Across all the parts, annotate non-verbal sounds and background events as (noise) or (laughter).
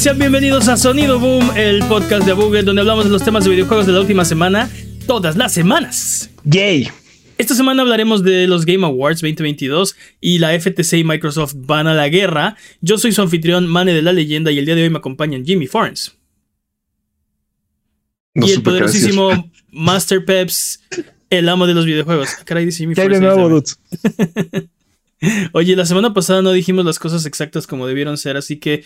Sean bienvenidos a Sonido Boom, el podcast de Buget donde hablamos de los temas de videojuegos de la última semana, todas las semanas. Yay. Esta semana hablaremos de los Game Awards 2022 y la FTC y Microsoft van a la guerra. Yo soy su anfitrión, Mane de la Leyenda, y el día de hoy me acompañan Jimmy Forens. No y el poderosísimo Master Peps, el amo de los videojuegos. Caray, dice Jimmy ¿Qué hay de Forens, nuevo? (laughs) Oye, la semana pasada no dijimos las cosas exactas como debieron ser, así que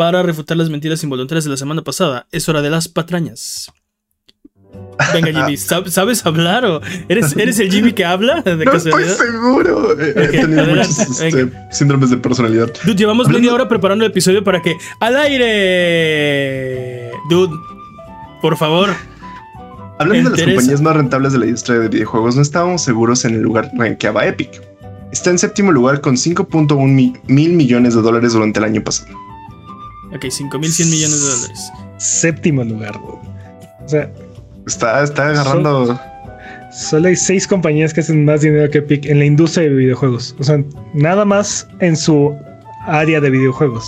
para refutar las mentiras involuntarias de la semana pasada, es hora de las patrañas. Venga, Jimmy, (laughs) ¿sab- ¿sabes hablar o eres, eres el Jimmy que habla? De No estoy casualidad? seguro. He tenido adelante, muchos este, síndromes de personalidad. Dude, llevamos Hablando- media hora preparando el episodio para que ¡Al aire! Dude, por favor. Hablando de las compañías más rentables de la industria de videojuegos, no estábamos seguros en el lugar rankeaba Epic. Está en séptimo lugar con 5.1 mi- mil millones de dólares durante el año pasado. Ok, 5.100 millones de dólares. Séptimo lugar, dude. O sea, Está, está agarrando. solo hay seis compañías que hacen más dinero que Epic en la industria de videojuegos. O sea, nada más en su área de videojuegos.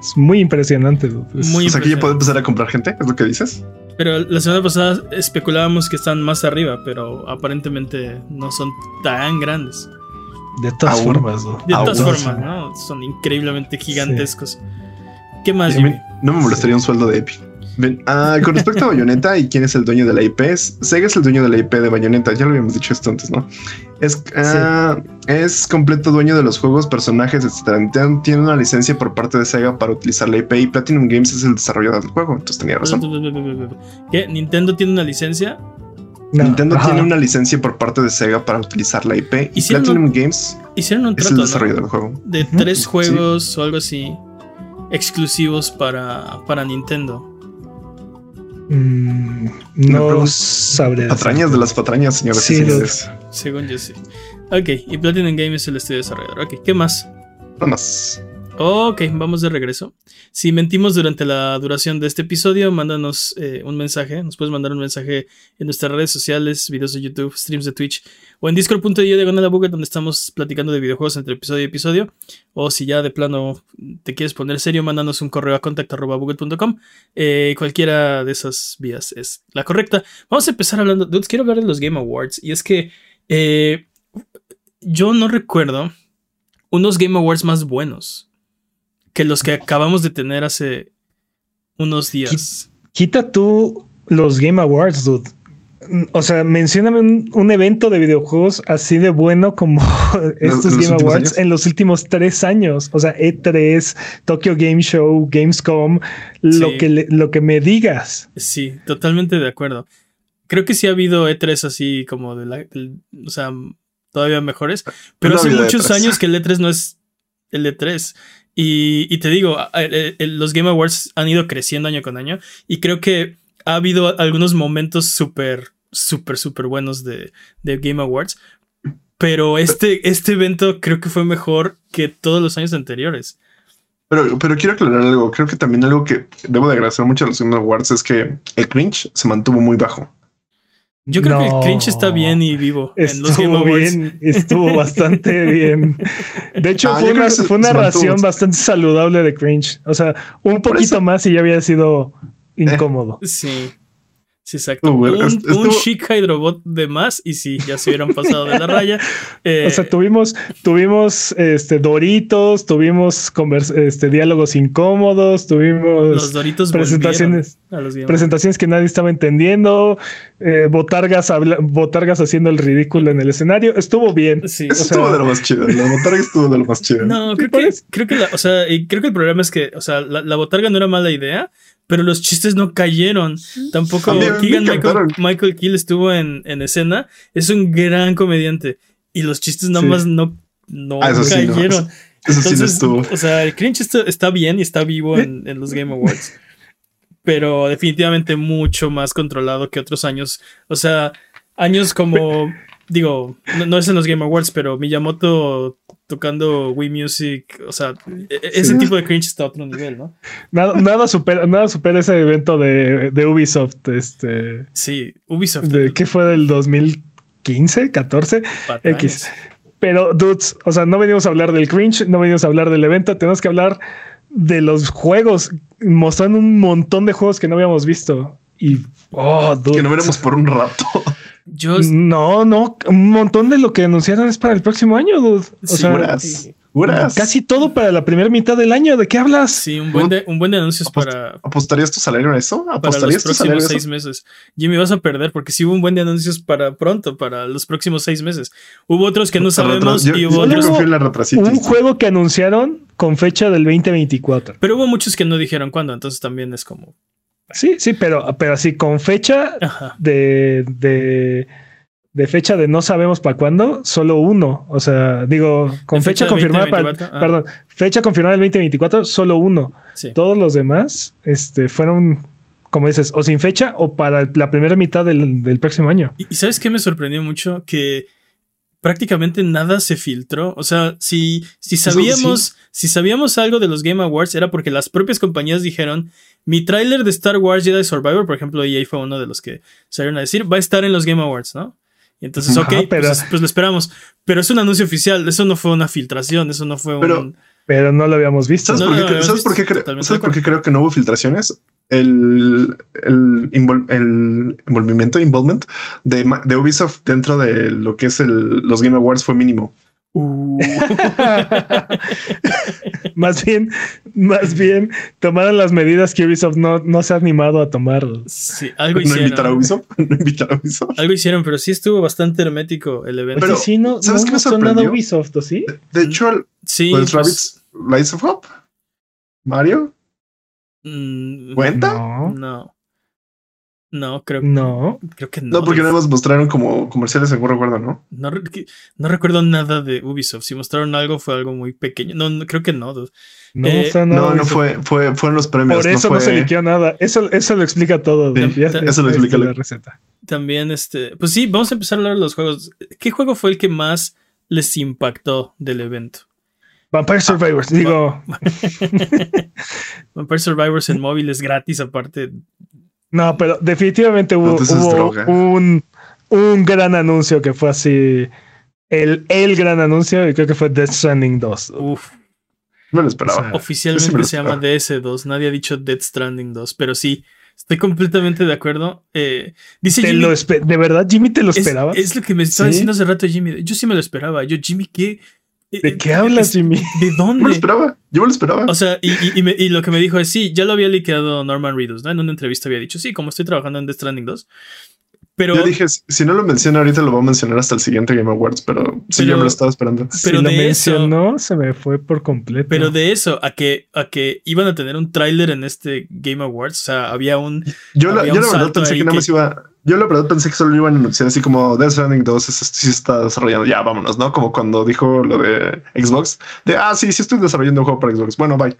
Es muy impresionante. Es- Muy O sea, que ya impresionante. puede empezar a comprar gente, es lo que dices. Pero la semana pasada especulábamos que están más arriba, pero aparentemente no son tan grandes. de todas Aún. formas, dude. De todas Aún. formas, ¿no? Son increíblemente gigantescos. ¿Qué más, Jimmy? no me molestaría un sueldo de. Ven, ah, con respecto a Bayonetta y quién es el dueño de la IP, Sega es el dueño de la IP de Bayonetta, ya lo habíamos dicho esto antes, ¿no? Es, ah, es completo dueño de los juegos, personajes, etc. Tiene- Tiene una licencia por parte de Sega para utilizar la IP y Platinum Games es el desarrollador del juego, entonces tenía razón. ¿Qué? ¿Nintendo tiene una licencia? No, Nintendo ajá. tiene una licencia por parte de Sega para utilizar la IP y Platinum Games Hicieron un es el ¿no? desarrollador del juego. De tres juegos o algo así exclusivos para, para Nintendo. Mm, no sabré. decir. Patrañas de las patrañas, señores Sí, y señores. Según yo sí. Ok, y Platinum Game es el estudio desarrollador. Ok, ¿qué más? No más. Ok, vamos de regreso. Si mentimos durante la duración de este episodio, mándanos eh, un mensaje. Nos puedes mandar un mensaje en nuestras redes sociales, videos de YouTube, streams de Twitch o en discord.io diagonal a donde estamos platicando de videojuegos entre episodio y episodio. O si ya de plano te quieres poner serio, mándanos un correo a contact.buget.com. Eh, cualquiera de esas vías es la correcta. Vamos a empezar hablando. Dudes, quiero hablar de los Game Awards. Y es que eh, yo no recuerdo unos Game Awards más buenos que los que acabamos de tener hace unos días. Quita tú los Game Awards, dude. O sea, mencióname un, un evento de videojuegos así de bueno como (laughs) estos Game Awards años? en los últimos tres años. O sea, E3, Tokyo Game Show, Gamescom, lo, Sí. que le- lo que me digas. Sí, totalmente de acuerdo. Creo que sí ha habido E3 así como de la, el- o sea, todavía mejores, pero No hace muchos E3. años que el E3 no es el E3. Y, te digo, los Game Awards han ido creciendo año con año y creo que ha habido algunos momentos súper, súper, súper buenos de, de Game Awards. Pero este, este evento creo que fue mejor que todos los años anteriores. Pero, pero quiero aclarar algo. Creo que también algo que debo de agradecer mucho a los Game Awards es que el cringe se mantuvo muy bajo. Yo creo que el cringe está bien y vivo en los Estuvo bien, estuvo (laughs) bastante bien. De hecho, Ah, fue una, fue una mantuvo. ración bastante saludable de cringe. O sea, un poquito eso- más y ya había sido incómodo. Sí. Sí, exacto. Uh, un, est- estuvo- un chic hydrobot de más y sí, ya se hubieran pasado de la (laughs) raya. Eh, O sea, tuvimos, tuvimos este Doritos, tuvimos convers- este, diálogos incómodos, tuvimos los Doritos presentaciones, a los presentaciones que nadie estaba entendiendo, eh, botargas, botargas haciendo el ridículo en el escenario. Estuvo bien. Sí. Eso O sea- estuvo de lo más chido. La botarga estuvo de lo más (laughs) chido. No, creo que, creo que la, o sea, y creo que el problema es que, o sea, la, la botarga no era mala idea, pero los chistes no cayeron. Tampoco Keegan Michael. Michael Kill estuvo en, en escena. Es un gran comediante. Y los chistes nada Sí. más no, no Ah, eso sí, no. cayeron. (laughs) Eso sí no Entonces, estuvo. O sea, el cringe está, está bien y está vivo en, en los Game Awards. (laughs) pero definitivamente mucho más controlado que otros años. O sea, años como, digo, no, no es en los Game Awards, pero Miyamoto tocando Wii Music, o sea, e- e- ese Sí. tipo de cringe está a otro nivel, ¿no? Nada, nada supera, nada supera ese evento de, de Ubisoft, este, Sí, Ubisoft. de ¿qué fue del 2015, 14? patrañas. X. Pero, dudes, o sea, no venimos a hablar del cringe, no venimos a hablar del evento, tenemos que hablar de los juegos, mostrando un montón de juegos que no habíamos visto. Y, oh, dude. Que no veremos por un rato. Yo, No, no, un montón de lo que anunciaron es para el próximo año, dude. O Sí, sea, casi todo para la primera mitad del año. ¿De qué hablas? sí, un buen de, un buen de anuncios Apost- para, ¿Apostarías tu salario a eso? para ¿Apostarías los tu salario próximos seis eso? meses. Jimmy, vas a perder porque sí hubo un buen de anuncios para pronto, para los próximos seis meses. Hubo otros que no sabemos yo, y yo hubo otros. en la. Un juego que anunciaron con fecha del 2024. Pero hubo muchos que no dijeron cuándo, entonces también es como. Sí, sí, pero, pero así con fecha de, de, de fecha de no sabemos para cuándo, solo uno. O sea, digo, con ¿De fecha, confirmada para, 2024? Ah. perdón, fecha confirmada del 2024, solo uno. Sí. Todos los demás, este, fueron, como dices, o sin fecha o para la primera mitad del, del próximo año. Y, y ¿sabes qué me sorprendió mucho? Que prácticamente nada se filtró. O sea, si, si sabíamos, si sabíamos algo de los Game Awards, era porque las propias compañías dijeron: Mi tráiler de Star Wars Jedi Survivor, por ejemplo, EA fue uno de los que salieron a decir, va a estar en los Game Awards, ¿no? Y entonces, Ajá, ok, pero- pues, pues lo esperamos. Pero es un anuncio oficial, eso no fue una filtración, eso no fue Pero- un. Pero no lo habíamos visto. ¿Sabes, No, por, no, qué, no, ¿sabes por qué ¿sabes de por qué creo que no hubo filtraciones? El, el, invol- el envolvimiento, involvement de, Ma- de Ubisoft dentro de lo que es el, los Game Awards fue mínimo. Uh, (laughs) más bien, más bien, tomaron las medidas que Ubisoft no, no se ha animado a tomar. sí, algo No invitar a hicieron. Ubisoft. (laughs) No invitar a Ubisoft. Algo hicieron, pero sí estuvo bastante hermético el evento. Pero, Porque sí, no, ¿sabes no qué me sorprendió? Ubisoft, ¿o sí? De hecho, el, sí, pues, Rabbits Lights of Hope, Mario, mm, ¿cuenta? No, No. No, creo, no. creo que no. No, porque nada más mostraron como comerciales, seguro recuerdo, ¿no? No, re- que- no recuerdo nada de Ubisoft. Si mostraron algo, fue algo muy pequeño. No, no, creo que no. No, Eh, nada No, no Ubisoft. fue, fue, fueron los premios. Por eso no, fue, se liqueó nada. Eso, eso lo explica todo. Sí, Ya- eso lo está explica la lo- receta. También, este. Pues sí, vamos a empezar a hablar de los juegos. ¿Qué juego fue el que más les impactó del evento? Vampire Survivors, digo, (laughs) Vampire Survivors en móviles gratis, aparte. no, pero definitivamente hubo, es un, un gran anuncio que fue así. El, el gran anuncio, y creo que fue Death Stranding 2. Uf, No lo esperaba. O sea, oficialmente me se llama DS2. Nadie ha dicho Dead Stranding 2, pero sí. Estoy completamente de acuerdo. Eh, dice Jimmy, lo ¿De verdad, Jimmy, te lo es, esperabas? es lo que me estaba ¿Sí? diciendo hace rato Jimmy. Yo sí me lo esperaba. Yo, Jimmy, ¿qué? ¿De qué hablas, Jimmy? ¿De Yo me dónde? lo esperaba. Yo me lo esperaba. O sea, y, y- y me- y lo que me dijo es, sí, ya lo había liqueado Norman Reedus, ¿no? En una entrevista había dicho, sí, como estoy trabajando en Death Stranding 2. Pero, Yo dije, si no lo menciona ahorita, lo voy a mencionar hasta el siguiente Game Awards, pero sí, Pero- yo me lo estaba esperando. pero si lo eso- mencionó, se me fue por completo. pero de eso a que, a que iban a tener un tráiler en este Game Awards, o sea, había un... Yo la, había yo un la verdad pensé ahí que nada más que- iba. Yo la verdad pensé que solo iban a anunciar así como Death Stranding 2 es- sí se está desarrollando. Ya vámonos, ¿no? Como cuando dijo lo de Xbox. De ah, sí, sí estoy desarrollando un juego para Xbox. Bueno, bye.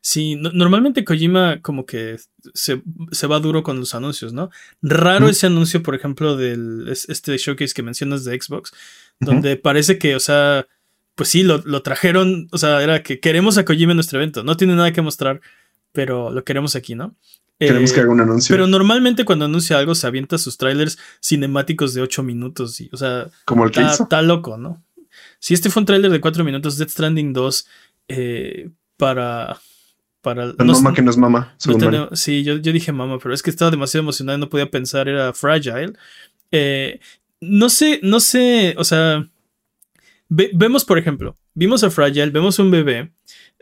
Sí, no- normalmente Kojima como que se, se va duro con los anuncios, ¿no? Raro ese anuncio, por ejemplo, del es- este showcase que mencionas de Xbox, donde parece que, o sea, pues sí, lo, lo trajeron, o sea, era que queremos a Kojima en nuestro evento, no tiene nada que mostrar, pero lo queremos aquí, ¿no? Queremos Eh, que haga un anuncio. Pero normalmente cuando anuncia algo se avienta sus trailers cinemáticos de 8 minutos. Y, o sea, como el que está, hizo. está loco, ¿no? Si este fue un trailer de 4 minutos, Death Stranding 2, eh, para. para El no- mamá que no es mamá. no tenemos- sí, yo, yo dije mamá, pero es que estaba demasiado emocionado y no podía pensar, era fragile. Eh, no sé, no sé, o sea, ve- vemos, por ejemplo, vimos a Fragile, vemos un bebé.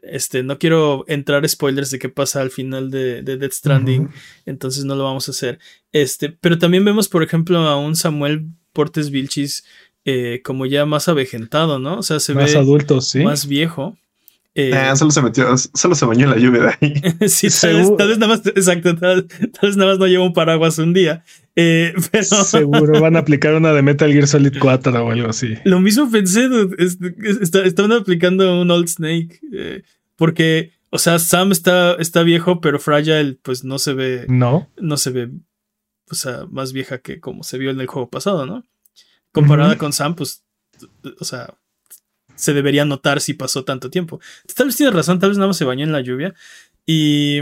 Este, no quiero entrar spoilers de qué pasa al final de, de Death Stranding, entonces no lo vamos a hacer. Este, pero también vemos, por ejemplo, a un Samuel Portes Vilchis eh, como ya más avejentado, ¿no? O sea, se Más ve adultos, sí. más viejo. Eh, solo se metió, solo se bañó en la lluvia de ahí. (laughs) Sí, tal vez, tal vez nada más, exacto, tal, tal vez nada más no lleva un paraguas un día. Eh, (laughs) pero Seguro van a aplicar una de Metal Gear Solid 4 o algo así. lo mismo pensé, dude, es- estaban aplicando un Old Snake. eh, porque, o sea, Sam está, está viejo, pero Fragile, pues no se ve, No. no se ve, o sea, más vieja que como se vio en el juego pasado, ¿no? Comparada con Sam, pues, o sea, se debería notar si pasó tanto tiempo. Tal vez tienes razón, tal vez nada más se bañó en la lluvia. Y.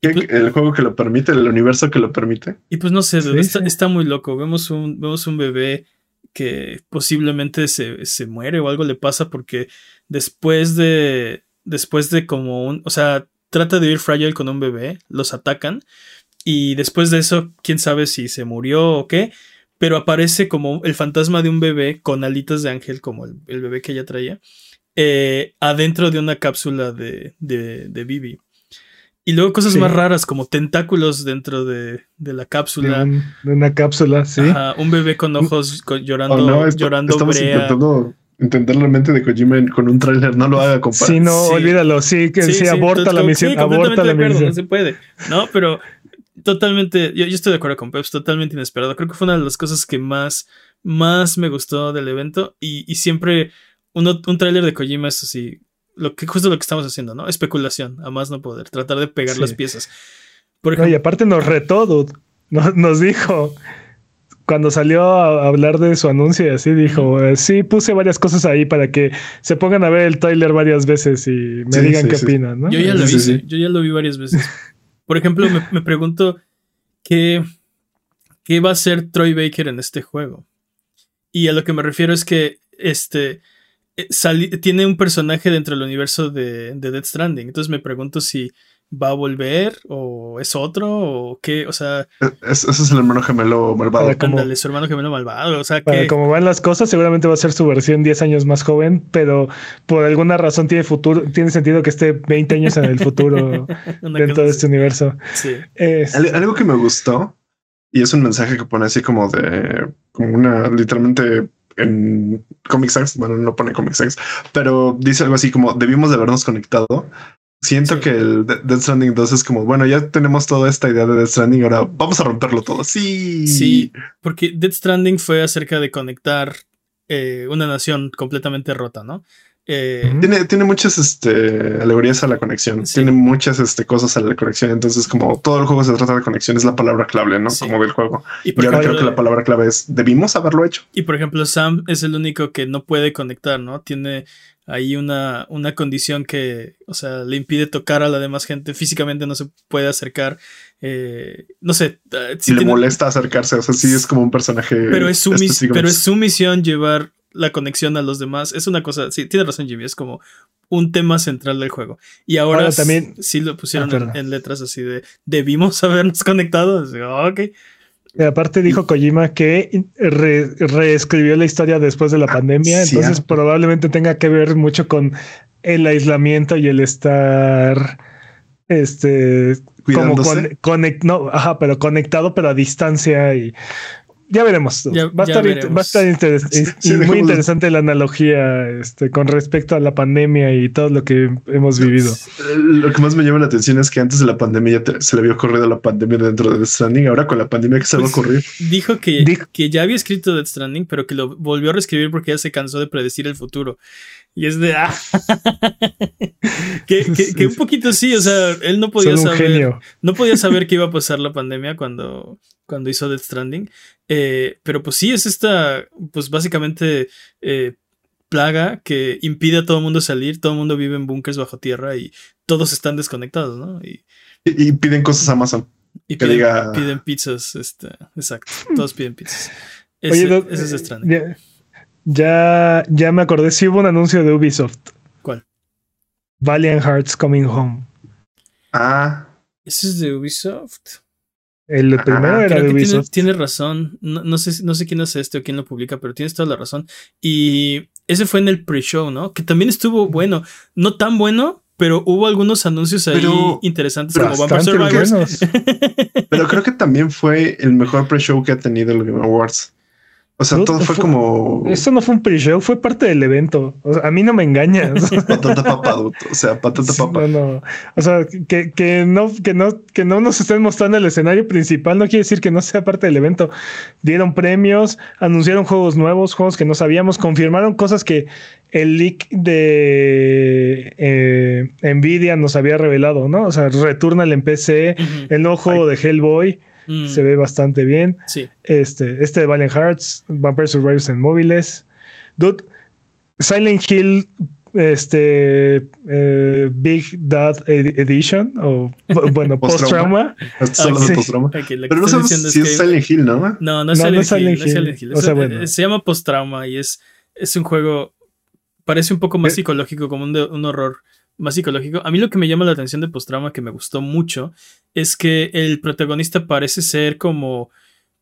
¿Qué- El juego que lo permite, el universo que lo permite. Y pues no sé, Sí, dude, está, sí. está muy loco. Vemos un, vemos un bebé que posiblemente se, se muere o algo le pasa porque después de, después de como un, o sea, trata de ir Fragile con un bebé, los atacan y después de eso, quién sabe si se murió o qué, pero aparece como el fantasma de un bebé con alitas de ángel, como el, bebé que ella traía, eh, adentro de una cápsula de, de, de Bibi. Y luego cosas más raras como tentáculos dentro de, de la cápsula. De, una cápsula, sí. un bebé con ojos llorando, oh, llorando estamos intentando entender la mente de Kojima con un tráiler, no lo haga, compadre. Sí, no, olvídalo, sí, que sí, aborta la misión, aborta la misión. No se puede, ¿no? Pero totalmente, yo, estoy de acuerdo con Peps, totalmente inesperado. Creo que fue una de las cosas que más, más me gustó del evento y, y siempre uno, un tráiler de Kojima es así, lo que justo lo que estamos haciendo, ¿no? Especulación, a más no poder, tratar de pegar las piezas. y aparte nos retó, Nos, dijo, cuando salió a hablar de su anuncio y así, dijo, eh, sí, puse varias cosas ahí para que se pongan a ver el trailer varias veces y me digan qué opinan, ¿no? Yo ya lo vi, yo ya lo vi varias veces. (laughs) Por ejemplo, me, pregunto qué, qué va a ser Troy Baker en este juego. Y a lo que me refiero es que este eh, tiene un personaje dentro del universo de, de Death Stranding. Entonces me pregunto si va a volver o es otro o qué, o sea... E, ese es el hermano gemelo malvado. Ándale, su hermano gemelo malvado, o sea que... Como van las cosas, seguramente va a ser su versión 10 años más joven, pero por alguna razón tiene futuro, tiene sentido que esté 20 años en el futuro (laughs) dentro de este universo. Sí. Algo que me gustó, y es un mensaje que pone así como de, como una, literalmente en Comic Sans, bueno, no pone Comic Sans, pero dice algo así como debimos de habernos conectado. Siento que el Death Stranding 2 es como, bueno, ya tenemos toda esta idea de Death Stranding, ahora vamos a romperlo todo. Sí. Sí, porque Death Stranding fue acerca de conectar eh, una nación completamente rota, ¿no? Eh, tiene, tiene muchas este, alegorías a la conexión, tiene muchas este, cosas a la conexión, entonces como todo el juego se trata de conexión, es la palabra clave, ¿no? Como del juego. Y, ahora creo que la palabra clave es, debimos haberlo hecho. Y por ejemplo, Sam es el único que no puede conectar, ¿no? Tiene ahí una, una condición que, o sea, le impide tocar a la demás gente, físicamente no se puede acercar. no sé. Si le molesta acercarse, o sea, sí es como un personaje. Pero es su, pero es su misión llevar la conexión a los demás. Es una cosa, sí, tiene razón Jimmy, es como un tema central del juego. Y ahora, también sí lo pusieron ah, en, letras así de debimos habernos conectado. ok. Y aparte dijo Kojima que reescribió la historia después de la pandemia, entonces probablemente tenga que ver mucho con el aislamiento y el estar este como no, ajá, pero conectado pero a distancia y ya veremos. va, a estar, muy interesante la analogía este, con respecto a la pandemia y todo lo que hemos vivido. Lo que más me llama la atención es que antes de la pandemia ya se le había ocurrido la pandemia dentro de Death Stranding. Ahora con la pandemia, ¿qué se va a pues, ocurrir? Dijo que, que ya había escrito Death Stranding, pero que lo volvió a reescribir porque ya se cansó de predecir el futuro. Y es de. Ah. (laughs) que, que, un poquito sí, o sea, él no podía saber. No podía saber que iba a pasar la pandemia cuando, cuando hizo Death Stranding. Eh, pero pues sí, es esta, pues básicamente. Eh, plaga que impide a todo el mundo salir, todo el mundo vive en búnkers bajo tierra y todos están desconectados, ¿no? Y, y, piden cosas a Amazon. Y piden, pizzas, este, exacto, todos piden pizzas. (laughs) Ese, es Stranding. Ya, ya me acordé, si hubo un anuncio de Ubisoft. ¿Cuál? Valiant Hearts Coming Home. Ah. ¿Ese es de Ubisoft? El primero era de Ubisoft. Tiene, razón. No, sé, no sé quién hace este o quién lo publica, pero tienes toda la razón. Y ese fue en el pre-show, ¿no? Que también estuvo bueno. No tan bueno, pero hubo algunos anuncios ahí interesantes como Vampire Survivors. (laughs) pero creo que también fue el mejor pre-show que ha tenido el Game Awards. O sea, todo fue, como. Eso no fue un pre-show, fue parte del evento. O sea, a mí no me engañas. (laughs) patata papa, O sea, patata papa. No, no. O sea, que, que, no, que, no, que no nos estén mostrando el escenario principal no quiere decir que no sea parte del evento. Dieron premios, anunciaron juegos nuevos, juegos que no sabíamos, confirmaron cosas que el leak de eh, Nvidia nos había revelado, ¿no? O sea, Returnal en PC, el nuevo juego de Hellboy. Mm. Se ve bastante bien. Sí. Este, este de Valiant Hearts, Vampire Survivors en móviles. Dude, Silent Hill, este eh, Big Dad Edition, o bueno, (laughs) post-trauma. Solo post-trauma. Pero no sabemos si es Silent Hill, ¿no? No, no es, Silent, Hill, No es Silent Hill. O sea, bueno. Se llama post-trauma y es, es un juego parece un poco más psicológico, como un, un, horror más psicológico. A mí lo que me llama la atención de Postrama, que me gustó mucho, es que el protagonista parece ser como,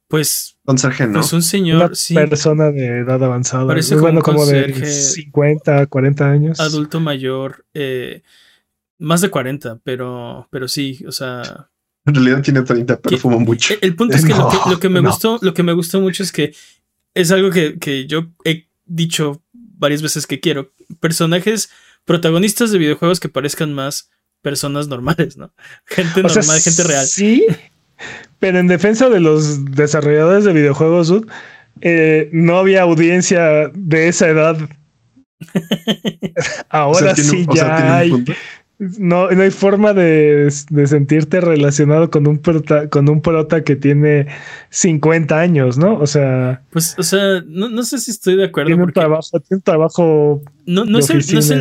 pues, conserje, ¿no? Pues un señor, Una persona de edad avanzada. Parece como, bueno, como de 50, 40 años. Adulto mayor, eh, más de 40, pero, pero sí, o sea, en realidad tiene 30, pero fuma mucho. El, punto es que, lo, que me (laughs) gustó, lo que me gustó mucho es que es algo que, que, yo he dicho varias veces que quiero. Personajes protagonistas de videojuegos que parezcan más personas normales, ¿no? (laughs) Gente normal, gente real. Sí, pero en defensa de los desarrolladores de videojuegos, eh, no había audiencia de esa edad. (laughs) Ahora sí ya hay. No, no hay forma de, sentirte relacionado con un prota, con un prota que tiene 50 años, ¿no? O sea. Pues, o sea, no, sé si estoy de acuerdo. Tiene un trabajo, tiene un trabajo. No, no, es el,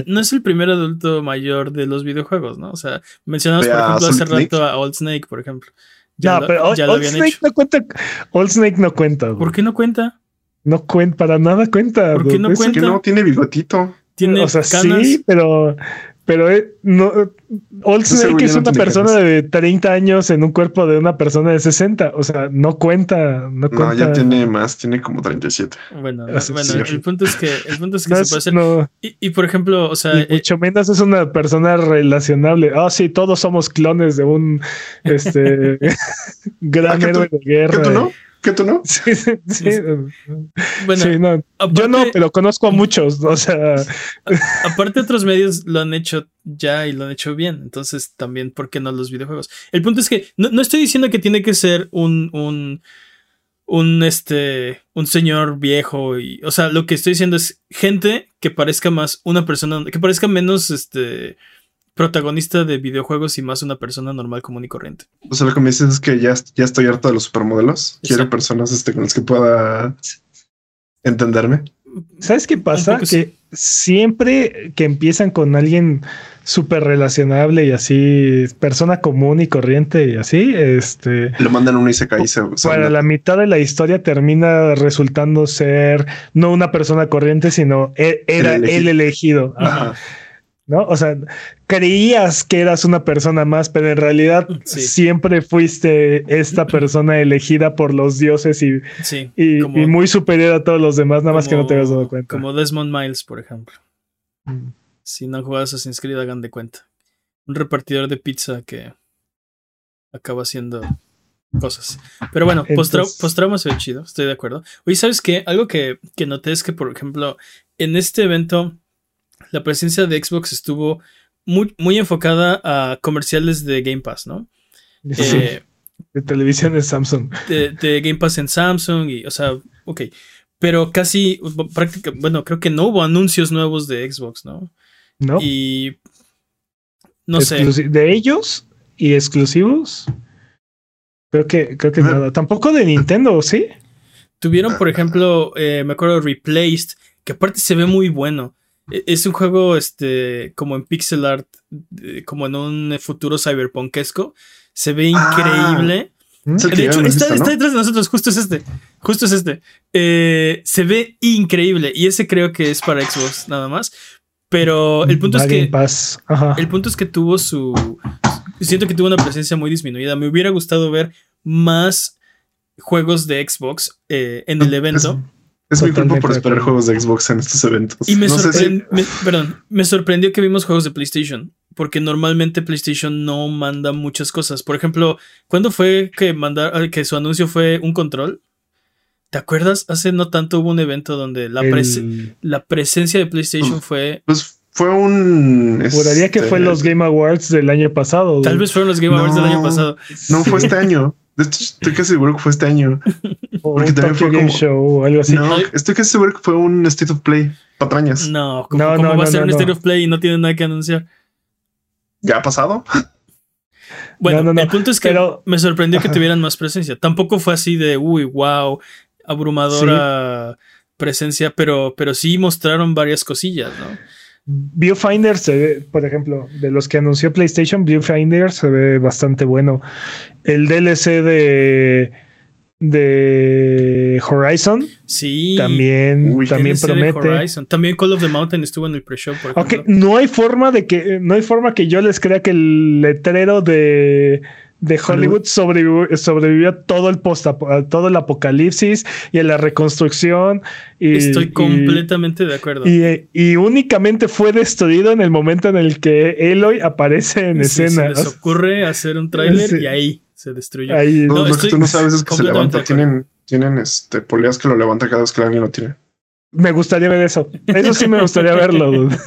no, es el, primer adulto mayor de los videojuegos, ¿no? O sea, mencionamos, por ejemplo, hace rato a Old Snake, por ejemplo. Ya, pero Old, Snake no cuenta. Old Snake no cuenta. ¿Por qué no cuenta? No cuenta, para nada cuenta. ¿Por qué no cuenta? Que no tiene bigotito. Tiene o sea, sí, pero pero eh, no, Old Snake es una persona de 30 años en un cuerpo de una persona de 60. O sea, no cuenta. No, cuenta. ya tiene más, tiene como 37. Bueno, bueno el punto es que, el punto es que se puede hacer. Y, por ejemplo, o sea. Y eh, mucho menos es una persona relacionable. Ah, sí, todos somos clones de un este (laughs) gran héroe de guerra. ¿Qué tú no? ¿Qué tú no? Sí, sí, Bueno, yo no, pero conozco a muchos, o sea. aparte otros medios lo han hecho ya y lo han hecho bien, entonces también, ¿por qué no los videojuegos? El punto es que no, estoy diciendo que tiene que ser un, un, un, este, un señor viejo y, o sea, lo que estoy diciendo es gente que parezca más una persona, que parezca menos, este, protagonista de videojuegos y más una persona normal, común y corriente. O sea, lo que me dices es que ya, ya estoy harto de los supermodelos. Quiero personas este, con las que pueda entenderme. ¿Sabes qué pasa? Que siempre que empiezan con alguien súper relacionable y así, persona común y corriente y así, este... Lo mandan uno y se cae. Para la mitad de la historia termina resultando ser no una persona corriente, sino e, era el elegido. Ajá. ¿No? O sea, creías que eras una persona más, pero en realidad siempre fuiste esta (clears throat) persona elegida por los dioses y, y, muy superior a todos los demás, nada más que no te habías dado cuenta. Como Desmond Miles, por ejemplo. Mm. Si no han jugado Assassin's Creed, hagan de cuenta. Un repartidor de pizza que acaba haciendo cosas. Pero bueno, post-trauma se ve chido, estoy de acuerdo. Oye, ¿sabes qué? Algo que, que noté es que, por ejemplo, en este evento la presencia de Xbox estuvo muy, muy enfocada a comerciales de Game Pass, ¿no? Eh, de televisión en Samsung. De, Game Pass en Samsung y, o sea, ok. Pero casi, prácticamente, bueno, creo que no hubo anuncios nuevos de Xbox, ¿no? No. Y no sé. De ellos y exclusivos. Creo que, creo que nada. Tampoco de Nintendo, ¿sí? Tuvieron, por ejemplo, eh, me acuerdo Replaced, que aparte se ve muy bueno. E, es un juego este, como en pixel art, como en un futuro cyberpunkesco. Se ve ah. increíble. Mm. de hecho, está, detrás de nosotros, justo es este. Justo es este. Eh, se ve increíble. Y ese creo que es para Xbox nada más. Pero el punto es que. El punto es que tuvo su. Siento que tuvo una presencia muy disminuida. Me hubiera gustado ver más juegos de Xbox eh, en el evento. Es muy tiempo por esperar juegos de Xbox en estos eventos. Y me, perdón, me sorprendió que vimos juegos de PlayStation. Porque normalmente PlayStation no manda muchas cosas. Por ejemplo, ¿cuándo fue que mandar que su anuncio fue un control? ¿Te acuerdas? Hace no tanto hubo un evento donde la, la presencia de PlayStation fue. Pues fue un. Juraría que fue este, los Game Awards del año pasado. Tal vez fueron los Game Awards del año pasado. No, fue este año. Estoy casi seguro que fue este año. (laughs) Porque también fue como show o algo así. No, estoy casi seguro que fue un State of Play. Patrañas. No, ¿cómo, va a ser un State of Play y no tiene nada que anunciar? ¿Ya ha pasado? (laughs) Bueno, el punto es que me sorprendió que tuvieran más presencia. Tampoco fue así de, uy, wow, abrumadora presencia, pero, pero sí mostraron varias cosillas, ¿no? Viewfinder se ve, por ejemplo, de los que anunció PlayStation, Viewfinder se ve bastante bueno. El DLC de de Horizon. Sí. También, también promete. También Call of the Mountain estuvo en el pre-show. Ok, no hay forma de que, no hay forma que yo les crea que el letrero de de Hollywood sobrevivió, todo el post todo el apocalipsis y a la reconstrucción. Y, Estoy completamente de acuerdo. Y, únicamente fue destruido en el momento en el que Eloy aparece en escena. Se les ocurre hacer un tráiler y ahí se destruyó. no, lo que tú no sabes es que se levanta. Tienen, tienen este, poleas que lo levanta cada vez que alguien lo tiene. Me gustaría ver eso. Eso sí me gustaría verlo. (laughs)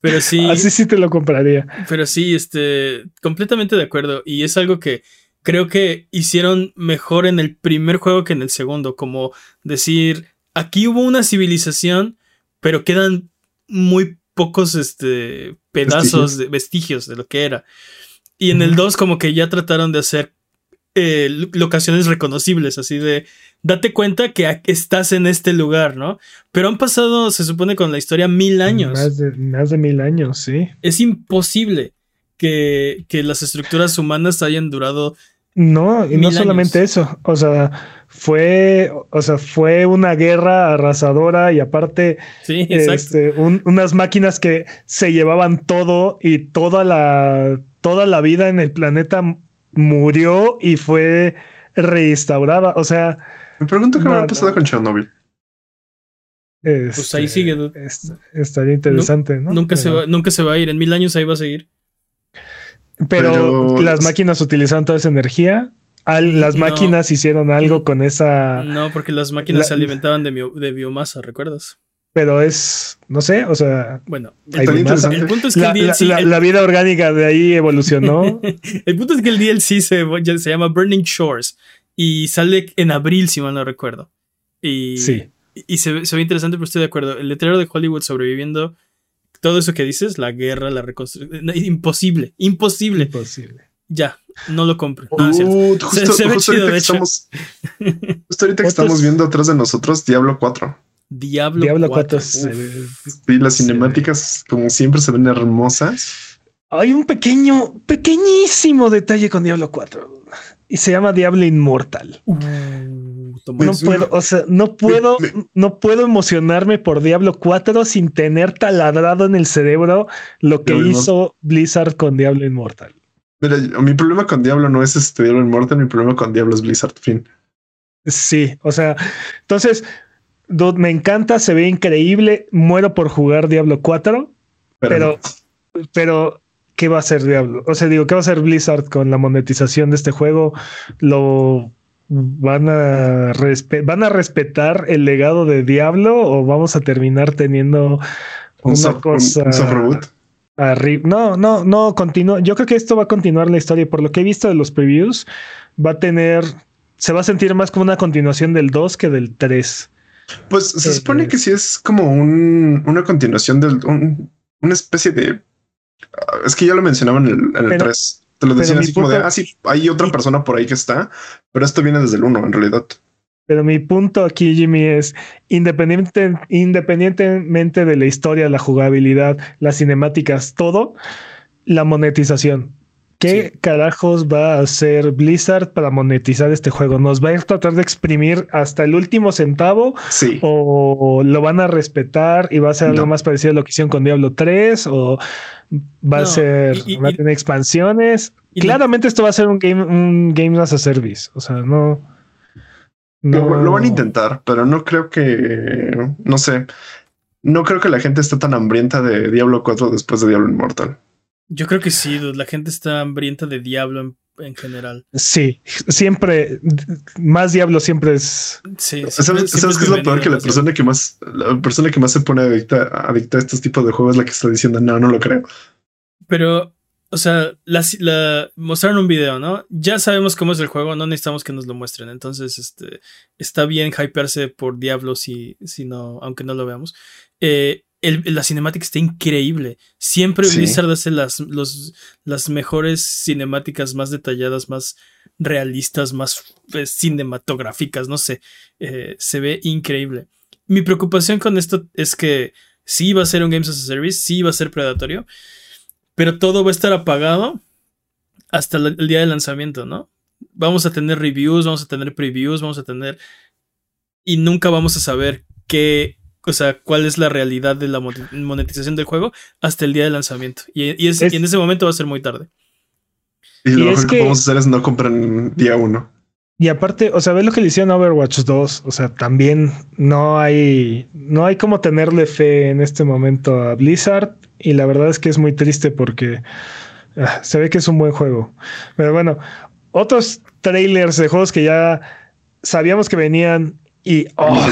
Pero sí. Así sí te lo compraría. Pero sí, este, completamente de acuerdo. Y es algo que creo que hicieron mejor en el primer juego que en el segundo. Como decir, aquí hubo una civilización, pero quedan muy pocos este, pedazos de vestigios de lo que era. Y en el 2 como que ya trataron de hacer eh, locaciones reconocibles, así de date cuenta que estás en este lugar, ¿no? Pero han pasado, se supone, con la historia mil años. Más de, más de mil años, sí. Es imposible que, que las estructuras humanas hayan durado. No, y no solamente eso. O sea, fue, o sea, fue una guerra arrasadora y aparte sí, este, unas máquinas que se llevaban todo y toda la, toda la vida en el planeta murió y fue reinstaurada. O sea. Me pregunto qué habrá pasado con Chernobyl. pues ahí sigue. estaría interesante, ¿no? Nunca, se va, nunca se va a ir. En mil años ahí va a seguir. Pero, las máquinas utilizaron toda esa energía. las máquinas hicieron algo con esa. No, porque las máquinas se alimentaban de, de biomasa, ¿recuerdas? Pero es, no sé, o sea, bueno, el, punto es que la, el DLC, la, vida orgánica de ahí evolucionó. (laughs) el punto es que el DLC se, se llama Burning Shores y sale en abril, si mal no recuerdo. Y, sí. y se, se ve interesante, pero estoy de acuerdo. El letrero de Hollywood sobreviviendo, todo eso que dices, la guerra, la reconstrucción, imposible, imposible. Imposible. Ya, no lo compro. Uh, justo, se, ve chido, de hecho. Estamos, justo ahorita que estamos viendo atrás de nosotros Diablo 4. Diablo, Diablo 4. Sí, las cinemáticas, como siempre, se ven hermosas. Hay un pequeño, pequeñísimo detalle con Diablo 4 y se llama Diablo Inmortal. Uh, no puedo, o sea, no puedo, no puedo emocionarme por Diablo 4 sin tener taladrado en el cerebro lo que hizo Blizzard con Diablo Inmortal. Mira, mi problema con Diablo no es este Diablo Inmortal, mi problema con Diablo es Blizzard, fin. Sí, o sea, entonces me encanta, se ve increíble. Muero por jugar Diablo 4, pero, pero, ¿qué va a hacer Diablo? O sea, digo, ¿qué va a hacer Blizzard con la monetización de este juego? Lo van a van a respetar el legado de Diablo o vamos a terminar teniendo una cosa No, no, no, continúa. Yo creo que esto va a continuar la historia. Por lo que he visto de los previews, va a tener, se va a sentir más como una continuación del 2 que del 3. Pues se supone que sí es como un, una continuación del una especie de. Ah, es que ya lo mencionaban en el, 3. Te lo decían así como de, ah, sí, hay otra persona por ahí que está, pero esto viene desde el 1 en realidad. Pero mi punto aquí, Jimmy, es independiente, independientemente de la historia, la jugabilidad, las cinemáticas, todo, la monetización. ¿Qué carajos va a hacer Blizzard para monetizar este juego? ¿Nos va a tratar de exprimir hasta el último centavo? Sí. ¿O lo van a respetar y va a ser algo más parecido a lo que hicieron con Diablo 3? ¿O va a ser, va a tener expansiones? Claramente esto va a ser un game, un game as a service. O sea, no, no. Lo, van a intentar, pero no creo que, no sé, no creo que la gente esté tan hambrienta de Diablo 4 después de Diablo Immortal. Yo creo que sí, la gente está hambrienta de Diablo en, general. Sí, siempre, más Diablo siempre es. Sí, ¿Sabes, qué es lo peor? Que la persona que más, la persona que más se pone adicta, adicta a estos tipos de juegos es la que está diciendo, no, no lo creo. Pero, o sea, la, mostraron un video, ¿no? Ya sabemos cómo es el juego, no necesitamos que nos lo muestren. Entonces, este, está bien hypearse por Diablo si, si no, aunque no lo veamos. Eh, la cinemática está increíble. Siempre Blizzard hace las, las mejores cinemáticas más detalladas, más realistas, más eh, cinematográficas, no sé. Eh, se ve increíble. Mi preocupación con esto es que sí va a ser un Games as a Service, sí va a ser predatorio, pero todo va a estar apagado hasta el día de lanzamiento, ¿no? Vamos a tener reviews, vamos a tener previews, vamos a tener... Y nunca vamos a saber qué, o sea, cuál es la realidad de la monetización del juego hasta el día de lanzamiento. Y, en ese momento va a ser muy tarde. Y, lo que, que hacer es no comprar día uno. Y aparte, o sea, ves lo que le hicieron a Overwatch 2. O sea, también no hay, no hay como tenerle fe en este momento a Blizzard. Y la verdad es que es muy triste porque ah, se ve que es un buen juego. Pero bueno, otros trailers de juegos que ya sabíamos que venían y oh,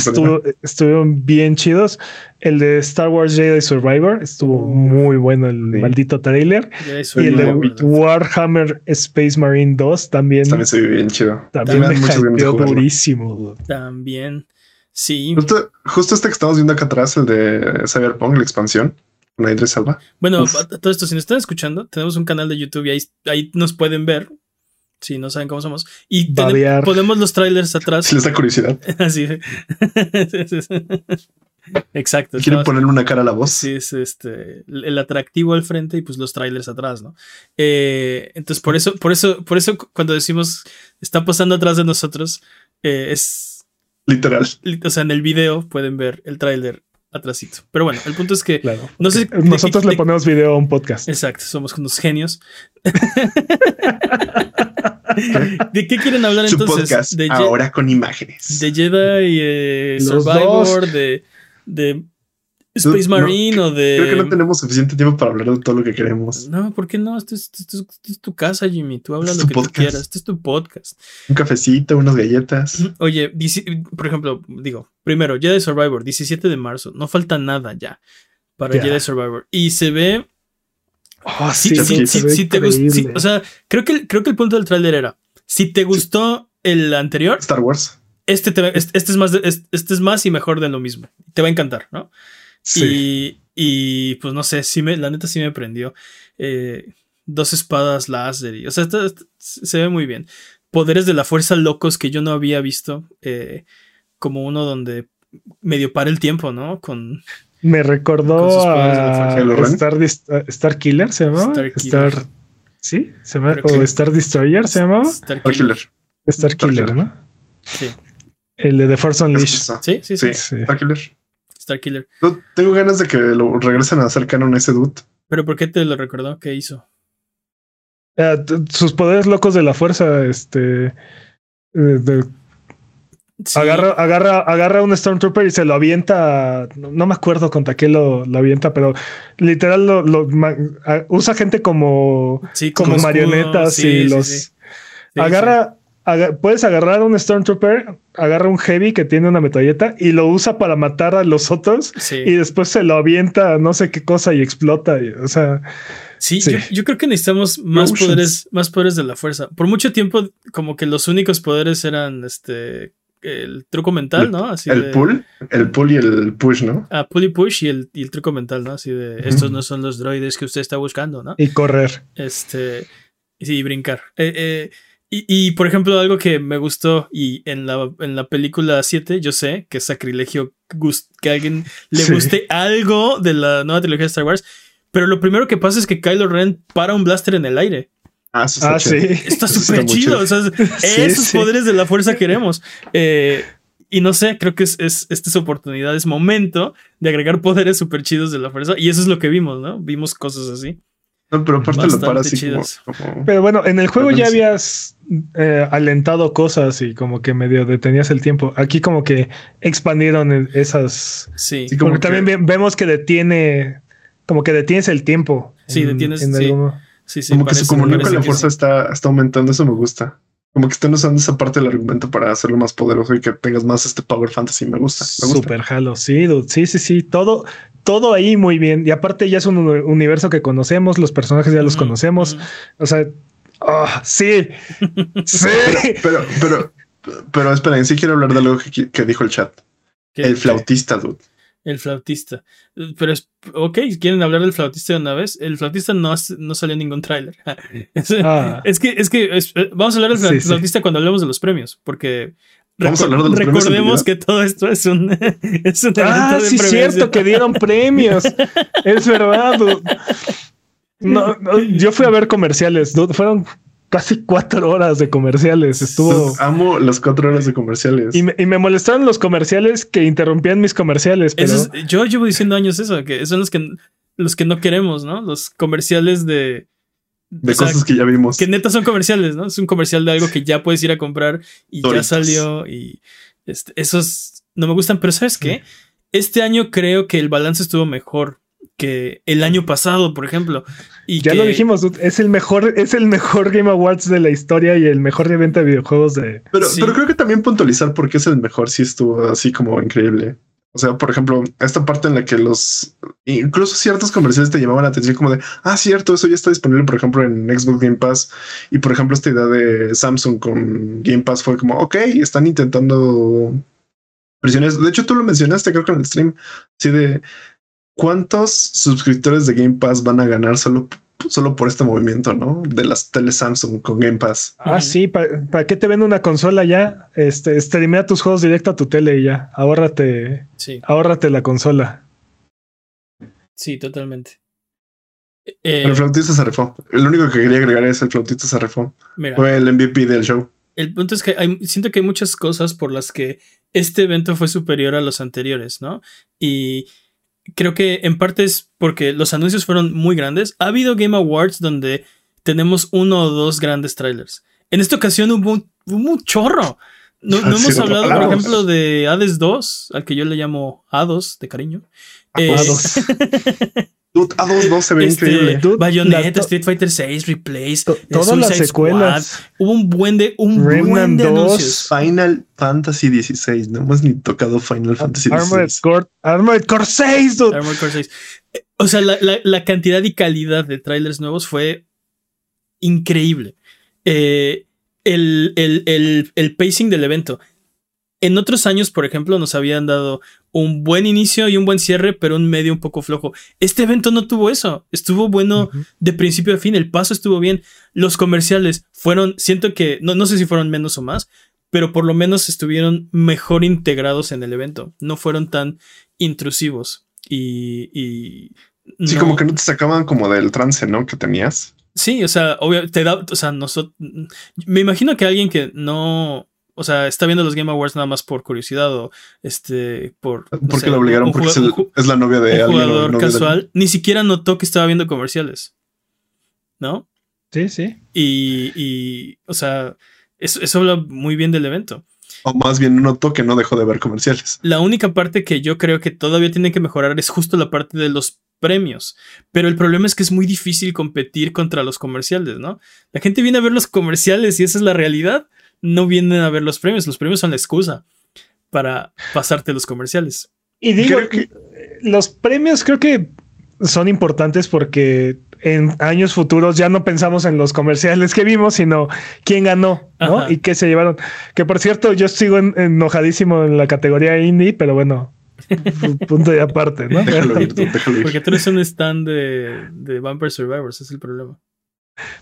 estuvieron bien chidos. El de Star Wars Jedi Survivor estuvo muy bueno, el maldito trailer. y el de Warhammer Space Marine 2 también. También se bien chido. También, me durísimo. También. Sí. Justo, este que estamos viendo acá atrás, el de Cyberpunk, la expansión. Una Salva. Bueno, todo esto, si nos están escuchando, tenemos un canal de YouTube y ahí, ahí nos pueden ver si no saben cómo somos. Y ponemos los trailers atrás. Si les da curiosidad. (laughs) Así. Exacto. Quieren ponerle una cara a la voz. Sí, es este el atractivo al frente y pues los trailers atrás, ¿no? Eh, entonces, por eso, por eso, por eso, cuando decimos está pasando atrás de nosotros, eh, es literal. O sea, en el video pueden ver el trailer atrásito. Pero bueno, el punto es que no sé, nosotros le ponemos video a un podcast. Exacto, somos unos genios. (laughs) (laughs) ¿De qué quieren hablar entonces? de ahora con imágenes. De Jedi eh, Survivor, de, de Space Marine o de. Creo que no tenemos suficiente tiempo para hablar de todo lo que queremos. No, ¿por qué no? Esto es, tu casa, Jimmy. Tú hablas lo que quieras. Este es tu podcast. Un cafecito, unas galletas. (clears throat) Oye, por ejemplo, digo, primero, Jedi Survivor, 17 de marzo. No falta nada ya para Jedi Survivor. Y se ve. Oh, sí, sí, sí, te gustó. o sea, creo que, creo que el punto del tráiler era: si te gustó el anterior. Star Wars. Este, este, es más, este es más y mejor de lo mismo. Te va a encantar, ¿no? Y, pues no sé, sí me, la neta sí me prendió. Eh, dos espadas láser. Y, o sea, se ve muy bien. Poderes de la fuerza locos que yo no había visto. Eh, como uno donde medio para el tiempo, ¿no? Con. Me recordó a Star, Star, Killer, ¿se llamaba? Star, Star ¿Sí? ¿Se llama? ¿O Star Destroyer se llamaba? Star Killer. Star Killer, ¿no? Sí. El de The Force Unleashed. Sí, sí, sí. Star Killer. Star Killer. tengo ganas de que lo regresen a hacer canon ese dude. ¿Pero por qué te lo recordó? ¿Qué hizo? Ah, sus poderes locos de la fuerza, este. Agarra, agarra, agarra un Stormtrooper y se lo avienta. No, me acuerdo contra qué lo, lo avienta, pero literal lo, usa gente como, como marionetas y los agarra puedes agarrar un Stormtrooper, agarra un Heavy que tiene una metralleta y lo usa para matar a los otros y después se lo avienta no sé qué cosa y explota. o sea. Sí, Yo, creo que necesitamos más poderes, más poderes de la fuerza. Por mucho tiempo, como que los únicos poderes eran este el truco mental, ¿no? Así el pull, el pull y el push, ¿no? Ah, pull y push y el, el truco mental, ¿no? Así de estos no son los droides que usted está buscando, ¿no? Y correr. Este. Sí, brincar. Eh, eh, y, por ejemplo, algo que me gustó y en la, en la película 7, yo sé que es sacrilegio que a alguien le guste algo de la nueva trilogía de Star Wars, pero lo primero que pasa es que Kylo Ren para un blaster en el aire. Ah, está ah, sí. Está súper chido. (laughs) esos poderes de la fuerza queremos. Eh, y no sé, creo que es, es, esta es oportunidad, es momento de agregar poderes súper chidos de la fuerza. Y eso es lo que vimos, ¿no? Vimos cosas así. No, pero aparte lo para así Pero bueno, en el juego ya habías eh, alentado cosas y como que medio detenías el tiempo. Aquí como que expandieron esas. Sí. como también vemos que detiene, como que detienes el tiempo. Sí, detienes. En sí. Sí, sí. Como que se comunica la fuerza está, está aumentando, eso me gusta. Como que están usando esa parte del argumento para hacerlo más poderoso y que tengas más este power fantasy. Me gusta. Me Super jalo. Sí, Sí, sí, sí. Todo, todo ahí muy bien. Y aparte ya es un universo que conocemos, los personajes ya los conocemos. O sea, ah, sí, (laughs) sí. Pero, pero, pero, esperen, sí quiero hablar de algo que, dijo el chat. El flautista, dude. El flautista. Pero es, ok, ¿quieren hablar del flautista de una vez? El flautista no, no salió en ningún tráiler. (laughs) Ah. es, que, es que vamos a hablar del flautista cuando hablemos de los premios, porque Vamos a hablar de los Recordemos que todo esto es un, (laughs) es un Ah, sí, es cierto que dieron premios. (laughs) es verdad. No, yo fui a ver comerciales. Fueron casi cuatro horas de comerciales. Estuvo. Amo las cuatro horas de comerciales. Y me, y me molestaron los comerciales que interrumpían mis comerciales. yo llevo diciendo años eso, que son los que los que no queremos, ¿no? Los comerciales de. De cosas que ya vimos. Que neta son comerciales, ¿no? Es un comercial de algo que ya puedes ir a comprar y ya salió. Y este, esos no me gustan, pero ¿sabes qué? Este año creo que el balance estuvo mejor que el año pasado, por ejemplo. Y ya lo dijimos, es el mejor, es el mejor Game Awards de la historia y el mejor evento de videojuegos de. Pero, pero creo que también puntualizar por qué es el mejor sí estuvo así como increíble. O sea, por ejemplo, esta parte en la que los incluso ciertos comerciales te llamaban la atención como de, ah, cierto, eso ya está disponible, por ejemplo, en Xbox Game Pass. Y por ejemplo, esta idea de Samsung con Game Pass fue como, ok, están intentando presiones. De hecho, tú lo mencionaste, creo que en el stream, así de cuántos suscriptores de Game Pass van a ganar solo solo por este movimiento, ¿no? De las tele Samsung con Game Pass. Ah, sí, ¿para qué te vende una consola ya? Este, streamea tus juegos directo a tu tele y ya. Ahórrate, sí. ahórrate la consola. Sí, totalmente. Eh, el flautista se refó. El único que quería agregar es el flautista se refó. Fue el MVP del show. El punto es que hay, siento que hay muchas cosas por las que este evento fue superior a los anteriores, ¿no? Y creo que en parte es porque los anuncios fueron muy grandes. Ha habido Game Awards donde tenemos uno o dos grandes trailers. En esta ocasión hubo, un chorro. No, hemos hablado, por ejemplo, de Hades 2, al que yo le llamo Hados de cariño. Eh, (laughs) Hados. A2 2 se ve este, increíble. Bayonetta, Street Fighter 6, Replays, todas las secuelas. Hubo un buen de un buen de anuncios. Final Fantasy 16, no hemos ni tocado Final Fantasy 16. Armored Core, Armored Core 6, dude. Armored Core 6. O sea, la, la, la, cantidad y calidad de trailers nuevos fue increíble. Eh, el, el, el, el pacing del evento en otros años, por ejemplo, nos habían dado un buen inicio y un buen cierre, pero un medio un poco flojo. Este evento no tuvo eso. Estuvo bueno de principio a fin. El paso estuvo bien. Los comerciales fueron, siento que, no, no sé si fueron menos o más, pero por lo menos estuvieron mejor integrados en el evento. No fueron tan intrusivos. Y. y sí, como que no te sacaban como del trance, ¿no? Que tenías. Sí, o sea, obvio, te da, o sea, nosotros, me imagino que alguien que no, o sea, está viendo los Game Awards nada más por curiosidad o este por porque la obligaron porque es, la novia de un jugador casual, ni siquiera notó que estaba viendo comerciales. ¿No? Sí, sí. Y, y o sea, eso, eso habla muy bien del evento. O más bien notó que no dejó de ver comerciales. La única parte que yo creo que todavía tiene que mejorar es justo la parte de los premios. Pero el problema es que es muy difícil competir contra los comerciales, ¿no? La gente viene a ver los comerciales y esa es la realidad no vienen a ver los premios. Los premios son la excusa para pasarte los comerciales. Y digo, que los premios creo que son importantes porque en años futuros ya no pensamos en los comerciales que vimos, sino quién ganó, ¿no? Y qué se llevaron. Que por cierto, yo sigo enojadísimo en la categoría indie, pero bueno, (laughs) punto de aparte, ¿no? Porque tú eres un stand de, de Vampire Survivors, es el problema.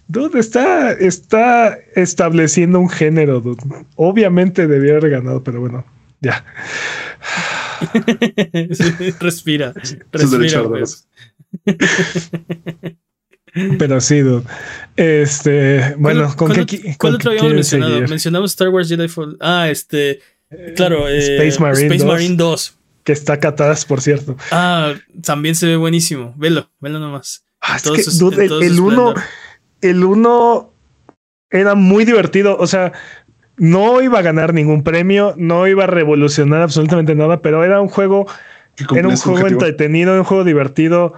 Dude, está, está estableciendo un género, dude. Obviamente debía haber ganado, pero bueno, ya. (laughs) respira. respira pues. (laughs) Pero sí, dude. Este, bueno, ¿con, qué, ¿Cuál otro habíamos mencionado? Mencionamos Star Wars Jedi Fall. Ah, este. Claro, eh, Space, Marine, 2, Que está catadas, por cierto. Ah, también se ve buenísimo. Velo, velo nomás. Ah, es que, dude, el 1 el 1 era muy divertido. O sea, no iba a ganar ningún premio, no iba a revolucionar absolutamente nada, pero era un juego, era un juego entretenido, un juego divertido.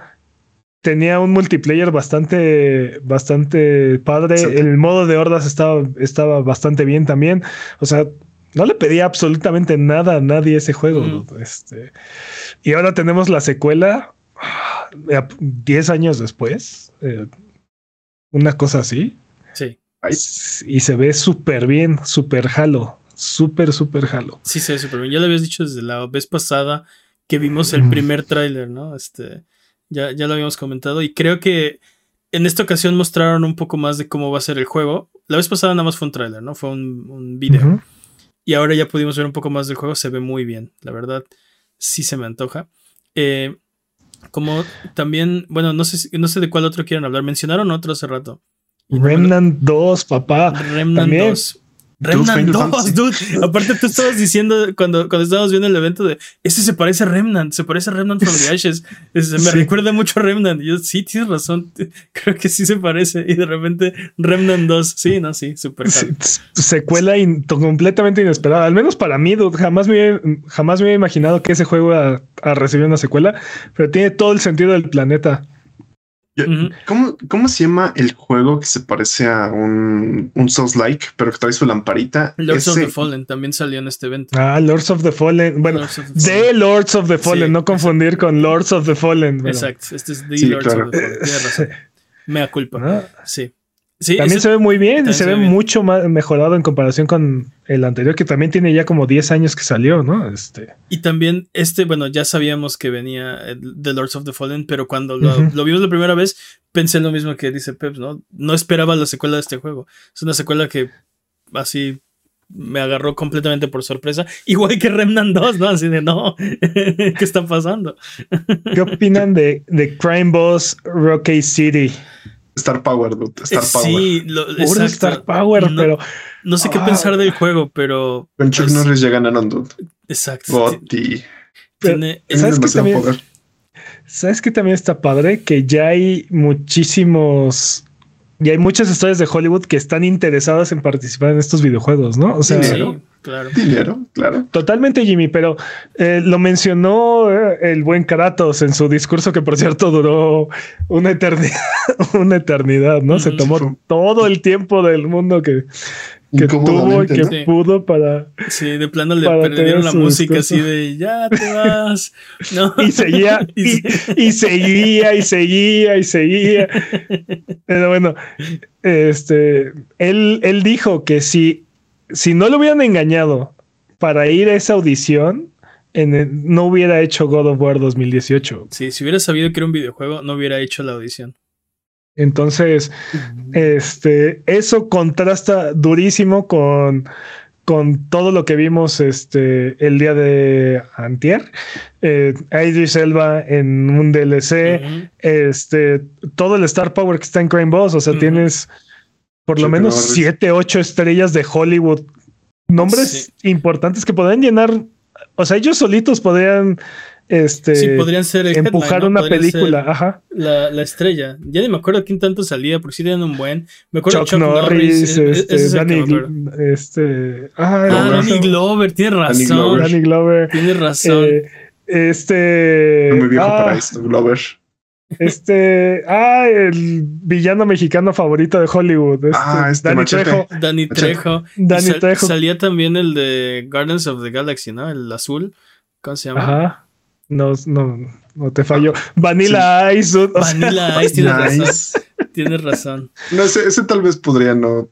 Tenía un multiplayer bastante, bastante padre. El modo de hordas estaba, estaba bastante bien también. O sea, no le pedía absolutamente nada a nadie ese juego. Este, y ahora tenemos la secuela 10 ah, años después. Eh, una cosa así. Sí. Y se ve súper bien, súper jalo, súper, súper jalo. Sí, se ve súper bien. Ya lo habías dicho desde la vez pasada que vimos el primer tráiler, ¿no? Este, ya, ya lo habíamos comentado y creo que en esta ocasión mostraron un poco más de cómo va a ser el juego. La vez pasada nada más fue un tráiler, ¿no? Fue un, un video. Y ahora ya pudimos ver un poco más del juego. Se ve muy bien, la verdad. Sí se me antoja. Eh, como también, bueno, no sé, no sé de cuál otro quieren hablar. Mencionaron otro hace rato. Remnant 2, papá. Remnant 2. Remnant 2, dude. Aparte, tú estabas diciendo cuando, cuando estábamos viendo el evento de ese se parece a Remnant, se parece a Remnant from the (laughs) Ashes. me recuerda mucho a Remnant. yo, sí, tienes razón. (laughs) Creo que sí se parece. Y de repente, Remnant 2. Sí, no, sí, súper. secuela completamente inesperada. Al menos para mí, dude. Jamás me, jamás me había imaginado que ese juego a, a recibir una secuela, pero tiene todo el sentido del planeta. ¿Cómo, se llama el juego que se parece a un, un Souls-like, pero que trae su lamparita? Lords of the Fallen también salió en este evento. Ah, Lords of the Fallen. Bueno, The Lords of the Fallen, no confundir con Lords of the Fallen. Exacto, este es The Lords of the Fallen. Tienes razón. (laughs) Mea culpa. Ah. Sí también se ve muy bien y se, ve, mucho más mejorado en comparación con el anterior, que también tiene ya como 10 años que salió, ¿no? Este. Y también, este, bueno, ya sabíamos que venía The Lords of the Fallen, pero cuando lo, vimos la primera vez, pensé lo mismo que dice Peps, ¿no? No esperaba la secuela de este juego. Es una secuela que así me agarró completamente por sorpresa. (laughs) Igual que Remnant 2, ¿no? Así de no, (laughs) ¿qué está pasando? ¿Qué opinan (laughs) de, de Crime Boss Rocky City? Star Power, dude. Star Power. Sí, lo, Star Power, pero. No sé qué pensar del juego, pero. Con Chuck Norris ya ganaron, dude. Exacto. Gotti. Tiene, ¿sabes, que también, ¿Sabes que también está padre? Que ya hay muchísimos y hay muchas historias de Hollywood que están interesadas en participar en estos videojuegos, ¿no? O sea, dinero, claro. Dinero, claro. Totalmente, Jimmy, pero eh, lo mencionó eh, el buen Kratos en su discurso, que por cierto duró una eternidad, (laughs) una eternidad, ¿no? Se tomó todo el tiempo del mundo que, que tuvo y que pudo para. Sí, de plano le perdieron la música así de ya te vas. (laughs) (laughs) Y seguía, y, seguía, y seguía, y seguía. Pero bueno, este él, él dijo que si, si no lo hubieran engañado para ir a esa audición, en no hubiera hecho God of War 2018. Sí, si hubiera sabido que era un videojuego, no hubiera hecho la audición. Entonces, este, eso contrasta durísimo con, con todo lo que vimos este, el día de Antier. Eh, Idris Elba en un DLC, este, todo el Star Power que está en Crime Boss, o sea, tienes por lo menos siete, ocho estrellas de Hollywood, nombres importantes que podrían llenar, o sea, ellos solitos podrían este, sí, podrían ser empujar una película, ajá. La, la, estrella. Ya ni me acuerdo quién tanto salía, porque sí tenían un buen. Me acuerdo Chuck, Chuck Norris, este, Danny, este, ah, ah Danny Glover, tiene razón. Danny Glover. Tiene razón. Eh, este. Muy viejo para ah, esto, Glover. Este, ah, el villano mexicano favorito de Hollywood. Este, ah, este Danny Trejo. Danny Trejo. Danny Trejo. Salía también el de Guardians of the Galaxy, ¿no? El azul. ¿Cómo se llama? Ajá. No, no, no te falló. (laughs) Vanilla Ice. Vanilla Ice, tienes razón. Tienes razón. No, ese, ese tal vez podría no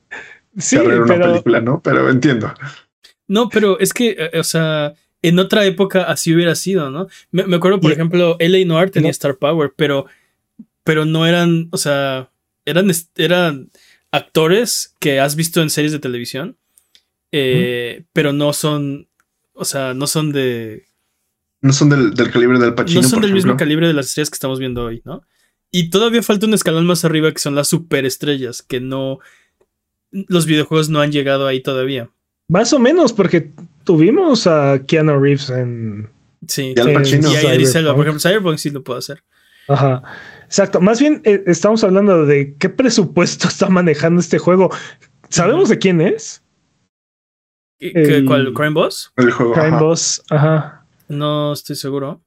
sí, pero... una película, ¿no? Pero entiendo. No, pero es que, eh, o sea, en otra época así hubiera sido, ¿no? Me, me acuerdo, por ejemplo, L.A. Noir tenía Star Power, pero, pero no eran, o sea, eran, eran actores que has visto en series de televisión, eh, pero no son, o sea, no son de no son del, calibre del Pacino. No son del mismo calibre de las estrellas que estamos viendo hoy, ¿no? Y todavía falta un escalón más arriba que son las superestrellas, que no. Los videojuegos no han llegado ahí todavía. Más o menos, porque tuvimos a Keanu Reeves en. Sí, y al Pacino. Y a por ejemplo, Cyberpunk sí lo puedo hacer. Ajá. Exacto. Más bien eh, estamos hablando de qué presupuesto (laughs) está manejando este juego. ¿Sabemos de quién es? ¿Cuál? ¿Crime Boss? El juego. Crime Boss, ajá. No estoy seguro.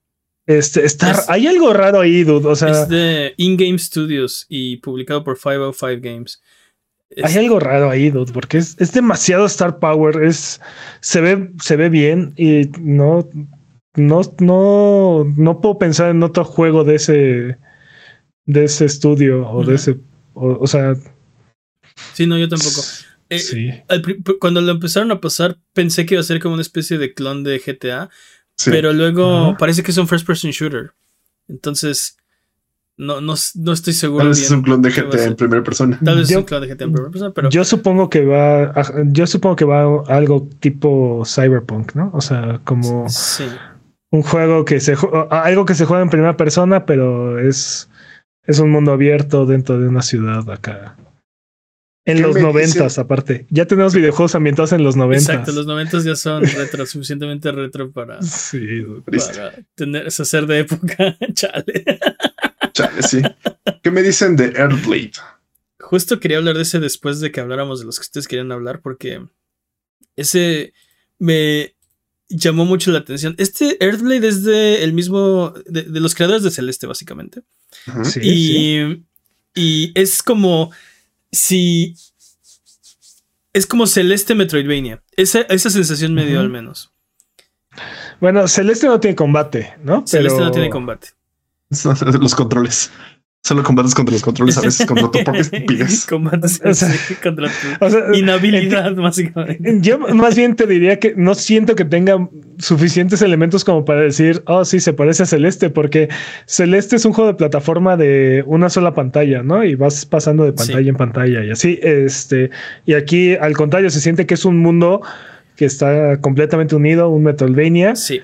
Este, está, hay algo raro ahí, dude. O sea, es de In-Game Studios y publicado por 505 Games. Hay algo raro ahí, dude, porque es, demasiado Star Power. Es, se, ve, se ve bien y no, no, no, no puedo pensar en otro juego de ese, de ese estudio o de ese, o, sea. Sí, no, yo tampoco. Eh, sí. cuando lo empezaron a pasar, pensé que iba a ser como una especie de clon de GTA, pero luego parece que es un first person shooter. Entonces, no, no, no estoy seguro. Tal vez es un clon de GTA en primera persona. Tal vez es un clon de GTA en primera persona, pero. Yo supongo que va. yo supongo que va a algo tipo Cyberpunk, ¿no? O sea, como. Sí. Un juego que se. Algo que se juega en primera persona, pero es. Es un mundo abierto dentro de una ciudad acá. En los noventas, aparte. Ya tenemos videojuegos ambientados en los noventas. Exacto, los noventas ya son retro, suficientemente retro para, (laughs) sí, para tener, hacer de época. (laughs) Chale. (laughs) Chale, sí. ¿Qué me dicen de Earthblade? Justo quería hablar de ese después de que habláramos de los que ustedes querían hablar, porque ese me llamó mucho la atención. Este Earthblade es de el mismo, de, los creadores de Celeste, básicamente. Sí, y, sí. y es como si. Es como Celeste Metroidvania. Esa, esa sensación me dio al menos. Bueno, Celeste no tiene combate, ¿no? Celeste Pero- no tiene combate. (laughs) Los controles. Solo combates contra los controles, a veces contra tu propia estupidez. (laughs) Combates O sea, contra tu O sea, inhabilidad, básicamente. Yo más bien te diría que no siento que tenga suficientes elementos como para decir, oh, sí, se parece a Celeste, porque Celeste es un juego de plataforma de una sola pantalla, ¿no? Y vas pasando de pantalla Sí. en pantalla y así. Este, y aquí, al contrario, se siente que es un mundo que está completamente unido, un Metroidvania, Sí.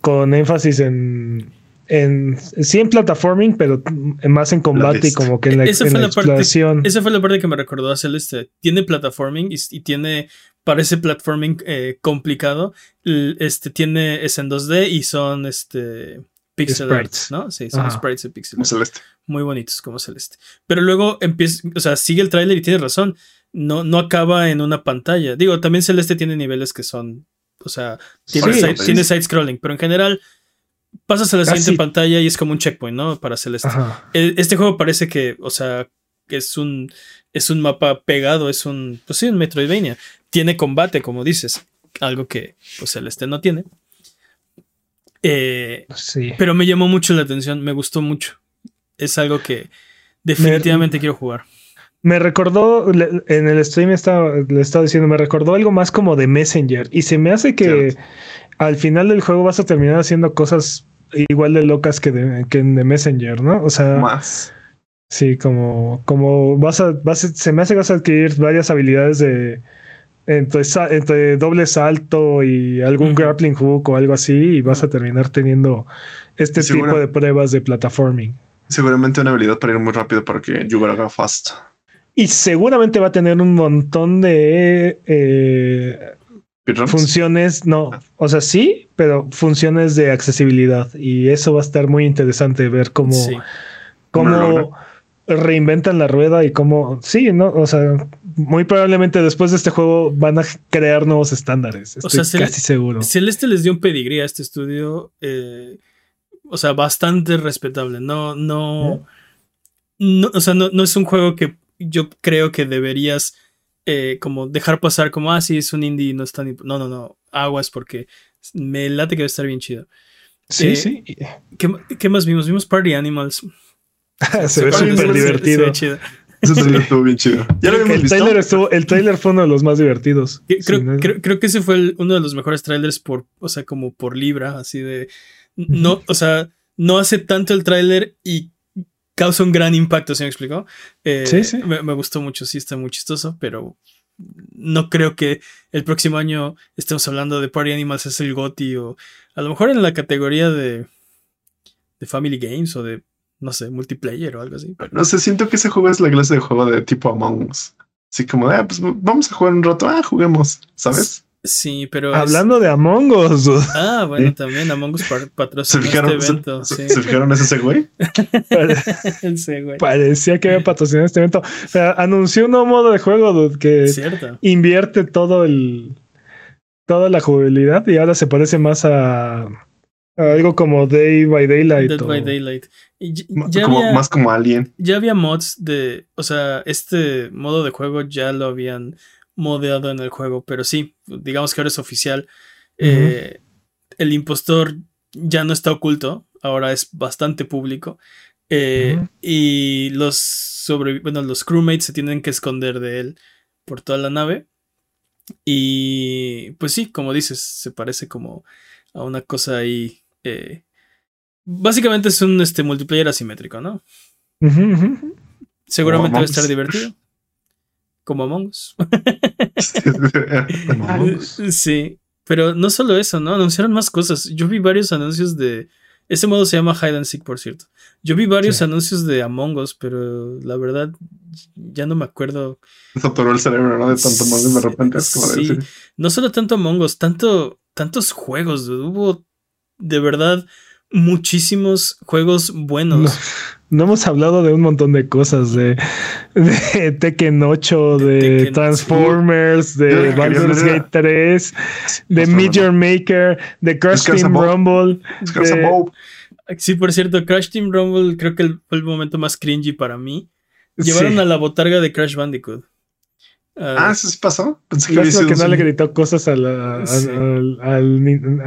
con énfasis en. En, sí en platforming, pero más en combate y como que en la, Esa en fue la la parte- exploración. Esa fue la parte que me recordó a Celeste. Tiene platforming y, y tiene, parece platforming eh, complicado. Este tiene, es en 2D y son este pixel art, Sprites. ¿no? Sí, son Ajá. sprites de pixel Como art. celeste. Muy bonitos como Celeste. Pero luego empieza, o sea, sigue el tráiler y tiene razón. No, no acaba en una pantalla. Digo, también Celeste tiene niveles que son, o sea, tiene, Sí. side, tiene side scrolling, pero en general pasas a la Casi. siguiente pantalla y es como un checkpoint, ¿no? Para Celeste. Ajá. E- Este juego parece que, o sea, que es un, es un mapa pegado, es un, pues sí, un Metroidvania. Tiene combate, como dices, algo que, pues, Celeste no tiene. Eh, Sí. pero me llamó mucho la atención, me gustó mucho. Es algo que definitivamente quiero jugar. Me recordó, en el stream estaba, le estaba diciendo, me recordó algo más como de Messenger. Y se me hace que Cierto. al final del juego vas a terminar haciendo cosas igual de locas que, de, que Messenger, ¿no? O sea, Más. sí, como, como vas a, vas a- se me hace que vas a adquirir varias habilidades de entre, entre doble salto y algún grappling hook o algo así, y vas a terminar teniendo este tipo de pruebas de platforming. Seguramente una habilidad para ir muy rápido para que you gotta go fast. Y seguramente va a tener un montón de eh, funciones, no, o sea, sí, pero funciones de accesibilidad. Y eso va a estar muy interesante ver cómo, Sí. ¿Cómo reinventan la rueda y cómo, sí, no, o sea, muy probablemente después de este juego van a crear nuevos estándares. Estoy sea, se- casi seguro. Celeste les dio un pedigrí a este estudio, eh, o sea, bastante respetable. No, no, no, o sea, no, no es un juego que yo creo que deberías eh, como dejar pasar como, ah, sí, es un indie y no es tan... imp-". No, no, no, aguas porque me late que va a estar bien chido. Sí, eh, sí. ¿Qué, qué más vimos? Vimos Party Animals. (laughs) se ve súper Animals se- se divertido. ve chido. (laughs) Ese trailer estuvo bien chido. Ya lo habíamos El visto. trailer, estuvo, el trailer fue uno de los más divertidos. Creo, Sí, ¿no? creo, creo que ese fue el- uno de los mejores trailers por, o sea, como por libra, así de, no, o sea, no hace tanto el trailer y causa un gran impacto, ¿se me explicó? Eh, Sí, sí. Me, me gustó mucho, sí, está muy chistoso, pero no creo que el próximo año estemos hablando de Party Animals es el GOTY o a lo mejor en la categoría de, de Family Games o de, no sé, multiplayer o algo así. pero- No sé, siento que ese juego es la clase de juego de tipo Among Us. Así como, ah, pues vamos a jugar un rato, ah, juguemos, ¿sabes? Sí, pero... es- Hablando de Among Us. Ah, bueno, Sí. también Among Us par- ¿Se patrocinó fijaron, este se- evento. se, sí. se fijaron ese (laughs) (laughs) güey? Parecía que había patrocinado este evento. O sea, anunció un nuevo modo de juego dude, que Cierto. invierte todo el toda la jugabilidad y ahora se parece más a, a algo como Day by Daylight. Dead o- by Daylight. Y ya, como, había, Más como Alien. ya había mods de. O sea, este modo de juego ya lo habían modeado en el juego. Pero sí, digamos que ahora es oficial. Eh, el impostor ya no está oculto. Ahora es bastante público. Eh. Y los sobre, bueno, los crewmates se tienen que esconder de él por toda la nave. Y pues sí, como dices, se parece como a una cosa ahí. eh, básicamente es un este, multiplayer asimétrico, ¿no? Seguramente va a estar divertido. Como Among Us. (laughs) Among Us. Sí, pero no solo eso, ¿no? Anunciaron más cosas. Yo vi varios anuncios de Ese modo se llama Hide and Seek, por cierto. Yo vi varios anuncios de Among Us, pero la verdad ya no me acuerdo. Se el cerebro, ¿no? De tanto Among Us de repente. sí. No solo tanto Among Us, tanto, tantos juegos. Hubo de verdad muchísimos juegos buenos. No, hemos hablado de un montón de cosas, de, de Tekken 8, de, Transformers, de Baldur's Gate 3, de Meteor Maker, de Crash Team Rumble. Sí, por cierto, Crash Team Rumble creo que fue el momento más cringy para mí. Llevaron a la botarga de Crash Bandicoot. ah, ¿eso sí pasó? Pensé que, que no le gritó cosas a, la, a,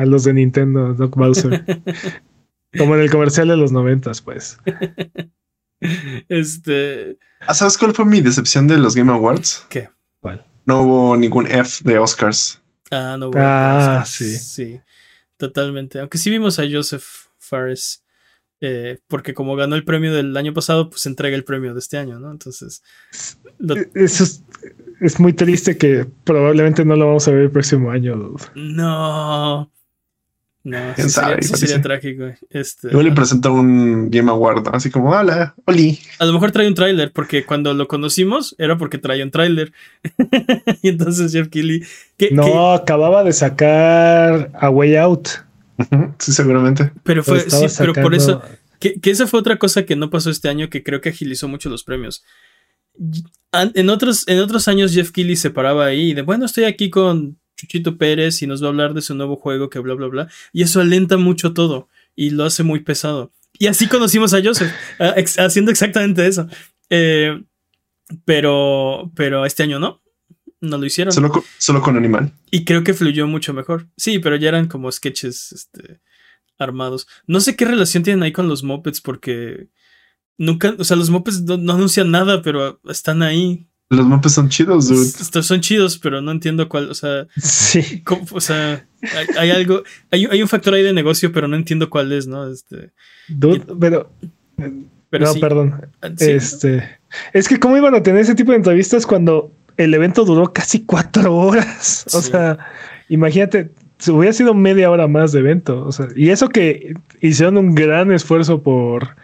los de Nintendo, Doc Bowser. (laughs) Como en el comercial de los noventas, pues. (laughs) este. Ah, ¿Sabes cuál fue mi decepción de los Game Awards? ¿Qué? ¿Cuál? No hubo ningún F de Oscars. Ah, no hubo. Ah, sí. Sí, totalmente. Aunque sí vimos a Joseph Fares. Eh, porque como ganó el premio del año pasado, pues entrega el premio de este año, ¿no? Entonces. E-, eso es, es, muy triste que probablemente no lo vamos a ver el próximo año. No. No, sí sería, sería trágico. Este, Yo le presento un Game Award, así como, hola, Oli. A lo mejor trae un tráiler, porque cuando lo conocimos era porque traía un tráiler. (laughs) y entonces Jeff Keighley... no, acababa de sacar A Way Out. sí, seguramente. Pero fue, sí, pero por eso... Que, que, esa fue otra cosa que no pasó este año que creo que agilizó mucho los premios. En otros, en otros años Jeff Keighley se paraba ahí de, bueno, estoy aquí con Chuchito Pérez y nos va a hablar de su nuevo juego que bla, bla, bla. Y eso alenta mucho todo y lo hace muy pesado. Y así conocimos a Joseph, (laughs) haciendo exactamente eso. Eh, pero, pero este año no. No lo hicieron. Solo con, solo con Animal. Y creo que fluyó mucho mejor. Sí, pero ya eran como sketches este, armados. No sé qué relación tienen ahí con los mopeds porque nunca, o sea, los mopeds no anuncian nada, pero están ahí. Los mapes son chidos, dude. Son chidos, pero no entiendo cuál, o sea. Sí. o sea, hay, algo. Hay, hay, un factor ahí de negocio, pero no entiendo cuál es, ¿no? Este. Dude, pero. no, perdón. Ah, este. Es que, ¿cómo iban a tener ese tipo de entrevistas cuando el evento duró casi cuatro horas? O sea, imagínate, hubiera sido media hora más de evento. O sea, y eso que hicieron un gran esfuerzo por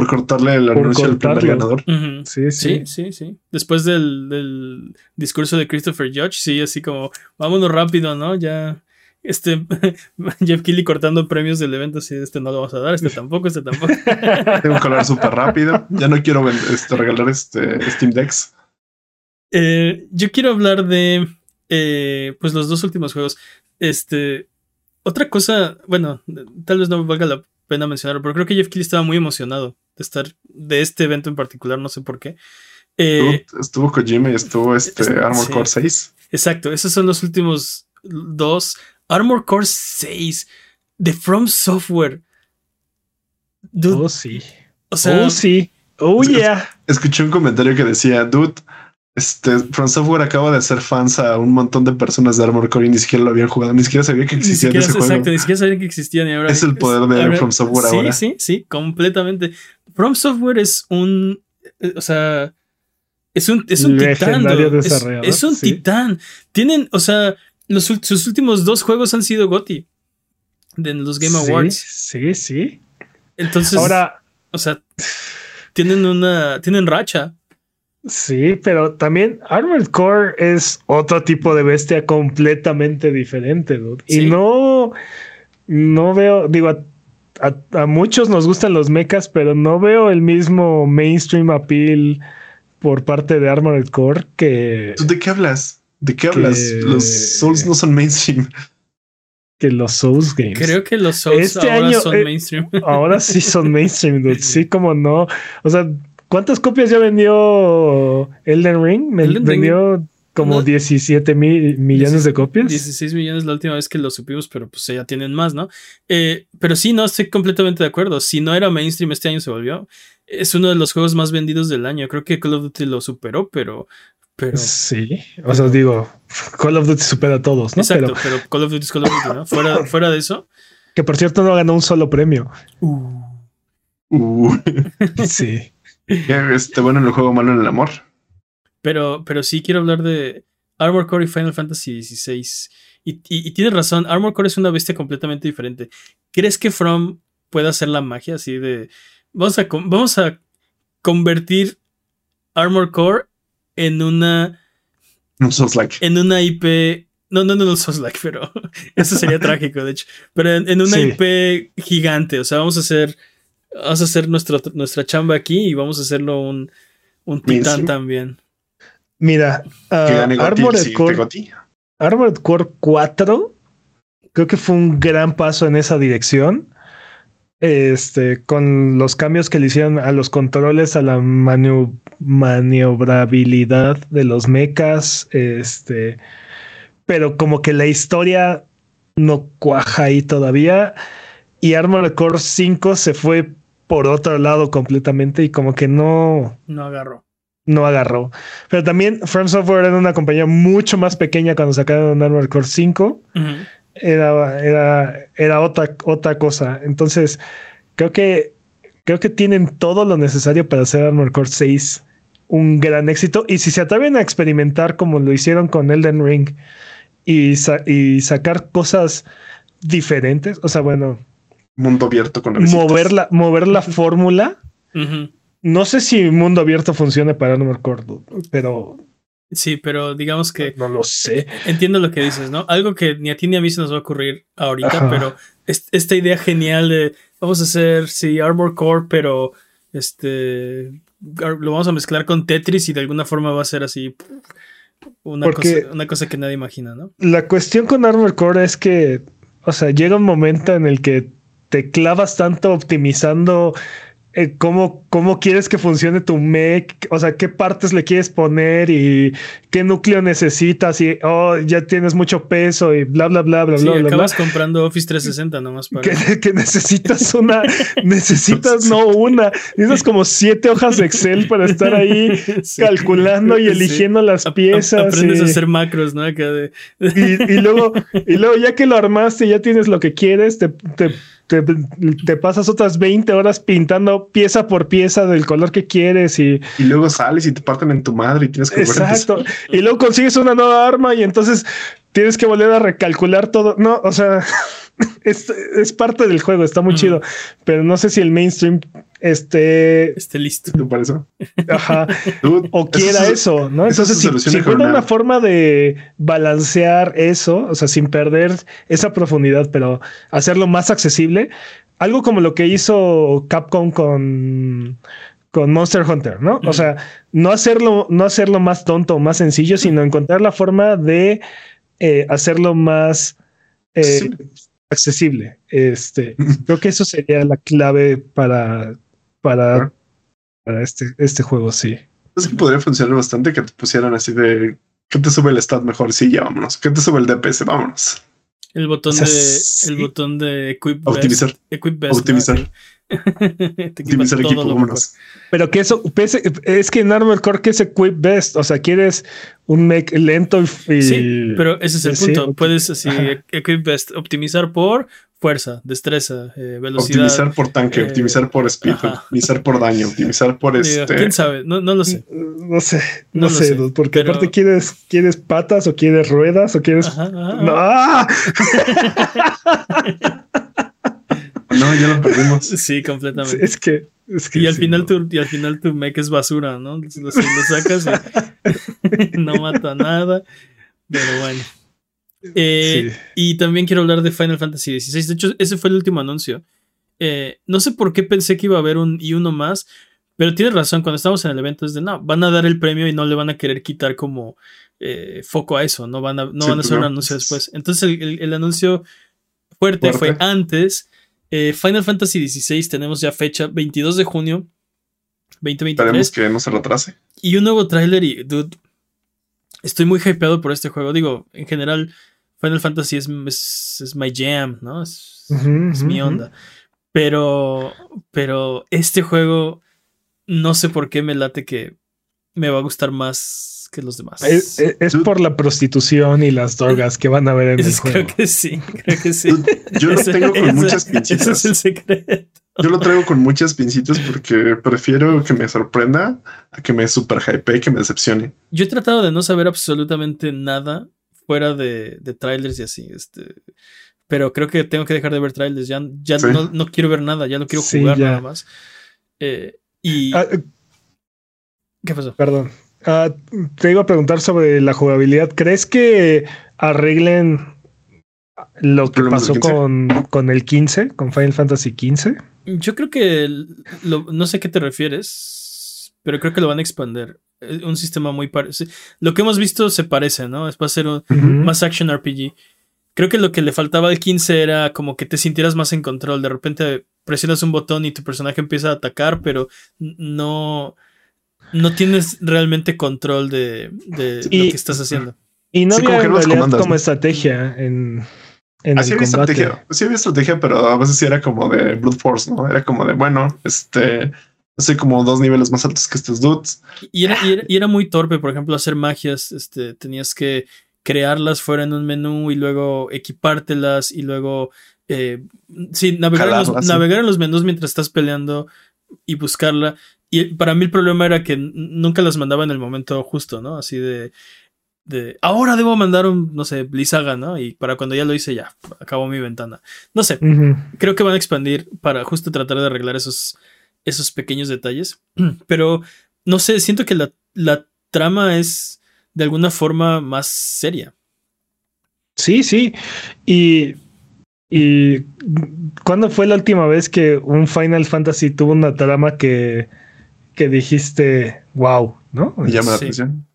por cortarle el anuncio al primer ganador. sí, sí, sí, sí, Después del, discurso de Christopher Judge, sí, así como, vámonos rápido, ¿no? Ya, este, (laughs) Jeff Kelly cortando premios del evento, así, este no lo vas a dar, este tampoco, este tampoco. (laughs) Tengo que hablar súper rápido. Ya no quiero este, regalar este Steam Decks. Eh, yo quiero hablar de, eh, pues, los dos últimos juegos. Este, otra cosa, bueno, tal vez no valga la pena mencionarlo, pero creo que Jeff Kelly estaba muy emocionado de estar de este evento en particular, no sé por qué. Eh, estuvo, Kojima y estuvo este Armor Core 6. Exacto, esos son los últimos dos. Armor Core 6 de From Software. oh, sí. O sea, oh, sí. Oh, yeah. Escuché un comentario que decía, dude, este, From Software acaba de hacer fans a un montón de personas de Armor Core y ni siquiera lo habían jugado, ni siquiera sabía que existía ese juego. Exacto, ni siquiera sabían que existían y ahora es el poder de From Software ahora. Sí, sí, sí, completamente. From Software es un, eh, o sea, es un, es un titán. Es, un titán. Tienen, o sea, los, sus últimos dos juegos han sido GOTY de los Game Awards. Sí, sí. Entonces, ahora, o sea, tienen una, tienen racha. Sí, pero también Armored Core es otro tipo de bestia completamente diferente, Y no, no veo, digo, a, muchos nos gustan los mechas, pero no veo el mismo mainstream appeal por parte de Armored Core que. ¿De qué hablas? ¿De qué hablas? Los Souls no son mainstream. Que los Souls games. Creo que los Souls este ahora son eh, mainstream. Ahora sí son (laughs) mainstream, dude. Sí, como no. O sea, ¿Cuántas copias ya vendió Elden Ring? Me vendió como 17 mil millones de copias. 16 millones la última vez que lo supimos, pero pues ya tienen más, ¿no? Eh, pero sí, no estoy completamente de acuerdo. Si no era mainstream, este año se volvió. Es uno de los juegos más vendidos del año. Creo que Call of Duty lo superó, pero. pero sí, o sea, digo, Call of Duty supera a todos, ¿no? Exacto, pero, Call of Duty es Call of Duty, ¿no? Fuera, (laughs) fuera de eso. Que por cierto no ganó un solo premio. Uh. Uh. (laughs) sí. Este, bueno en el juego, malo en el amor. Pero, pero sí quiero hablar de Armor Core y Final Fantasy XVI. Y, y, tienes razón, Armor Core es una bestia completamente diferente. ¿Crees que From puede hacer la magia así de. Vamos a, vamos a convertir Armor Core en una. En una IP. No, no, no, no sos like, pero (laughs) eso sería trágico, de hecho. Pero en, una IP gigante, o sea, vamos a hacer. Vamos a hacer nuestro, nuestra chamba aquí y vamos a hacerlo un, un titán también. Mira, uh, Armored, Core, Armored Core 4 creo que fue un gran paso en esa dirección. Este, con los cambios que le hicieron a los controles, a la maniobrabilidad de los mechas, este, pero como que la historia no cuaja ahí todavía. Y Armored Core 5 se fue por otro lado completamente y como que no. No agarró. No agarró. Pero también From Software era una compañía mucho más pequeña cuando sacaron Armored Core 5 era, era, era otra, otra cosa. Entonces, creo que, creo que tienen todo lo necesario para hacer Armored Core 6 un gran éxito. Y si se atreven a experimentar como lo hicieron con Elden Ring y, y sacar cosas diferentes, o sea, bueno. Mundo abierto con mover la, mover la fórmula. No sé si mundo abierto funcione para Armored Core, pero Sí, pero digamos que. No lo sé. Entiendo lo que dices, ¿no? Algo que ni a ti ni a mí se nos va a ocurrir ahorita, pero esta idea genial de vamos a hacer, sí, Armor Core, pero este. Lo vamos a mezclar con Tetris y de alguna forma va a ser así. Una, cosa, una cosa que nadie imagina, ¿no? La cuestión con Armor Core es que, o sea, llega un momento en el que te clavas tanto optimizando eh, cómo, cómo quieres que funcione tu mech, o sea, qué partes le quieres poner y qué núcleo necesitas y oh, ya tienes mucho peso y bla, bla, bla, bla, sí, bla. Acabas comprando Office 360 nomás para. Que, (laughs) necesitas una, (laughs) necesitas no una, necesitas como siete hojas de Excel para estar ahí (laughs) calculando y eligiendo las piezas. aprendes a hacer macros, ¿no? De... y, luego, y luego, ya que lo armaste, ya tienes lo que quieres, te, te te, pasas otras 20 horas pintando pieza por pieza del color que quieres y... Y luego sales y te parten en tu madre y tienes que... Exacto. y luego consigues una nueva arma y entonces tienes que volver a recalcular todo. No, o sea, (laughs) (laughs) es, es parte del juego, está muy chido, pero no sé si el mainstream esté, esté listo. por (laughs) eso? Ajá. o quiera eso, ¿no? Entonces, si, si una forma de balancear eso, o sea, sin perder esa profundidad, pero hacerlo más accesible, algo como lo que hizo Capcom con con Monster Hunter, ¿no? O sea, no hacerlo, no hacerlo más tonto o más sencillo, sino encontrar la forma de eh, hacerlo más eh, accesible. Este, (laughs) creo que eso sería la clave para, para, para este, este juego, sí. Es que podría funcionar bastante que te pusieran así de ¿qué te sube el stat mejor? Sí, ya vámonos. ¿Qué te sube el DPS? Vámonos. El botón de el botón de equip optimizar, equip optimizar. (laughs) optimizar equipo, vámonos. Pero que eso es que en Armor Core que es equip best, o sea, quieres un make lento y Sí, pero ese es el punto. Puedes así equip best optimizar por fuerza, destreza, eh, velocidad. Optimizar por tanque, eh, optimizar por speed, optimizar por daño, optimizar por este. ¿Quién sabe? No, no lo sé. No sé, no, sé, porque aparte quieres, quieres patas o quieres ruedas o quieres. No. (laughs) no, ya lo perdimos. Sí, completamente. Es que. y, al final tu, y al final tu mech es basura, ¿no? Lo, lo sacas y (laughs) (laughs) no mata nada. Pero bueno. Eh, y también quiero hablar de Final Fantasy XVI. De hecho, ese fue el último anuncio. Eh, no sé por qué pensé que iba a haber un y uno más, pero tienes razón. Cuando estamos en el evento, es de no, van a dar el premio y no le van a querer quitar como eh, foco a eso. No van a, no van a hacer un anuncio después. Entonces, el, anuncio fuerte, fue antes. Final Fantasy XVI tenemos ya fecha 22 de junio 2023. Esperemos que no se retrase. Y un nuevo tráiler y, dude, estoy muy hypeado por este juego. Digo, en general, Final Fantasy es, es, my jam, ¿no? Es, mi onda. Pero, pero este juego, no sé por qué me late que me va a gustar más que los demás. Es, por la prostitución y las drogas que van a ver en el juego. Creo que sí, creo que sí. Yo lo (laughs) tengo con muchas pincitas. Ese es el secreto. Yo lo traigo con muchas pincitas porque prefiero que me sorprenda a que me super hype y que me decepcione. Yo he tratado de no saber absolutamente nada fuera de, trailers y así. Este, pero creo que tengo que dejar de ver trailers. Ya, ya no, quiero ver nada, ya no quiero jugar nada más. Eh, y. Ah, eh, ¿Qué pasó? Perdón. Ah, te iba a preguntar sobre la jugabilidad. ¿Crees que arreglen lo que pasó con, con, el 15, con Final Fantasy 15? Yo creo que no sé a qué te refieres, pero creo que lo van a expandir. Un sistema muy parecido. Lo que hemos visto se parece, ¿no? Es para ser un más action RPG. Creo que lo que le faltaba al 15 era como que te sintieras más en control. De repente presionas un botón y tu personaje empieza a atacar, pero no, no tienes realmente control de, lo que estás haciendo. Y no había como, como estrategia en, en Así había estrategia, sí había estrategia, pero a veces sí era como de brute force, ¿no? Era como de, bueno, este, así como dos niveles más altos que estos dudes. Y era, y era, muy torpe, por ejemplo, hacer magias, este, tenías que crearlas fuera en un menú y luego equipártelas y luego, eh, sí, navegar, en los, navegar en los menús mientras estás peleando y buscarla. Y para mí el problema era que nunca las mandaba en el momento justo, ¿no? Así de, de ahora debo mandar un, no sé, Blizaga, ¿no? Y para cuando ya lo hice, ya, acabó mi ventana. No sé, creo que van a expandir para justo tratar de arreglar esos, esos pequeños detalles. (clears throat) Pero, no sé, siento que la, la trama es de alguna forma más seria. Sí, sí. Y, y ¿cuándo fue la última vez que un Final Fantasy tuvo una trama que, que dijiste, wow, ¿no? Me llama la atención.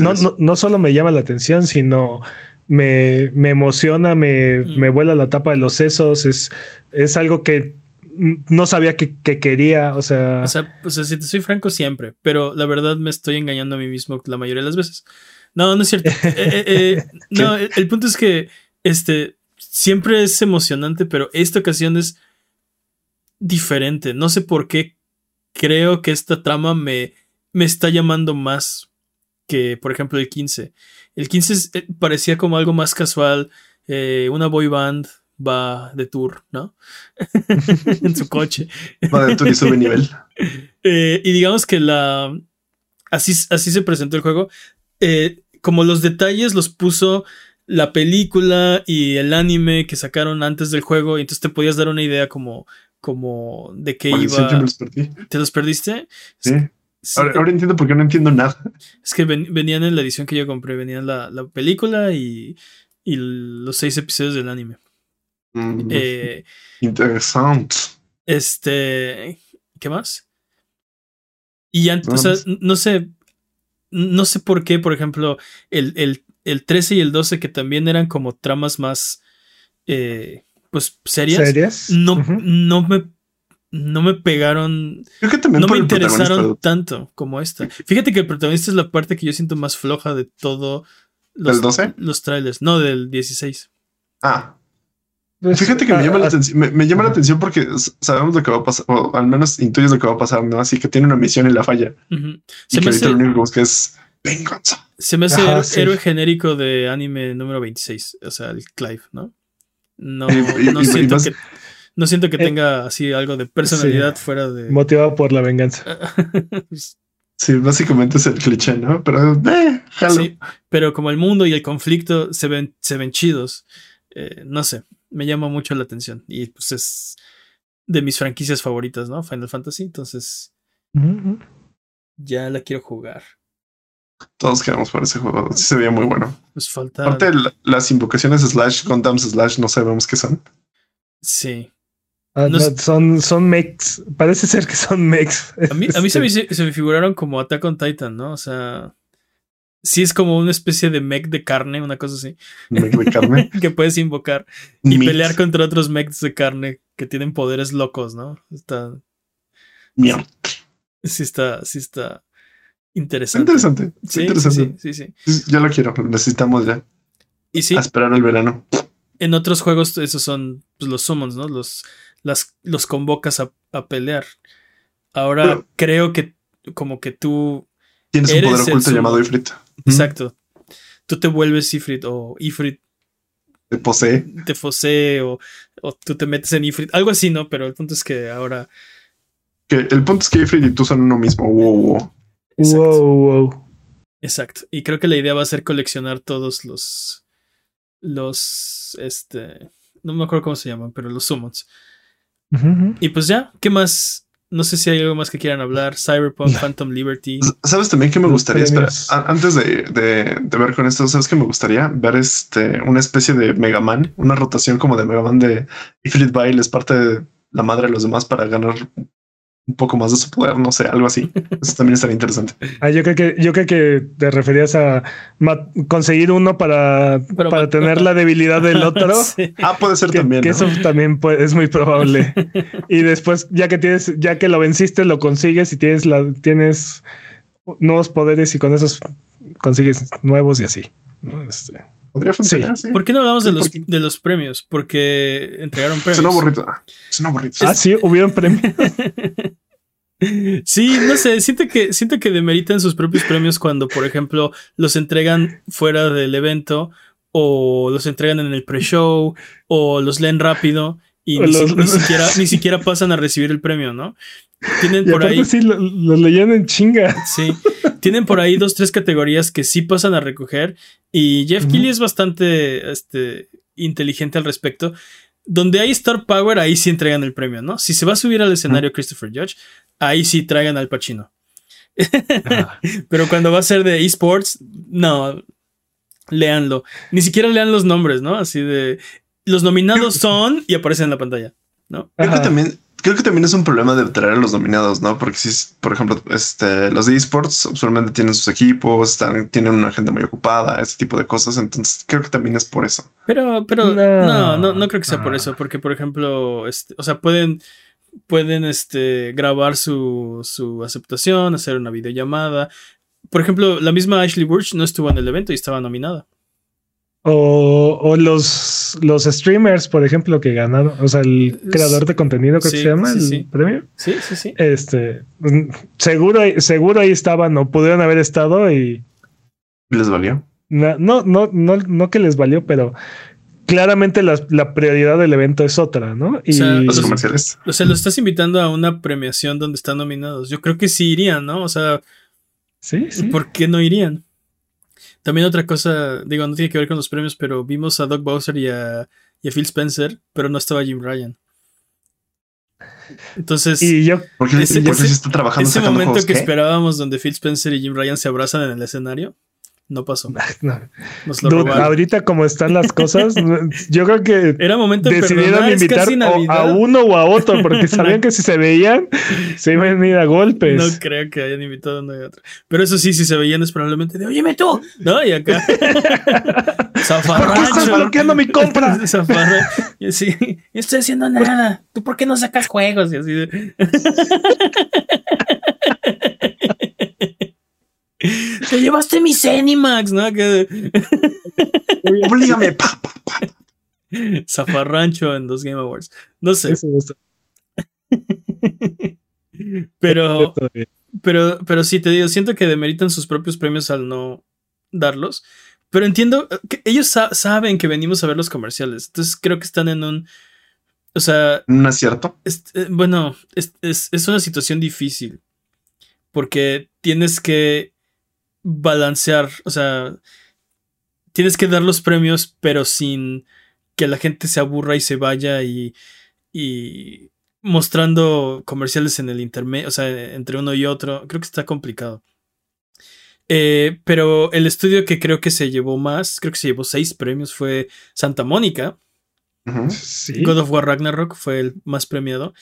no, no, no, solo me llama la atención, sino me, me emociona, me, mm. me, vuela la tapa de los sesos. Es, es algo que no sabía que, quería. O sea. O sea, si te soy franco, siempre. Pero la verdad me estoy engañando a mí mismo la mayoría de las veces. No, no es cierto. (laughs) Eh, eh, eh, no, el, punto es que este siempre es emocionante, pero esta ocasión es diferente. No sé por qué creo que esta trama me me está llamando más que, por ejemplo, el 15. El 15 eh, parecía como algo más casual, eh, una boy band va de tour, ¿no? (laughs) en su coche. Va de tour y sube nivel. (laughs) Eh, y digamos que la... Así, así se presentó el juego. como los detalles los puso la película y el anime que sacaron antes del juego, y entonces te podías dar una idea como, como de qué iba. ¿Te los perdiste? Sí. Ahora, entiendo por qué no entiendo nada. Es que venían en la edición que yo compré, venían la, película y, los seis episodios del anime. Mm, eh, interesante. Este, ¿qué más? Y antes, o sea, no sé, no sé por qué, por ejemplo, el, el, el 13 y el 12, que también eran como tramas más, eh, pues, serias. ¿Serias? No, no me no me pegaron. no me interesaron tanto como esta. Fíjate que el protagonista es la parte que yo siento más floja de todo. Los, ¿Del 12? Los trailers, no del 16. Ah. Pues, Fíjate que me, llama la atención, me, llama la atención porque sabemos lo que va a pasar, o al menos intuyes lo que va a pasar, ¿no? Así que tiene una misión y la falla. Y que ahorita lo único que es venganza. Se me hace héroe genérico de anime número 26, o sea, el Clive, ¿no? No, no siento que no siento que eh, tenga así algo de personalidad fuera de. Motivado por la venganza. (laughs) sí, básicamente es el cliché, ¿no? Pero, eh, sí, pero como el mundo y el conflicto se ven, se ven chidos, eh, no sé, me llama mucho la atención. Y pues es de mis franquicias favoritas, ¿no? Final Fantasy, entonces. Ya la quiero jugar. Todos quedamos por ese juego. Sí se veía muy bueno. Pues falta. Aparte, las invocaciones slash Gundams slash no sabemos qué son. Sí. Ah, son, son mechs. Parece ser que son mechs. A mí, a mí se, me, se, me, figuraron como Attack on Titan, ¿no? O sea, sí es como una especie de mech de carne, una cosa así. Mech de carne. (laughs) que puedes invocar y pelear contra otros mechs de carne que tienen poderes locos, ¿no? Está. Mierda. Sí está, sí está interesante. Interesante. Sí, interesante. Sí, sí, sí, Ya lo quiero, necesitamos ya. Y sí. A esperar el verano. En otros juegos, esos son pues, los summons, ¿no? Los las, los convocas a, pelear. Ahora creo que como que tú... Tienes un poder oculto llamado Ifrit. Exacto. Tú te vuelves Ifrit o Ifrit te posee. Te posee o, tú te metes en Ifrit. Algo así, ¿no? Pero el punto es que ahora... Que el punto es que Ifrit y tú son uno mismo. Wow, wow. Exacto. Y creo que la idea va a ser coleccionar todos los... Los... Este no me acuerdo cómo se llaman, pero los summons. Y pues ya, ¿qué más? No sé si hay algo más que quieran hablar. Cyberpunk, (laughs) Phantom Liberty. ¿Sabes también que me gustaría? Espera, antes de, ver con esto, ¿sabes que me gustaría? Ver este una especie de Mega Man, una rotación como de Mega Man de Ifrit Bile es parte de la madre de los demás para ganar un poco más de su poder, no sé, algo así. Eso también estaría interesante. Ah, yo creo que yo creo que te referías a conseguir uno para, para tener la debilidad del otro. (laughs) Ah, puede ser también. Que eso también es muy probable. (laughs) y después, ya que tienes, ya que lo venciste, lo consigues y tienes la, tienes nuevos poderes y con esos consigues nuevos y así. Este, Podría funcionar. ¿Por qué no hablamos de, los, de los premios? Porque entregaron premios. Es un aburrido. Es un aburrido. Ah, sí, hubieron premios. (laughs) Sí, no sé, siento que, siento que demeritan sus propios premios cuando, por ejemplo, los entregan fuera del evento o los entregan en el pre-show o los leen rápido y ni, (laughs) siquiera, ni siquiera pasan a recibir el premio, ¿no? Tienen por ahí. Sí, los leían en chinga. Sí. Tienen por ahí dos, tres categorías que sí pasan a recoger. Y Jeff uh es bastante este, inteligente al respecto. Donde hay Star Power, ahí sí entregan el premio, ¿no? Si se va a subir al escenario Christopher Judge, ahí sí traigan al Pachino. (laughs) Pero cuando va a ser de esports, no. Leanlo. Ni siquiera lean los nombres, ¿no? Así de. Los nominados son y aparecen en la pantalla, ¿no? Creo que también creo que también es un problema de traer a los nominados, ¿no? Porque si, por ejemplo, este, los de esports usualmente tienen sus equipos, están, tienen una gente muy ocupada, ese tipo de cosas. Entonces creo que también es por eso. Pero, pero no, no, no, creo que sea por eso, porque, por ejemplo, este, o sea, pueden, pueden este, grabar su, su aceptación, hacer una videollamada. Por ejemplo, la misma Ashley Burch no estuvo en el evento y estaba nominada. O, los, los streamers, por ejemplo, que ganaron, o sea, el creador de contenido, creo que se llama el premio. Sí, sí, sí. Este, seguro, seguro ahí estaban o pudieron haber estado y. ¿Les valió? No, no, no, no, que les valió, pero claramente la, prioridad del evento es otra, ¿no? Y los comerciales. O sea, lo estás invitando a una premiación donde están nominados. Yo creo que sí irían, ¿no? O sea, sí, sí. ¿por qué no irían? También otra cosa, digo, no tiene que ver con los premios, pero vimos a Doug Bowser y a, Phil Spencer, pero no estaba Jim Ryan. Entonces, y yo, ese, está trabajando ese momento que esperábamos donde Phil Spencer y Jim Ryan se abrazan en el escenario, no pasó. (laughs) ahorita como están las cosas, (laughs) yo creo que Era momento decidieron invitar a uno o a otro porque (laughs) sabían que si se veían se iban a ir a golpes. No creo que hayan invitado a uno y a otro. Pero eso sí, si se veían es probablemente de, óyeme tú, ¿no? Y acá. ¿Por qué estás bloqueando mi compra? Yo sí, no estoy haciendo nada. ¿Tú por qué no sacas juegos? Y así de... Te llevaste mi Zenimax, ¿no? Oblígame. Zafarrancho en dos Game Awards. No sé. pero, pero, pero sí te digo, siento que demeritan sus propios premios al no darlos. Pero entiendo que ellos saben que venimos a ver los comerciales. Entonces creo que están en un. O sea. ¿No es cierto? Eh, bueno, es, es una situación difícil. Porque tienes que balancear, o sea, tienes que dar los premios, pero sin que la gente se aburra y se vaya y, y mostrando comerciales en el intermedio, o sea, entre uno y otro, creo que está complicado. Eh, pero el estudio que creo que se llevó más, creo que se llevó seis premios, fue Santa Mónica. God of War Ragnarok fue el más premiado.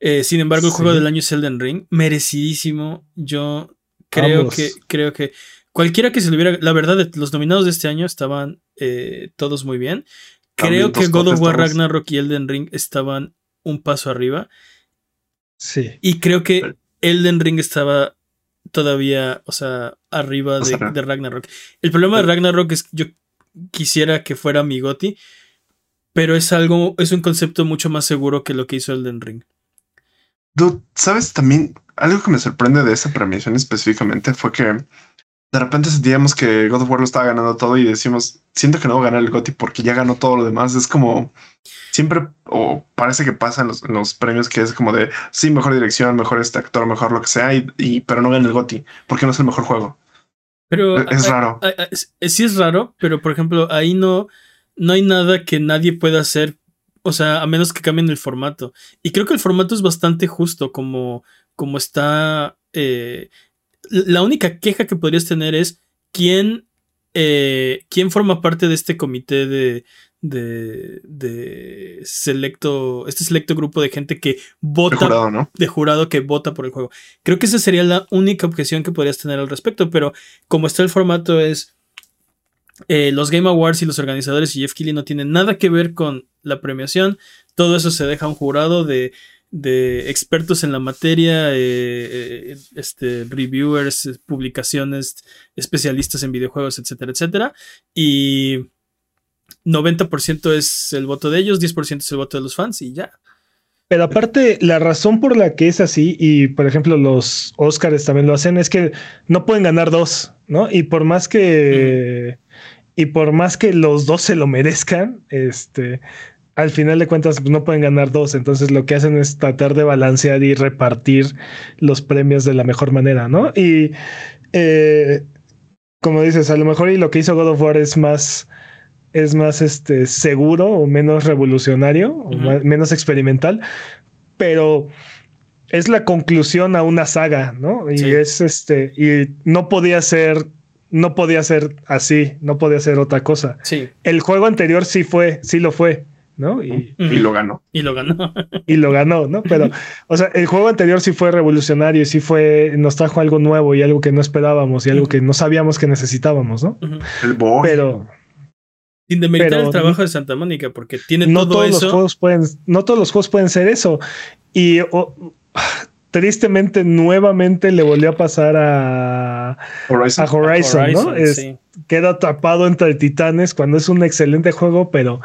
Eh, sin embargo, el juego del año es Elden Ring, merecidísimo. Yo Creo que, creo que cualquiera que se le hubiera. La verdad, los nominados de este año estaban eh, todos muy bien. Creo que God of War Ragnarok y Elden Ring estaban un paso arriba. Sí. Y creo que Elden Ring estaba todavía, o sea, arriba de, Ragnarok. El problema de Ragnarok es que yo quisiera que fuera mi Goti, pero es algo, es un concepto mucho más seguro que lo que hizo Elden Ring. ¿sabes también? Algo que me sorprende de esa premiación específicamente fue que de repente sentíamos que God of War lo estaba ganando todo y decimos, siento que no va a ganar el GOTY porque ya ganó todo lo demás. Es como siempre, o parece que pasa en los, premios que es como de, sí, mejor dirección, mejor este actor, mejor lo que sea, y, pero no gana el GOTY porque no es el mejor juego. Pero es, raro. sí es raro, pero por ejemplo, ahí no, no hay nada que nadie pueda hacer O sea, a menos que cambien el formato. Y creo que el formato es bastante justo como, como está... Eh, la única queja que podrías tener es quién, eh, quién forma parte de este comité de, de, de selecto, este selecto grupo de gente que vota, De jurado, ¿no? de jurado que vota por el juego. Creo que esa sería la única objeción que podrías tener al respecto, pero como está el formato es... eh, los Game Awards y los organizadores y Jeff Keighley no tienen nada que ver con la premiación. Todo eso se deja a un jurado de, de expertos en la materia, eh, eh, este, reviewers, publicaciones, especialistas en videojuegos, etcétera, etcétera. Y 90% es el voto de ellos, 10% es el voto de los fans y ya. Pero aparte, la razón por la que es así, y por ejemplo los Oscars también lo hacen, es que no pueden ganar dos, ¿no? Y por más que, y por más que los dos se lo merezcan, este, al final de cuentas pues, no pueden ganar dos. Entonces lo que hacen es tratar de balancear y repartir los premios de la mejor manera, ¿no? Y eh, como dices, a lo mejor y lo que hizo God of War es más es más este seguro o menos revolucionario o más- menos experimental, pero es la conclusión a una saga, ¿no? Y Sí. es este y no podía ser no podía ser así, no podía ser otra cosa. Sí. El juego anterior sí fue, sí lo fue, ¿no? Y, Y lo ganó. Y lo ganó. y lo ganó, ¿no? Pero, o sea, el juego anterior sí fue revolucionario, sí fue, nos trajo algo nuevo y algo que no esperábamos y algo que no sabíamos que necesitábamos, ¿no? El boy. Pero Sin demeritar Pero- el trabajo de Santa Mónica, porque tiene no todo todos los eso. juegos pueden, no todos los juegos pueden ser eso. Y tristemente, nuevamente le volvió a pasar a, Horizon. a Horizon, ¿no? Horizon, Es- sí. queda atrapado entre titanes cuando es un excelente juego, pero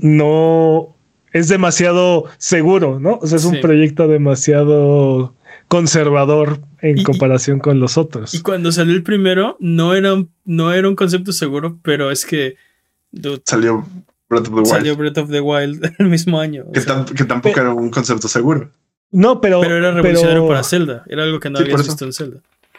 no es demasiado seguro, ¿no? O sea, es un proyecto demasiado conservador en Y- y- comparación con los otros. Y cuando salió el primero, no era un, no era un concepto seguro, pero es que dude, Salió Breath of the Wild. salió Breath of the Wild (laughs) el mismo año. que, sea, tam- que tampoco era un concepto seguro. no, pero, pero era revolucionario pero- para Zelda. Era algo que no Sí, habías visto en Zelda.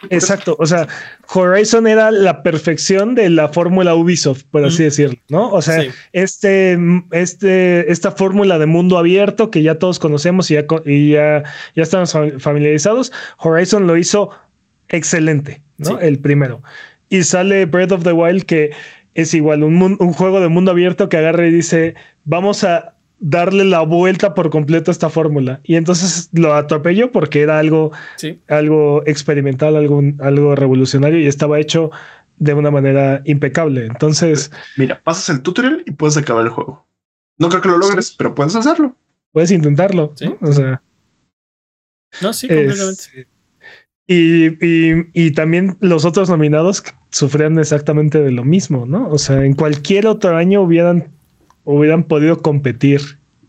Exacto, o sea, Horizon era la perfección de la fórmula Ubisoft, por así decirlo, ¿no? O sea, Sí. este, este, esta fórmula de mundo abierto que ya todos conocemos y ya, y ya, ya estamos fam- familiarizados, Horizon lo hizo excelente, ¿no? Sí. El primero. Y sale Breath of the Wild que es igual, un, un juego de mundo abierto que agarra y dice, vamos a darle la vuelta por completo a esta fórmula. Y entonces lo atropelló porque era algo Sí. algo experimental, algo, algo revolucionario y estaba hecho de una manera impecable. Entonces, Mira, pasas el tutorial y puedes acabar el juego. No creo que lo logres, pero puedes hacerlo. puedes intentarlo. Sí. ¿no? O sea, No, sí, es- completamente. y, y- y también los otros nominados sufrían exactamente de lo mismo, ¿no? O sea, en cualquier otro año hubieran, hubieran podido competir,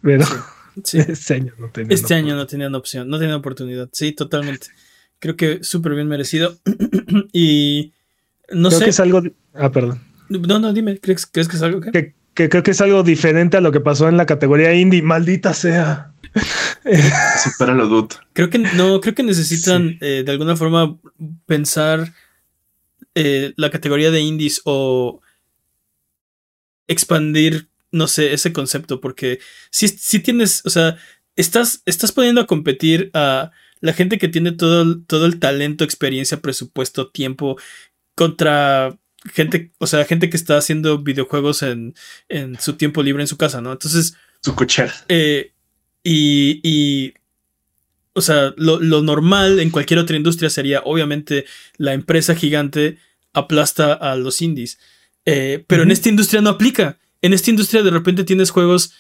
pero Sí. (laughs) este año no tenían. Este año no tenían opción, no tenían oportunidad. Sí, totalmente. Creo que súper bien merecido. (clears throat) y no Creo sé. que es algo. Ah, perdón. No, no, dime, ¿crees, crees que es algo que? Que, que creo que es algo diferente a lo que pasó en la categoría indie. Maldita sea. (laughs) Supéralo, dude. Creo que no, creo que necesitan eh, de alguna forma pensar eh, la categoría de indies o expandir, no sé, ese concepto, porque si, si tienes, o sea, estás, estás poniendo a competir a la gente que tiene todo, el- todo el talento, experiencia, presupuesto, tiempo, contra gente, o sea, gente que está haciendo videojuegos en, en su tiempo libre en su casa, ¿no? Entonces, Su cochera. eh, y, y, o sea, lo, lo normal en cualquier otra industria sería, obviamente, la empresa gigante aplasta a los indies. Eh, pero en esta industria no aplica. En esta industria de repente tienes juegos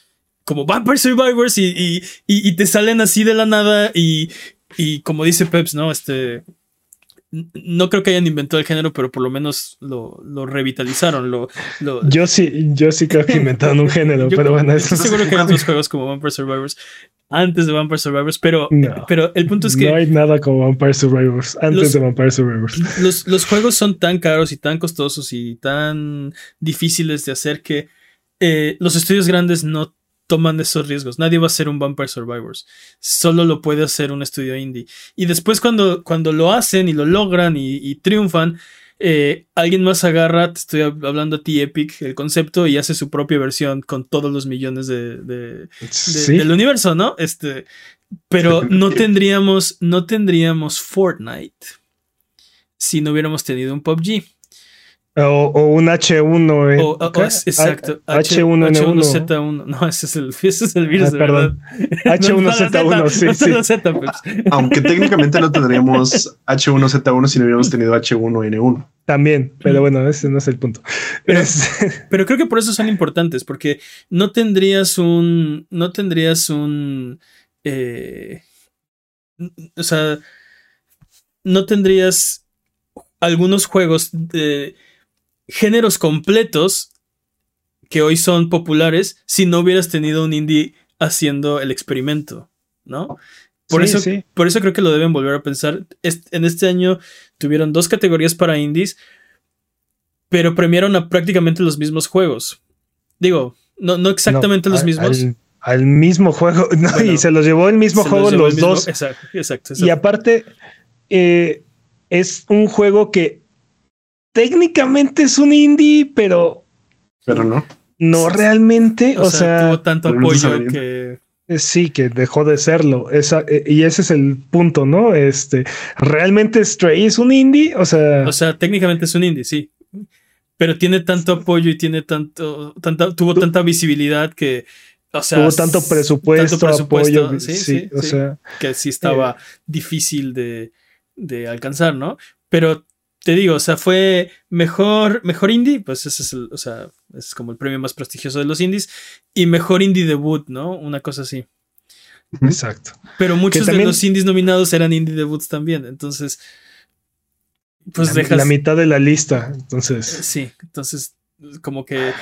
como Vampire Survivors y, y, y- y te salen así de la nada y, y como dice Peps, ¿no? Este... No creo que hayan inventado el género, pero por lo menos lo, lo revitalizaron. Lo, lo, Yo sí, yo sí creo que inventaron un género, (laughs) pero bueno, estoy eso seguro que hay otros juegos como Vampire Survivors antes de Vampire Survivors, pero, No. pero el punto es que no hay nada como Vampire Survivors antes Los- de Vampire Survivors. los, los juegos son tan caros y tan costosos y tan difíciles de hacer que eh, los estudios grandes no toman esos riesgos. Nadie va a hacer un Vampire Survivors. Solo lo puede hacer un estudio indie. Y después cuando, cuando lo hacen y lo logran y, y triunfan, eh, alguien más agarra, te estoy hablando a ti, Epic, el concepto y hace su propia versión con todos los millones de, del universo, ¿no? Este, pero (laughs) no tendríamos, no tendríamos Fortnite si no hubiéramos tenido un PUBG. O, un H1. Eh. exacto. H, 1 n 1 z 1 No, ese es el, (laughs) ese es el virus, ah, perdón. H1Z1, (laughs) sí. sí. Pues. Aunque técnicamente no tendríamos H1Z1 si no hubiéramos tenido H1N1. También, pero bueno, ese no es el punto. (laughs) Pero, creo que por eso son importantes, porque no tendrías un. No tendrías un. Eh, o sea, no tendrías algunos juegos de géneros completos que hoy son populares si no hubieras tenido un indie haciendo el experimento, ¿no? Por, eso, por eso creo que lo deben volver a pensar. en este año tuvieron dos categorías para indies, pero premiaron a prácticamente los mismos juegos. Digo, no, no exactamente los mismos. Al, mismo juego, (laughs) y se los llevó el mismo juego los, dos. Exacto, exacto, Y aparte, eh, es un juego que técnicamente es un indie, pero. Pero no. No realmente. O, sea, tuvo tanto apoyo que. Eh, sí, que dejó de serlo. Esa, eh, y ese es el punto, ¿no? Este, ¿realmente Stray es un indie? O sea. O sea, técnicamente es un indie, sí. Pero tiene tanto apoyo y tiene tanto, tanta, tuvo tanta visibilidad que, o sea, tuvo tanto presupuesto, apoyo, sí, sí, o sea, que sí estaba eh, difícil de, de alcanzar, ¿no? Pero te digo, o sea, fue mejor, mejor indie, pues ese es el, o sea, es como el premio más prestigioso de los indies, y mejor indie debut, ¿no? Una cosa así. Exacto. Pero muchos de los indies nominados eran indie debuts también, entonces, pues la, dejas... La mitad de la lista, entonces. Sí, entonces, como que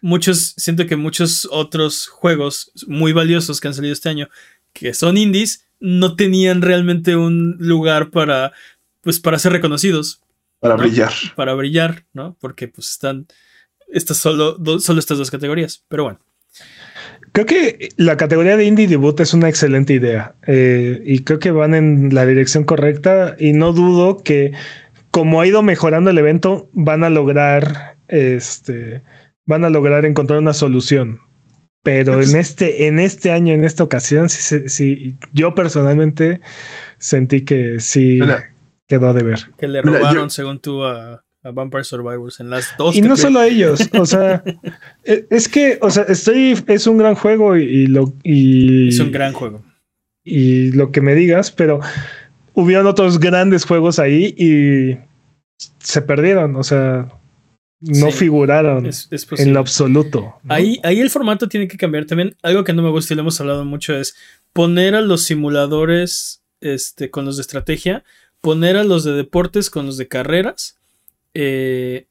muchos, siento que muchos otros juegos muy valiosos que han salido este año, que son indies, no tenían realmente un lugar para, pues, para ser reconocidos. Para brillar. Para brillar, ¿no? Porque pues están estas solo, solo estas dos categorías. Pero bueno. Creo que la categoría de indie debut es una excelente idea eh, y creo que van en la dirección correcta y no dudo que como ha ido mejorando el evento van a lograr este van a lograr encontrar una solución. Pero en este en este año en esta ocasión sí, sí yo personalmente sentí que sí quedó de ver. Que le robaron, según tú, a, Vampire Survivors en las dos. Y no solo a ellos, (laughs) o sea, e, es que, o sea, estoy, es un gran juego y, lo. Y, es un gran juego. Y lo que me digas, pero hubieron otros grandes juegos ahí y se perdieron, o sea, no figuraron en lo absoluto. Ahí, ahí el formato tiene que cambiar también. Algo que no me gusta y lo hemos hablado mucho es poner a los simuladores este, con los de estrategia poner a los de deportes con los de carreras, eh,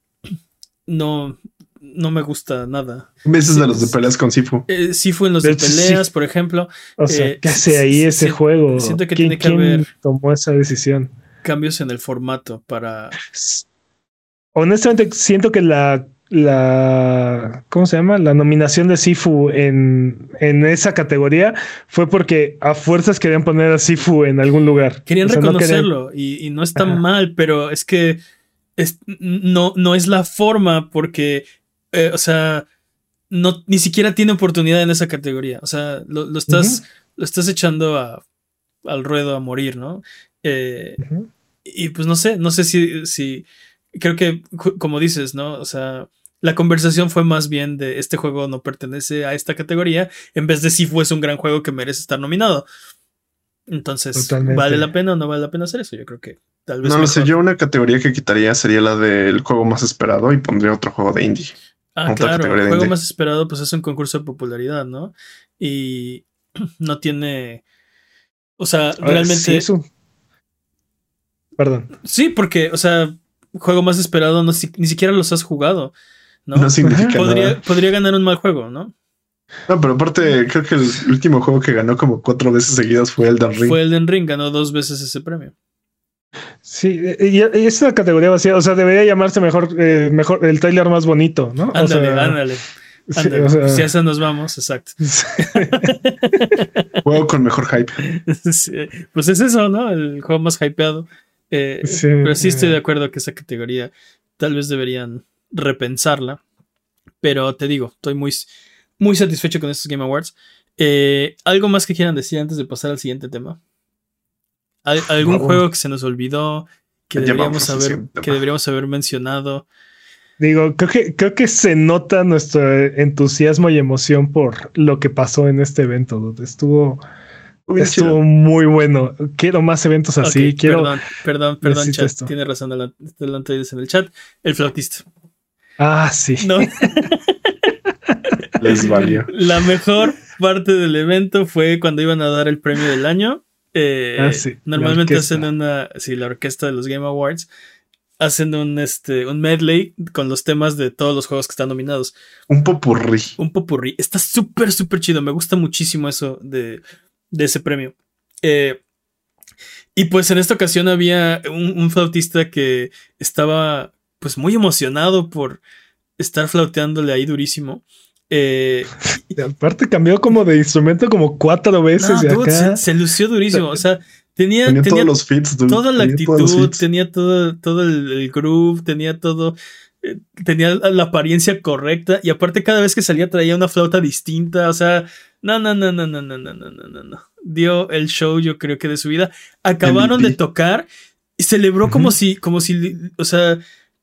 no, no me gusta nada. Veces de los de peleas con Sifu. Eh, Sifu en los de, peleas, por ejemplo. O sea, eh, ¿qué hace ahí ese juego? Siento que tiene que haber. tomó esa decisión? Cambios en el formato para. Honestamente, siento que la la ¿cómo se llama? La nominación de Sifu en, en, esa categoría fue porque a fuerzas querían poner a Sifu en algún lugar. Querían reconocerlo y, no está mal, pero es que no, no es la forma porque, eh, o sea, no, ni siquiera tiene oportunidad en esa categoría. O sea, lo, estás, lo estás echando a, al ruedo a morir, ¿no? Eh, y pues no sé, no sé si, si creo que, como dices, ¿no? O sea, la conversación fue más bien de este juego no pertenece a esta categoría, en vez de si fuese un gran juego que merece estar nominado. Entonces, ¿vale la pena o no vale la pena hacer eso? Yo creo que tal vez. No lo sé, yo una categoría que quitaría sería la del juego más esperado y pondría otro juego de indie. Ah, claro, el juego más esperado pues es un concurso de popularidad, ¿no? Y (clears throat) no tiene... O sea, realmente... eso. Perdón. Sí, porque, o sea, juego más esperado no, ni siquiera los has jugado. ¿No? significa podría, Podría ganar un mal juego, ¿no? No, pero aparte, creo que el último juego que ganó como cuatro veces seguidas fue Elden Ring. Fue Elden Ring, ganó dos veces ese premio. Sí, y, es una categoría vacía, o sea, debería llamarse mejor, eh, mejor el trailer más bonito, ¿no? Ándale, ándale. si a eso nos vamos, exacto. (laughs) juego con mejor hype. (laughs) pues es eso, ¿no? El juego más hypeado. Eh, pero sí estoy de acuerdo que esa categoría tal vez deberían repensarla. Pero te digo, estoy muy, muy satisfecho con estos Game Awards. Eh, ¿Algo más que quieran decir antes de pasar al siguiente tema? ¿Algún juego que se nos olvidó? Que deberíamos, haber, que deberíamos haber mencionado. Digo, creo que, creo que se nota nuestro entusiasmo y emoción por lo que pasó en este evento. Estuvo, estuvo muy bueno. Quiero más eventos así. Quiero, perdón, perdón, perdón, chat. Tiene razón delante en el chat. El flautista. Ah, sí. No. (laughs) Les valió. La mejor parte del evento fue cuando iban a dar el premio del año. Eh, ah, sí, normalmente hacen una. Sí, la orquesta de los Game Awards. Hacen un, este, un medley con los temas de todos los juegos que están nominados. Un popurrí. Un popurrí. Está súper, súper chido. Me gusta muchísimo eso de, de ese premio. Eh, y pues en esta ocasión había un, un, flautista que estaba pues muy emocionado por estar flauteándole ahí durísimo. Eh, aparte cambió como de instrumento como cuatro veces. Se, lució durísimo. O sea, tenía, tenía, todos los fits, toda la actitud, tenía todo, todo el, groove, tenía todo. Eh, tenía la apariencia correcta. Y aparte, cada vez que salía traía una flauta distinta. O sea, no, no, no, no, no, no, no, no, no, no. Dio el show, yo creo que de su vida. Acabaron de tocar y celebró como si, como si, o sea,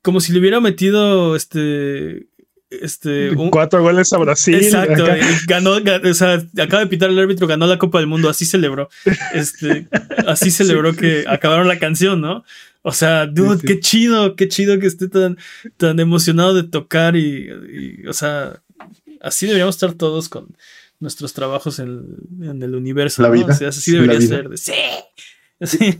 como si le hubiera metido este este, Cuatro goles a Brasil. Exacto. Ganó, o sea, acaba de pitar el árbitro, ganó la Copa del Mundo, así celebró. Este, así celebró que acabaron la canción, ¿no? O sea, dude, qué chido, qué chido que esté tan, tan emocionado de tocar y, o sea, así deberíamos estar todos con nuestros trabajos en, el universo. La vida. así debería ser. sí, (laughs) Sí.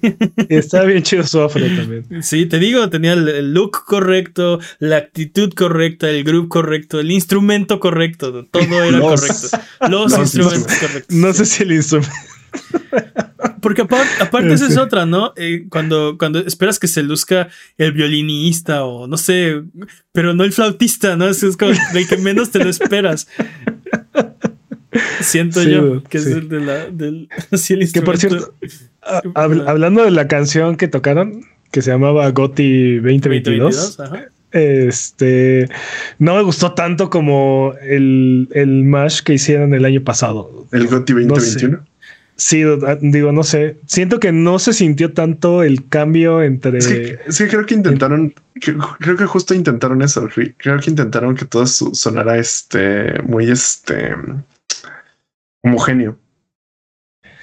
Está bien chido su afro también. Sí, te digo, tenía el, look correcto, la actitud correcta, el groove correcto, el instrumento correcto, todo era correcto. Los, instrumentos correctos. No sé si el instrumento. Porque aparte, esa es otra, ¿no? Eh, cuando, cuando esperas que se luzca el violinista o no sé, pero no el flautista, ¿no? Es, como el que menos te lo esperas. Siento yo que es el de la, del. (laughs) que por cierto, hablando de la canción que tocaron, que se llamaba Goti 2022. este no me gustó tanto como el, el mash que hicieron el año pasado. El Goti 2021. Sí, ah, digo, no sé. Siento que no se sintió tanto el cambio entre. Es que, creo que intentaron. creo que justo intentaron eso. Creo que intentaron que todo sonara este muy este homogéneo.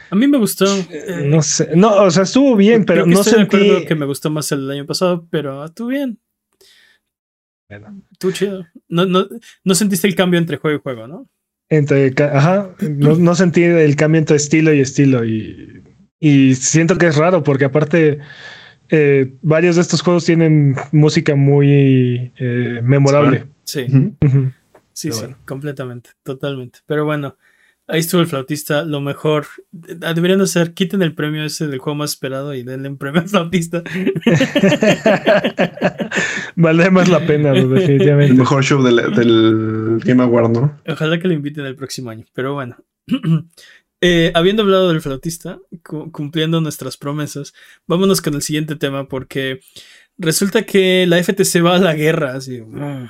A mí me gustó. Eh, no sé. No, o sea, estuvo bien, pero no sentí. que me gustó más el año pasado, pero estuvo bien. Estuvo chido. No, no, no sentiste el cambio entre juego y juego, ¿no? Entre. Ajá. No, sentí el cambio entre estilo y estilo. Y, y siento que es raro, porque aparte. Eh, varios de estos juegos tienen música muy eh, memorable. Sí. Sí, sí, completamente, totalmente. Pero bueno, Ahí estuvo el flautista, lo mejor. Ah, deberían de ser, quiten el premio ese del juego más esperado y denle un premio al flautista. (laughs) vale más la pena, definitivamente. El mejor show del, Game Award, ¿no? Ojalá que lo inviten el próximo año, pero bueno. (clears throat) Eh, habiendo hablado del flautista, cumpliendo nuestras promesas, vámonos con el siguiente tema porque resulta que la FTC va a la guerra, así, mm,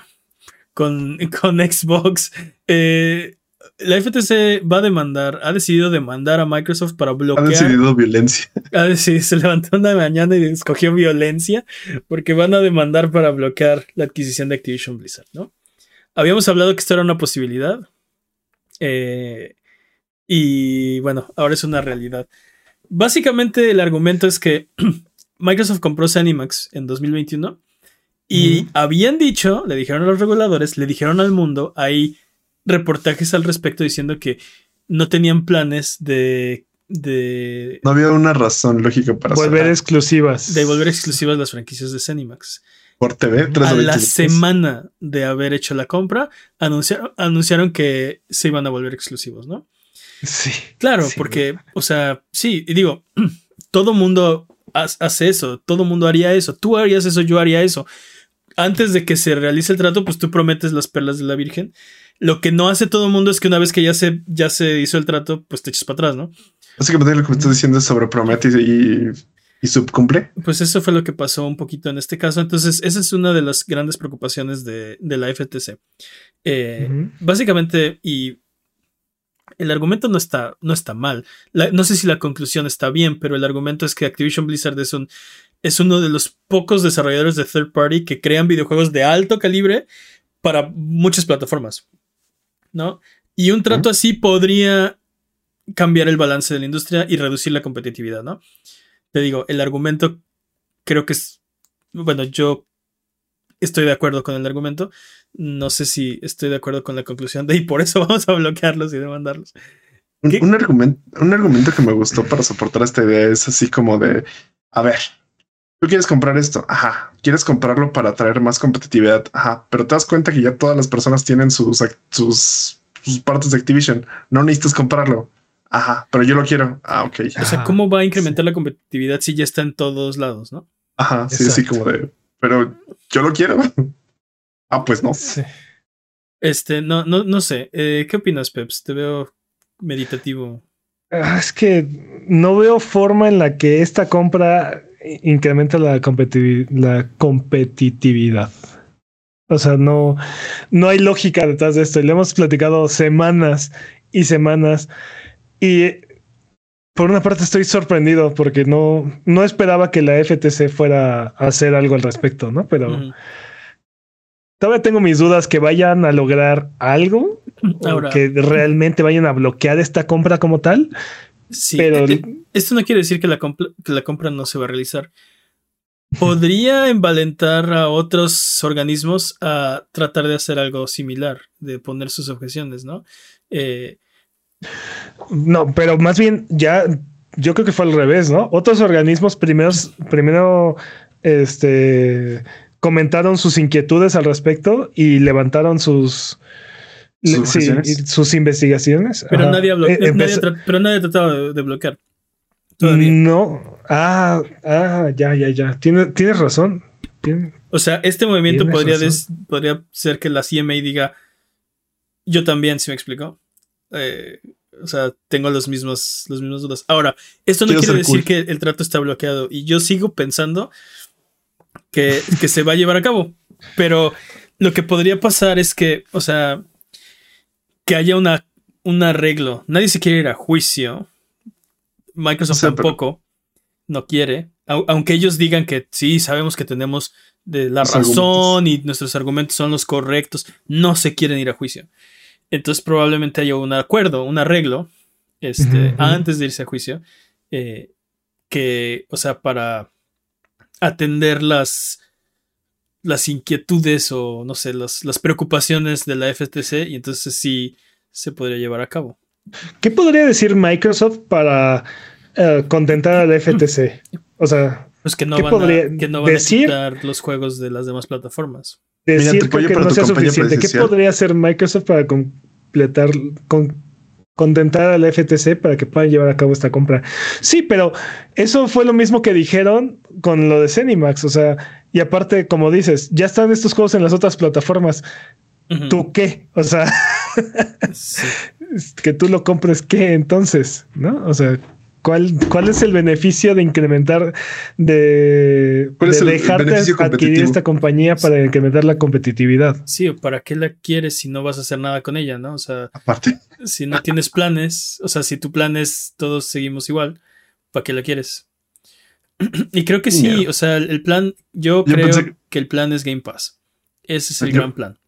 con, (laughs) con Xbox. Eh, la FTC va a demandar, ha decidido demandar a Microsoft para bloquear. Ha decidido violencia. (laughs) Ha decidido, se levantó una mañana y escogió violencia porque van a demandar para bloquear la adquisición de Activision Blizzard, ¿no? Habíamos hablado que esto era una posibilidad. Eh, y bueno, ahora es una realidad. Básicamente el argumento es que (clears throat) Microsoft compró Zenimax en 2021 y habían dicho, le dijeron a los reguladores, le dijeron al mundo, ahí reportajes al respecto diciendo que no tenían planes de. de no había una razón lógica para volver exclusivas. De volver exclusivas las franquicias de Cenimax. Por TV, A la semana de haber hecho la compra, anunciaron, anunciaron que se iban a volver exclusivos, ¿no? Sí. Claro, porque, o sea, sí, y digo, (clears throat) todo mundo hace eso, todo mundo haría eso, tú harías eso, yo haría eso. Antes de que se realice el trato, pues tú prometes las perlas de la Virgen lo que no hace todo el mundo es que una vez que ya se, ya se hizo el trato, pues te echas para atrás, ¿no? Básicamente lo que me estás diciendo es sobre Prometheus y. ¿Y subcumple? Pues eso fue lo que pasó un poquito en este caso. Entonces, esa es una de las grandes preocupaciones de, la FTC. Eh, básicamente, y el argumento no está, no está mal. no sé si la conclusión está bien, pero el argumento es que Activision Blizzard es, un, es uno de los pocos desarrolladores de third party que crean videojuegos de alto calibre para muchas plataformas. ¿No? Y un trato así podría cambiar el balance de la industria y reducir la competitividad, ¿no? te digo, el argumento creo que es, bueno, yo estoy de acuerdo con el argumento. No sé si estoy de acuerdo con la conclusión de y por eso (laughs) vamos a bloquearlos y demandarlos. Un, argumento, un argumento que me gustó para soportar esta idea es así como de, a ver, tú quieres comprar esto, ajá, quieres comprarlo para traer más competitividad, ajá, pero te das cuenta que ya todas las personas tienen sus, sus, sus partes de Activision, no necesitas comprarlo. Ajá, pero yo lo quiero. Ah, ok. O sea, ¿cómo va a incrementar la competitividad si ya está en todos lados, no? Ajá, sí, sí, como de, pero yo lo quiero. (laughs) ah, pues no. Sí. Este, no, no, no sé. Eh, ¿Qué opinas, Peps? Te veo meditativo. Ah, es que no veo forma en la que esta compra incrementa la, la competitividad. O sea, no, no hay lógica detrás de esto. Y le hemos platicado semanas y semanas y por una parte estoy sorprendido porque no, no esperaba que la FTC fuera a hacer algo al respecto, ¿no? Pero todavía tengo mis dudas que vayan a lograr algo o que realmente vayan a bloquear esta compra como tal. Sí, pero esto no quiere decir que la, que la compra no se va a realizar. Podría (laughs) envalentar a otros organismos a tratar de hacer algo similar, de poner sus objeciones, ¿no? Eh, no, pero más bien ya yo creo que fue al revés, ¿no? Otros organismos primeros, primero este, comentaron sus inquietudes al respecto y levantaron sus, sus, investigaciones. Pero, nadie, eh, pero nadie ha tratado de, bloquear. No. Ah, ah, ya, ya, ya. tienes razón. o sea, este movimiento podría, podría ser que la CMA diga, yo también, si me explico. Eh, o sea, tengo los mismos, los mismos dudas. Ahora, esto no quiere decir que el trato está bloqueado. Y yo sigo pensando que, que, se va a llevar a cabo. Pero lo que podría pasar es que, o sea, que haya una, un arreglo. Nadie se quiere ir a juicio. Microsoft tampoco no quiere. Aunque ellos digan que sí, sabemos que tenemos de la razón y nuestros argumentos son los correctos, no se quieren ir a juicio. Entonces probablemente haya un acuerdo, un arreglo, este, antes de irse a juicio, eh, que, o sea, para atender las, las inquietudes o, no sé, las, las preocupaciones de la FTC y entonces sí se podría llevar a cabo. ¿Qué podría decir Microsoft para eh, contentar a la FTC? O sea, pues que no van, a, que no van a quitar los juegos de las demás plataformas decir que no sea suficiente. ¿Qué podría hacer Microsoft para completar, con, contentar al FTC para que puedan llevar a cabo esta compra? Sí, pero eso fue lo mismo que dijeron con lo de Cenimax. O sea, y aparte, como dices, ya están estos juegos en las otras plataformas. ¿Tú qué? O sea, (laughs) que tú lo compres, ¿qué entonces? ¿No? O sea, ¿Cuál, ¿Cuál es el beneficio de incrementar, de, de dejarte adquirir esta compañía para incrementar la competitividad? Sí, o para qué la quieres si no vas a hacer nada con ella, ¿no? O sea, aparte, si no tienes planes, o sea, si tu plan es todos seguimos igual, ¿para qué la quieres? (clears throat) y creo que sí, o sea, el plan, yo, creo que el plan es Game Pass. Ese es el gran plan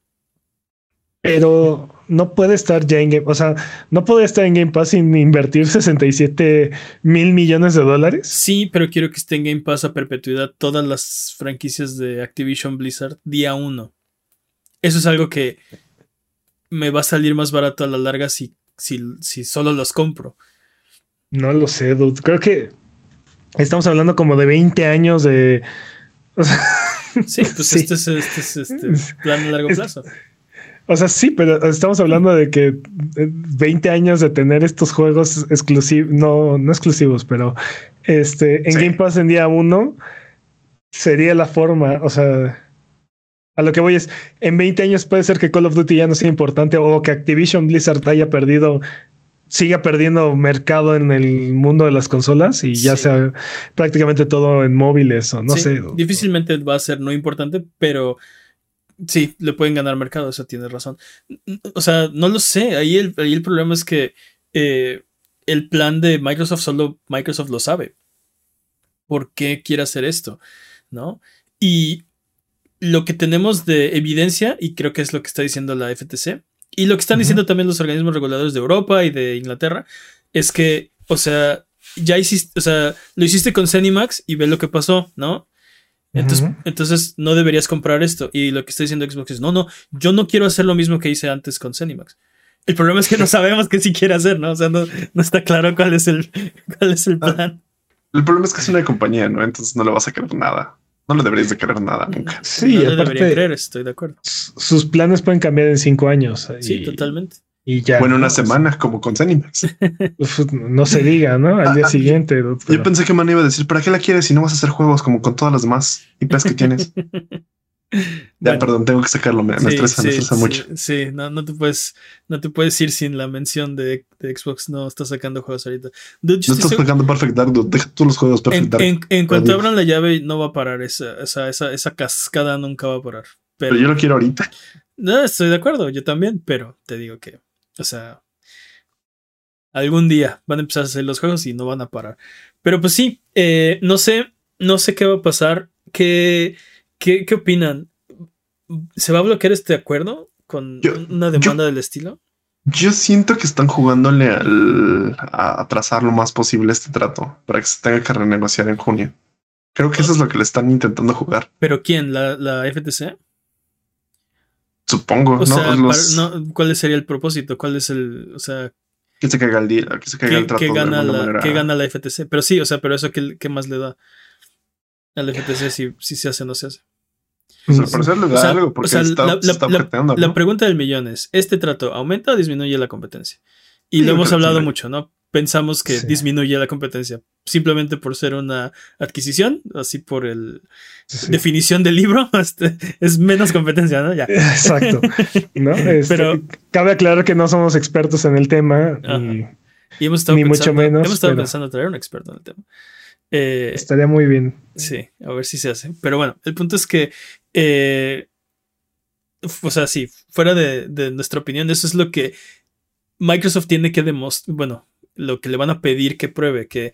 pero no puede estar ya en Game, o sea, no puede estar en Game Pass sin invertir 67 mil millones de dólares. Sí, pero quiero que esté en Game Pass a perpetuidad todas las franquicias de Activision Blizzard día uno. Eso es algo que me va a salir más barato a la larga si, si, si solo los compro. No lo sé, dude. Creo que estamos hablando como de 20 años de. sí, pues (laughs) Este, es, este este (laughs) plan a largo plazo. O sea, sí, pero estamos hablando de que 20 años de tener estos juegos exclusivos, no, no exclusivos, pero este en Game Pass en día uno sería la forma. O sea, a lo que voy es, en 20 años puede ser que Call of Duty ya no sea importante o que Activision Blizzard haya perdido siga perdiendo mercado en el mundo de las consolas y ya sea prácticamente todo en móviles o no sé. Difícilmente va a ser no importante, pero sí, le pueden ganar mercado, eso tienes razón. O sea, no lo sé, ahí el, el problema es que eh, el plan de Microsoft solo Microsoft lo sabe. ¿Por qué quiere hacer esto? ¿No? Y lo que tenemos de evidencia, y creo que es lo que está diciendo la FTC, y lo que están diciendo también los organismos reguladores de Europa y de Inglaterra, es que, o sea, ya hiciste, o sea, lo hiciste con Cenimax y ve lo que pasó, ¿no? Entonces, entonces no deberías comprar esto. Y lo que está diciendo Xbox es, no, no, yo no quiero hacer lo mismo que hice antes con Cenimax. El problema es que no sabemos qué sí quiere hacer, ¿no? O sea, no, está claro cuál es el, cuál es el ah, plan. el problema es que es una compañía, ¿no? Entonces no le vas a querer nada. No le deberías de querer nada nunca. Sí, no aparte, debería creer, estoy de acuerdo. Sus planes pueden cambiar en cinco años. Sí, totalmente. Y ya. Bueno, una semana, como con Zenimax. (laughs) no se diga, ¿no? Al día ah, siguiente. Yo, pensé que man iba a decir, ¿para qué la quieres si no vas a hacer juegos como con todas las demás IPs que tienes? (laughs) Ya, perdón, tengo que sacarlo, me, estresa, me estresa mucho. Sí, no, no, te puedes, no te puedes ir sin la mención de, Xbox, no está sacando juegos ahorita. no estás sacando Perfect Dark, deja tú los juegos Perfect en, Dark. En, cuanto abran la llave, no va a parar, esa, esa, esa, esa cascada nunca va a parar. Pero, yo lo quiero ahorita. No, estoy de acuerdo, yo también, pero te digo que, o sea, algún día van a empezar a hacer los juegos y no van a parar. Pero pues sí, eh, no sé, no sé qué va a pasar, qué ¿Qué, opinan? ¿Se va a bloquear este acuerdo con una demanda del estilo? Yo siento que están jugándole al, a atrasar lo más posible este trato para que se tenga que renegociar en junio. Creo que eso es lo que le están intentando jugar. ¿Pero quién? ¿La, la FTC? Supongo. ¿no? ¿Cuál sería el propósito? ¿Cuál es el. O sea. Que se caiga el, que se caiga el trato. Que gana, la, que gana la FTC. Pero sí, o sea, pero eso, ¿qué, qué más le da al FTC si, si se hace o no se hace? la, pregunta del millón es, ¿este trato aumenta o disminuye la competencia? Y lo hemos hablado mucho, ¿no? Pensamos que disminuye la competencia simplemente por ser una adquisición, así por el definición del libro, (laughs) este, es menos competencia, ¿no? Ya. Exacto. (laughs) Este, pero cabe aclarar que no somos expertos en el tema. Y, hemos estado, pensando, mucho menos, hemos estado pensando traer un experto en el tema. Eh, Estaría muy bien. Sí, a ver si se hace. Pero bueno, el punto es que, eh, o sea, sí, fuera de, nuestra opinión, eso es lo que Microsoft tiene que demostrar, bueno, lo que le van a pedir que pruebe, que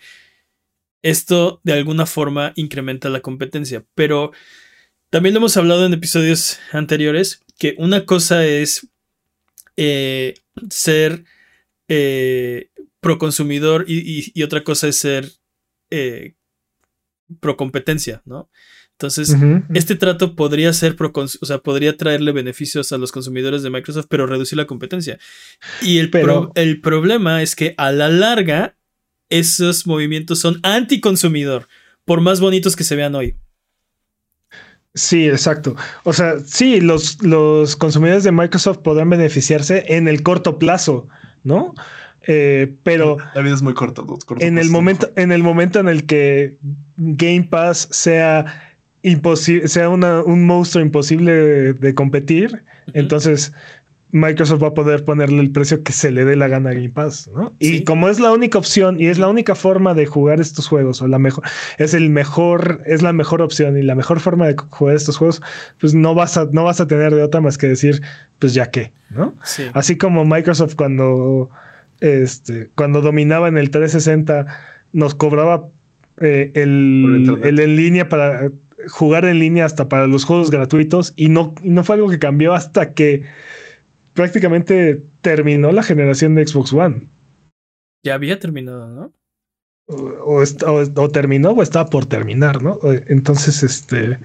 esto de alguna forma incrementa la competencia. Pero también lo hemos hablado en episodios anteriores, que una cosa es eh, ser pro consumidor y, otra cosa es ser eh, pro competencia, ¿no? Entonces, este trato podría ser pro, o sea, podría traerle beneficios a los consumidores de Microsoft, pero reducir la competencia. Y el, el problema es que a la larga, esos movimientos son anticonsumidor, por más bonitos que se vean hoy. Sí, exacto. O sea, sí, los, los consumidores de Microsoft podrán beneficiarse en el corto plazo, ¿no? Eh, pero la vida es muy corta. en el momento, en el momento en el que Game Pass sea imposible, sea un monstruo imposible de, competir, entonces Microsoft va a poder ponerle el precio que se le dé la gana a Game Pass, ¿no? Y como es la única opción y es la única forma de jugar estos juegos, o la mejor, es el mejor, es la mejor opción y la mejor forma de jugar estos juegos, pues no vas a, no vas a tener de otra más que decir, pues ya que, ¿no? Así como Microsoft cuando este, cuando dominaba en el 360, nos cobraba eh, el, en línea para jugar en línea hasta para los juegos gratuitos y no, no fue algo que cambió hasta que prácticamente terminó la generación de Xbox One. Ya había terminado, ¿no? O, o, terminó o estaba por terminar, ¿no? Entonces, este,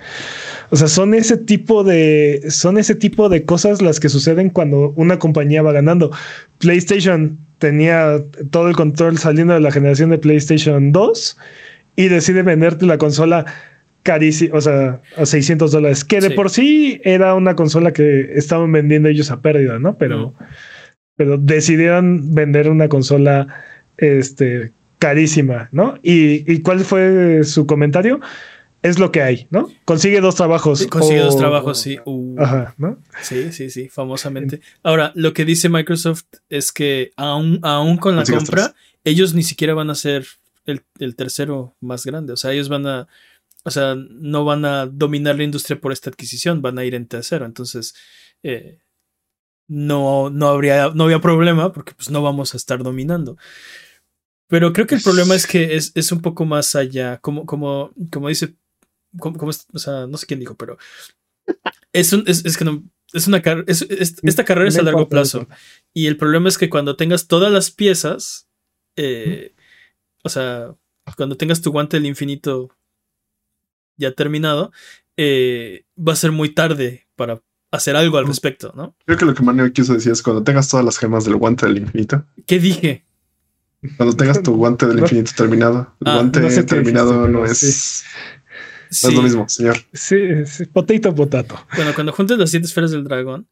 o sea, son ese tipo de, son ese tipo de cosas las que suceden cuando una compañía va ganando. PlayStation tenía todo el control saliendo de la generación de PlayStation 2 y decide venderte la consola carísima, o sea, a 600 dólares, que de por sí era una consola que estaban vendiendo ellos a pérdida, ¿no? Pero, pero decidieron vender una consola este, carísima, ¿no? ¿Y, ¿Y cuál fue su comentario? es lo que hay, ¿no? Consigue dos trabajos. consigue dos trabajos, sí. Uh. Ajá, ¿no? Sí, sí, sí, famosamente. Ahora, lo que dice Microsoft es que aún, aún con la compra, ellos ni siquiera van a ser el, tercero más grande. O sea, ellos van a. O sea, no van a dominar la industria por esta adquisición, van a ir en tercero. Entonces, eh, no, no, habría, no había problema porque pues no vamos a estar dominando. Pero creo que el problema es que es, es un poco más allá, como, como, como dice, como, o sea, no sé quién dijo, pero es, un, es, es que no, es una es, esta carrera es a largo plazo. Y el problema es que cuando tengas todas las piezas, eh, o sea, cuando tengas tu guante del infinito ya terminado, eh, va a ser muy tarde para hacer algo al respecto, ¿no? Creo que lo que Manuel quiso decir es cuando tengas todas las gemas del guante del infinito. ¿Qué dije? Cuando tengas tu guante del (laughs) infinito terminado. El ah, guante terminado no es. es lo mismo, señor. Sí, sí, potato, potato. Bueno, cuando juntes las siete esferas del dragón,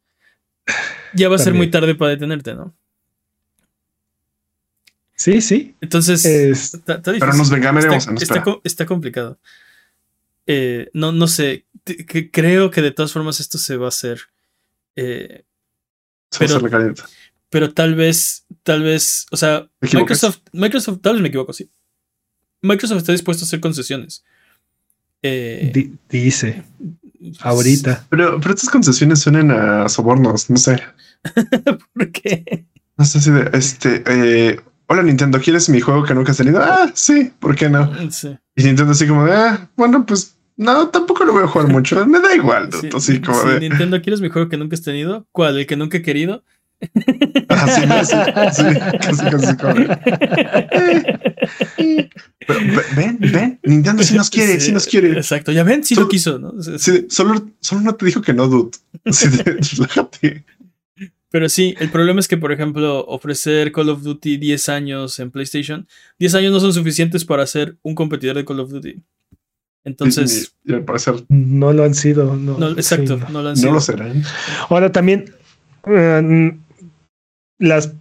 ya va a ser muy tarde para detenerte, ¿no? Sí, sí. Entonces, está, Pero nos vengaremos. Está, está, complicado. Eh, no, no sé. creo que de todas formas esto se va a hacer. Eh, se va a hacer pero tal vez, tal vez, o sea, Microsoft, Microsoft, tal vez me equivoco, sí. Microsoft está dispuesto a hacer concesiones. Eh, dice, pues, ahorita. Pero, pero estas concesiones suenan a sobornos, no sé. (laughs) ¿Por qué? No sé si de, este, eh, hola Nintendo, ¿quieres mi juego que nunca has tenido? Ah, sí, ¿por qué no? (laughs) Sí. Y Nintendo así como, ah, bueno, pues no, tampoco lo voy a jugar mucho, me da igual. así como de... Nintendo, ¿quieres mi juego que nunca has tenido? ¿Cuál? ¿El que nunca he querido? (laughs) Así, sí, casi, casi Pero, ven, ven, Nintendo sí nos quiere, sí, nos quiere. Exacto, ya ven, sí lo quiso, ¿no? solo, solo no te dijo que no, dude. (laughs) relájate. Pero sí, el problema es que, por ejemplo, ofrecer Call of Duty 10 años en PlayStation, 10 años no son suficientes para ser un competidor de Call of Duty. Entonces. Y, al parecer. No lo han sido. No, exacto, no, lo han sido. No lo serán. Ahora también. Eh, las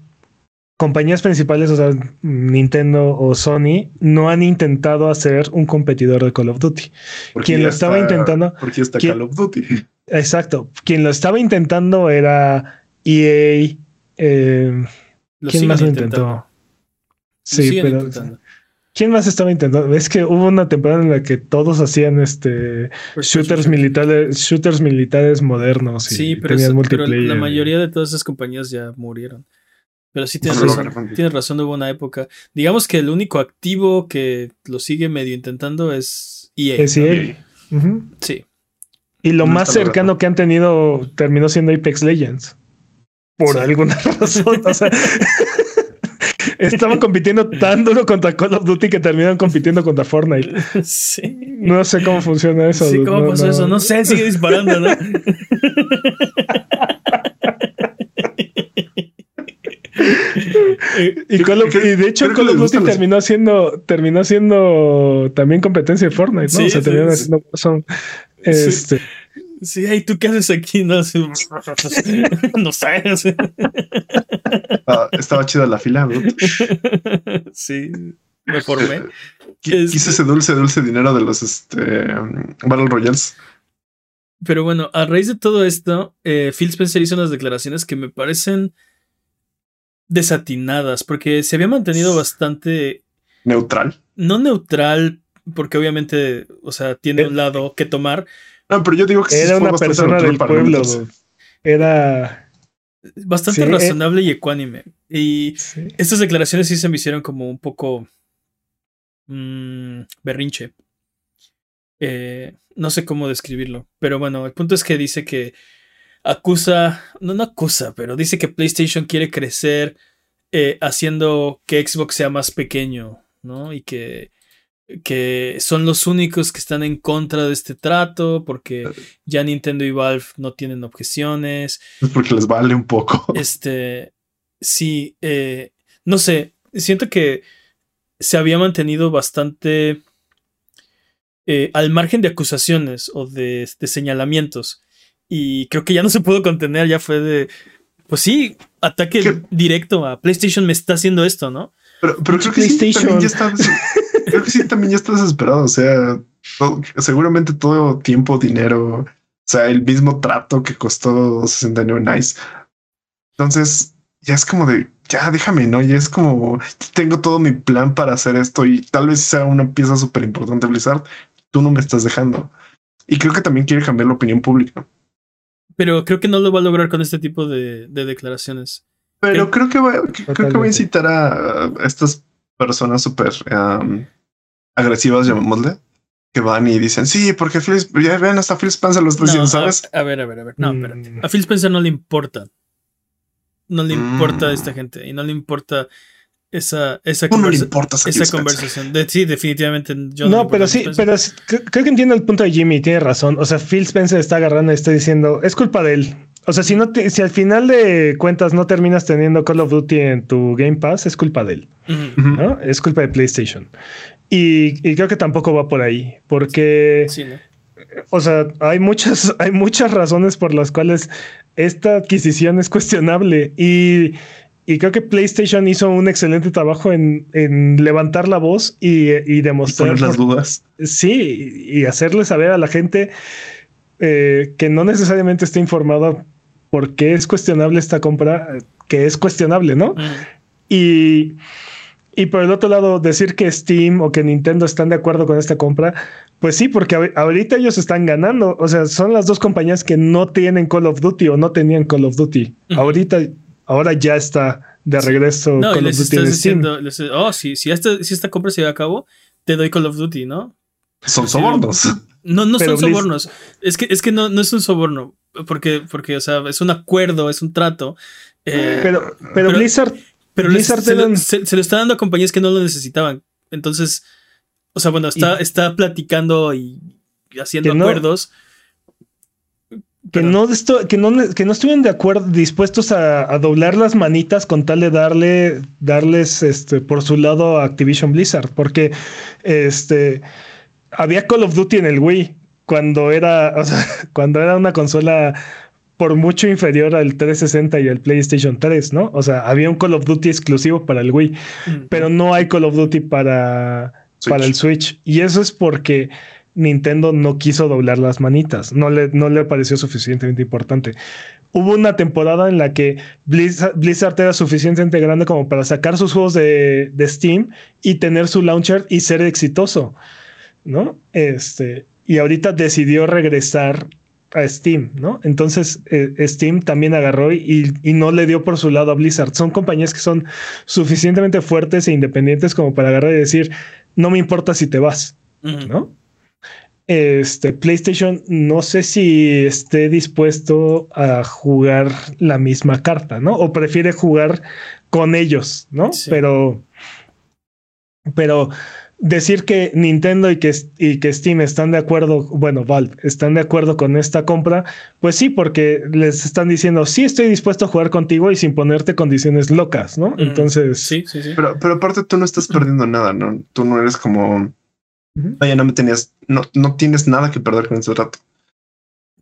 compañías principales, o sea, Nintendo o Sony, no han intentado hacer un competidor de Call of Duty. quien lo estaba intentando. Porque está Call of Duty. Exacto. Quien lo estaba intentando era EA. Eh, ¿Quién más lo intentó? Sí, pero. ¿Quién más estaba intentando? Es que hubo una temporada en la que todos hacían este shooters militares, shooters militares modernos. Y sí, pero, la mayoría de todas esas compañías ya murieron. Pero sí tienes razón. Tienes razón, hubo una época. Digamos que el único activo que lo sigue medio intentando es EA. Es EA. Sí. Y lo más cercano que han tenido terminó siendo Apex Legends. Por alguna (laughs) razón. o sea, (laughs) estaban compitiendo tan duro contra Call of Duty que terminaron compitiendo contra Fortnite. Sí. No sé cómo funciona eso. Sí, ¿cómo pasó eso? No sé, sigue disparando, ¿no? y, de hecho Call of Duty terminó siendo terminó siendo también competencia de Fortnite, ¿no? o sea, terminaron haciendo son este Sí, ¿y tú qué haces aquí? No, (laughs) no sé. Ah, estaba chida la fila, ¿no? Sí, me formé. Quise ese dulce, dulce dinero de los este, Battle Royals. Pero bueno, a raíz de todo esto, eh, Phil Spencer hizo unas declaraciones que me parecen desatinadas, porque se había mantenido bastante... Neutral. No neutral, porque obviamente, o sea, tiene eh, un lado que tomar, no, pero yo digo que era una persona del pueblo. Era bastante eh. razonable y ecuánime. Y estas declaraciones sí se me hicieron como un poco mmm, berrinche. Eh, no sé cómo describirlo, pero bueno, el punto es que dice que acusa, no, no acusa, pero dice que PlayStation quiere crecer eh, haciendo que Xbox sea más pequeño, ¿no? Y que que son los únicos que están en contra de este trato porque ya Nintendo y Valve no tienen objeciones. Es porque les vale un poco. (laughs) Este, sí, eh, no sé, siento que se había mantenido bastante eh, al margen de acusaciones o de, señalamientos y creo que ya no se pudo contener, ya fue de, pues sí, ataque directo a PlayStation me está haciendo esto, ¿no? Pero, creo que PlayStation. ya está creo que sí, también ya está desesperado. O sea, seguramente todo tiempo, dinero, o sea, el mismo trato que costó 69 Nice. Entonces, ya es como de, ya déjame, ¿no? Ya es como, tengo todo mi plan para hacer esto y tal vez sea una pieza súper importante Blizzard, tú no me estás dejando. Y creo que también quiere cambiar la opinión pública. Pero creo que no lo va a lograr con este tipo de, declaraciones. Pero creo que, va, creo que va a incitar a, estas personas súper agresivas, llamémosle, que van y dicen, sí, porque Phil, ya ven, hasta Phil Spencer lo está diciendo, ¿sabes? A, ver, a ver, a ver. No, espérate. Mm. A Phil Spencer no le importa. No le importa a esta mm. gente y no le importa esa, esa, esa conversación. sí, definitivamente. Yo no, pero sí, pero creo que entiendo el punto de Jimmy, tiene razón. O sea, Phil Spencer está agarrando y está diciendo, es culpa de él. O sea, si no si al final de cuentas no terminas teniendo Call of Duty en tu Game Pass, es culpa de él. ¿no? Es culpa de PlayStation. Y, creo que tampoco va por ahí, porque o sea, hay muchas, (laughs) hay muchas razones por las cuales esta adquisición es cuestionable y, creo que PlayStation hizo un excelente trabajo en, levantar la voz y, demostrar las dudas. Sí, y hacerle saber a la gente eh, que no necesariamente está informada por qué es cuestionable esta compra, que es cuestionable, ¿no? Y, y por el otro lado, decir que Steam o que Nintendo están de acuerdo con esta compra, pues sí, porque ahorita ellos están ganando. O sea, son las dos compañías que no tienen Call of Duty o no tenían Call of Duty. Ahorita, ahora ya está de regreso Call of Duty. Diciendo, oh, si, si, esta, si esta compra se lleva a cabo, te doy Call of Duty, ¿no? Son sobornos. No, no son sobornos. Es que, es que no, no es un soborno. Porque, porque, o sea, es un acuerdo, es un trato. Eh, pero, pero, Blizzard. Pero Blizzard se, lo, está dando a compañías que no lo necesitaban. Entonces, o sea, bueno, está, está platicando y haciendo acuerdos. Que no, que, no, que no estuvieron de acuerdo, dispuestos a, doblar las manitas con tal de darle, darles este, por su lado a Activision Blizzard, porque este, había Call of Duty en el Wii cuando era, o sea, (laughs) cuando era una consola por mucho inferior al 360 y al PlayStation 3, ¿no? O sea, había un Call of Duty exclusivo para el Wii, pero no hay Call of Duty para para el Switch. Y eso es porque Nintendo no quiso doblar las manitas, no le, no le pareció suficientemente importante. Hubo una temporada en la que Blizzard, era suficientemente grande como para sacar sus juegos de, Steam y tener su launcher y ser exitoso, ¿no? Este, y ahorita decidió regresar a Steam, ¿no? Entonces eh, Steam también agarró y, y, no le dio por su lado a Blizzard. Son compañías que son suficientemente fuertes e independientes como para agarrar y decir, no me importa si te vas, ¿no? Este PlayStation no sé si esté dispuesto a jugar la misma carta, ¿no? O prefiere jugar con ellos, ¿no? Pero, pero decir que Nintendo y que, y que Steam están de acuerdo, bueno, Valve están de acuerdo con esta compra, pues sí, porque les están diciendo, sí estoy dispuesto a jugar contigo y sin ponerte condiciones locas, ¿no? Entonces... Sí, sí, sí. Pero, pero aparte tú no estás perdiendo nada, ¿no? Tú no eres como... Oye, no me tenías, no, no tienes nada que perder con ese rato.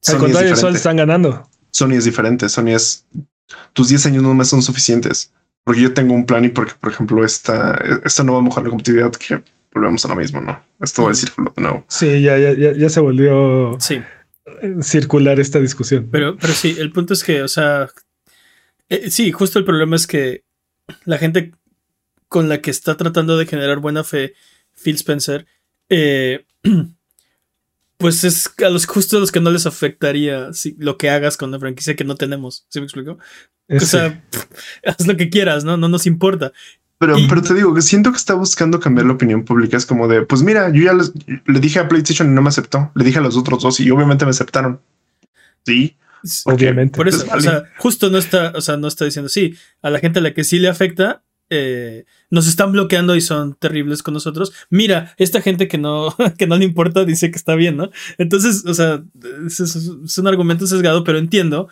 Al contrario, solo están ganando. Sony es diferente. Sony es tus 10 años no me son suficientes porque yo tengo un plan y porque, por ejemplo, esta, esta no va a mejorar la competitividad que volvemos a lo mismo, ¿no? Es todo el círculo de nuevo. Sí, ya, ya, ya, se volvió sí. circular esta discusión. Pero, pero sí, el punto es que, o sea, eh, sí, justo el problema es que la gente con la que está tratando de generar buena fe Phil Spencer, eh, (clears throat) pues es a los justo a los que no les afectaría si, lo que hagas con la franquicia que no tenemos. ¿Sí me explico? O sea, (laughs) haz lo que quieras, ¿no? No nos importa. Pero, pero te digo que siento que está buscando cambiar la opinión pública. Es como de, pues mira, yo ya le dije a PlayStation y no me aceptó. Le dije a los otros dos y obviamente me aceptaron. Sí. Obviamente. Por eso, o sea, justo no está, o sea, no está diciendo sí. A la gente a la que sí le afecta, eh, nos están bloqueando y son terribles con nosotros. Mira, esta gente que no, (laughs) que no le importa dice que está bien, ¿no? Entonces, o sea, es, es un argumento sesgado, pero entiendo,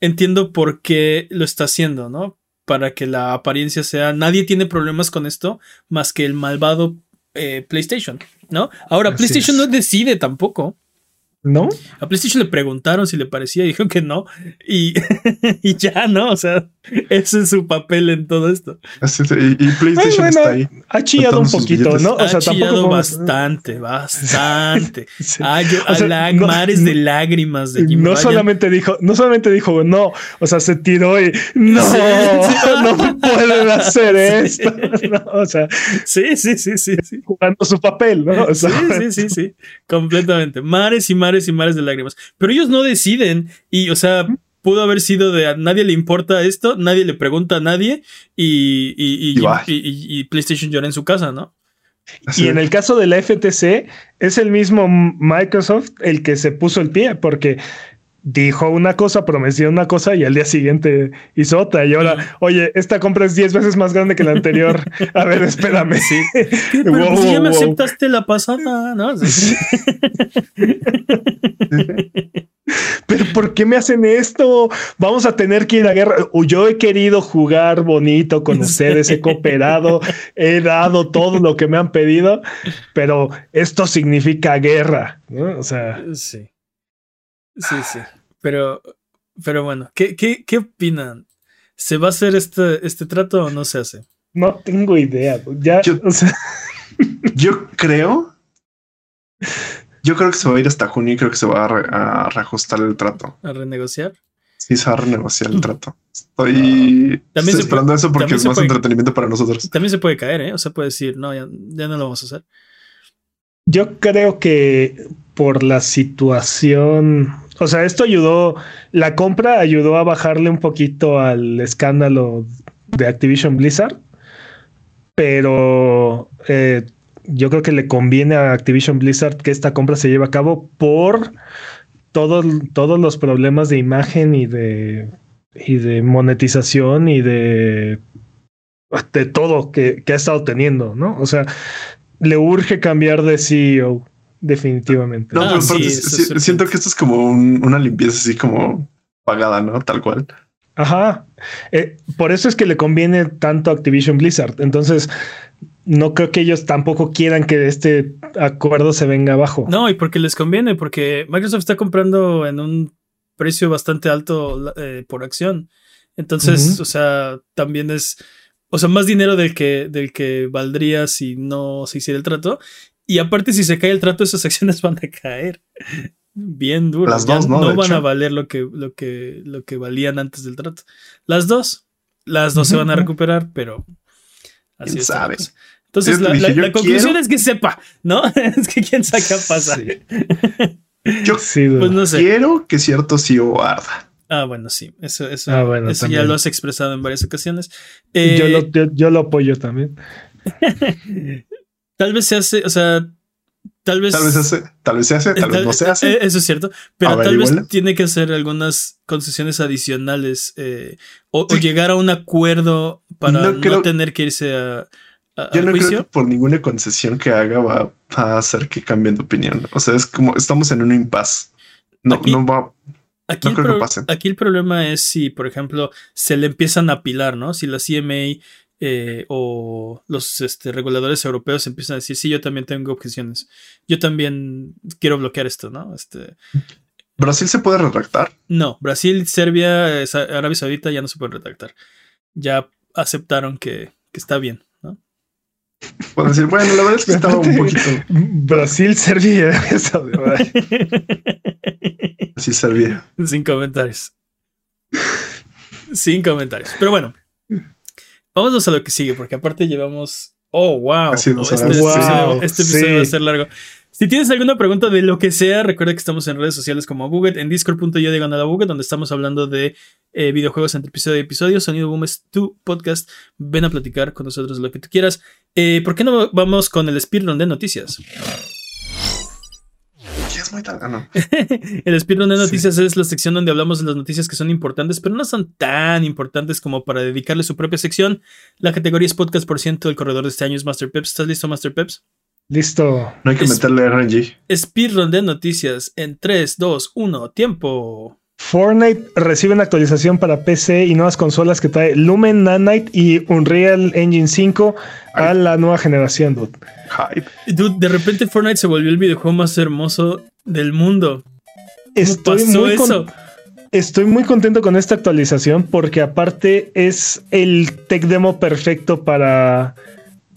entiendo por qué lo está haciendo, ¿no? Para que la apariencia sea, nadie tiene problemas con esto más que el malvado eh, PlayStation, ¿no? Ahora, PlayStation no decide tampoco. ¿No? A PlayStation le preguntaron si le parecía y dijo que no. Y, (laughs) y ya, ¿no? O sea, ese es su papel en todo esto. Y, PlayStation está ahí. Ha chillado un poquito, ¿no? O sea, ha chillado bastante, bastante. (laughs) o sea, mares de lágrimas de Jim No solamente dijo, no solamente dijo no, o sea, se tiró y no, (laughs) no pueden hacer (laughs) esto. o sea, sí, sí, sí, sí, sí. Jugando su papel, ¿no? sí, sí, sí, sí. Completamente. Mares y mares y mares de lágrimas. Pero ellos no deciden y, o sea, pudo haber sido de a nadie le importa esto, nadie le pregunta a nadie y, y, PlayStation llora en su casa, ¿no? Y en el caso de la FTC, es el mismo Microsoft el que se puso el pie, porque dijo una cosa, prometió una cosa y al día siguiente hizo otra. Y ahora, oye, esta compra es 10 veces más grande que la anterior. (laughs) A ver, espérame. Sí. (laughs) Pero pues ya me aceptaste la pasada, ¿no? (laughs) Pero ¿por qué me hacen esto? Vamos a tener que ir a guerra. Yo he querido jugar bonito con ustedes, he cooperado, he dado todo lo que me han pedido, pero esto significa guerra, ¿no? O sea. Sí. Sí, sí. Pero, pero bueno, ¿qué, qué, qué opinan? ¿Se va a hacer este, este trato o no se hace? No tengo idea. Ya, yo, yo creo. Yo creo que se va a ir hasta junio y creo que se va a, reajustar el trato. ¿A renegociar? Sí, se va a renegociar el trato. Estoy, también esperando eso porque es más entretenimiento para nosotros. También se puede caer, ¿eh? O sea, puede decir, no, ya, ya no lo vamos a hacer. Yo creo que por la situación o sea, esto ayudó, la compra ayudó a bajarle un poquito al escándalo de Activision Blizzard, pero eh, yo creo que le conviene a Activision Blizzard que esta compra se lleve a cabo por todos, todos los problemas de imagen y de, y de monetización y de, de todo que, que ha estado teniendo, ¿no? O sea, le urge cambiar de CEO definitivamente. No, pero ah, siento que esto es como una limpieza así como pagada, ¿no? Tal cual. Ajá. Eh, por eso es que le conviene tanto a Activision Blizzard. Entonces, no creo que ellos tampoco quieran que este acuerdo se venga abajo. No, y porque les conviene, porque Microsoft está comprando en un precio bastante alto eh, por acción. Entonces, o sea, también es, o sea, más dinero del que, del que valdría si no se hiciera el trato. Y aparte, si se cae el trato, esas (laughs) acciones van a caer bien duras. Las dos, ¿no? van a valer lo que, lo, que, lo que valían antes del trato. Las dos. Las dos se van a recuperar, pero así es. Entonces, la, conclusión es que sepa, ¿no? (laughs) es que quién sabe qué pasa. Yo pues no sé. quiero que cierto CEO arda. Ah, bueno, sí. Eso, eso, ah, eso ya lo has expresado en varias ocasiones. yo, lo, eh, yo, lo apoyo también. (laughs) Tal vez se hace, o sea, tal vez. Tal vez, hace, tal vez se hace, tal, vez no (laughs) se hace. Eh, eso es cierto. Pero tal vez tiene que hacer algunas concesiones adicionales eh, o, llegar a un acuerdo para no, tener que irse a. Yo no creo que por ninguna concesión que haga va, a hacer que cambien de opinión. O sea, es como estamos en un impasse. No, no va. Aquí, no creo que pase. aquí el problema es si, por ejemplo, se le empiezan a apilar, ¿no? Si la CMA eh, o los este, reguladores europeos empiezan a decir, sí, yo también tengo objeciones. Yo también quiero bloquear esto, ¿no? Este, ¿Brasil se puede retractar? No, Brasil, Serbia, Arabia Saudita ya no se pueden retractar. Ya aceptaron que, está bien. Puedo decir, bueno, la verdad es que estaba un poquito. Brasil, Serbia y. Brasil, Serbia. Sin comentarios. Sin comentarios. Pero bueno, Vámonos a lo que sigue, porque aparte llevamos. Oh, wow. este, episodio, va a ser largo. Si tienes alguna pregunta de lo que sea, recuerda que estamos en redes sociales como Google, en discord.yo de a Google, donde estamos hablando de eh, videojuegos entre episodio y episodio. Sonido Boom es tu podcast. Ven a platicar con nosotros lo que tú quieras. Eh, ¿Por qué no vamos con el speedrun de noticias? Ah, (laughs) el speedrun de noticias es la sección donde hablamos de las noticias que son importantes, pero no son tan importantes como para dedicarle su propia sección. La categoría es podcast por ciento. El corredor de este año es Master Peps. ¿Estás listo, Master Peps? Listo. No hay que meterle RNG. Speedrun de noticias en 3, 2, 1, tiempo. Fortnite recibe una actualización para PC y nuevas consolas que trae Lumen, Nanite y Unreal Engine 5 a la nueva generación, dude. Hype. Dude, de repente Fortnite se volvió el videojuego más hermoso del mundo. estoy muy eso? estoy muy contento con esta actualización porque aparte es el tech demo perfecto para,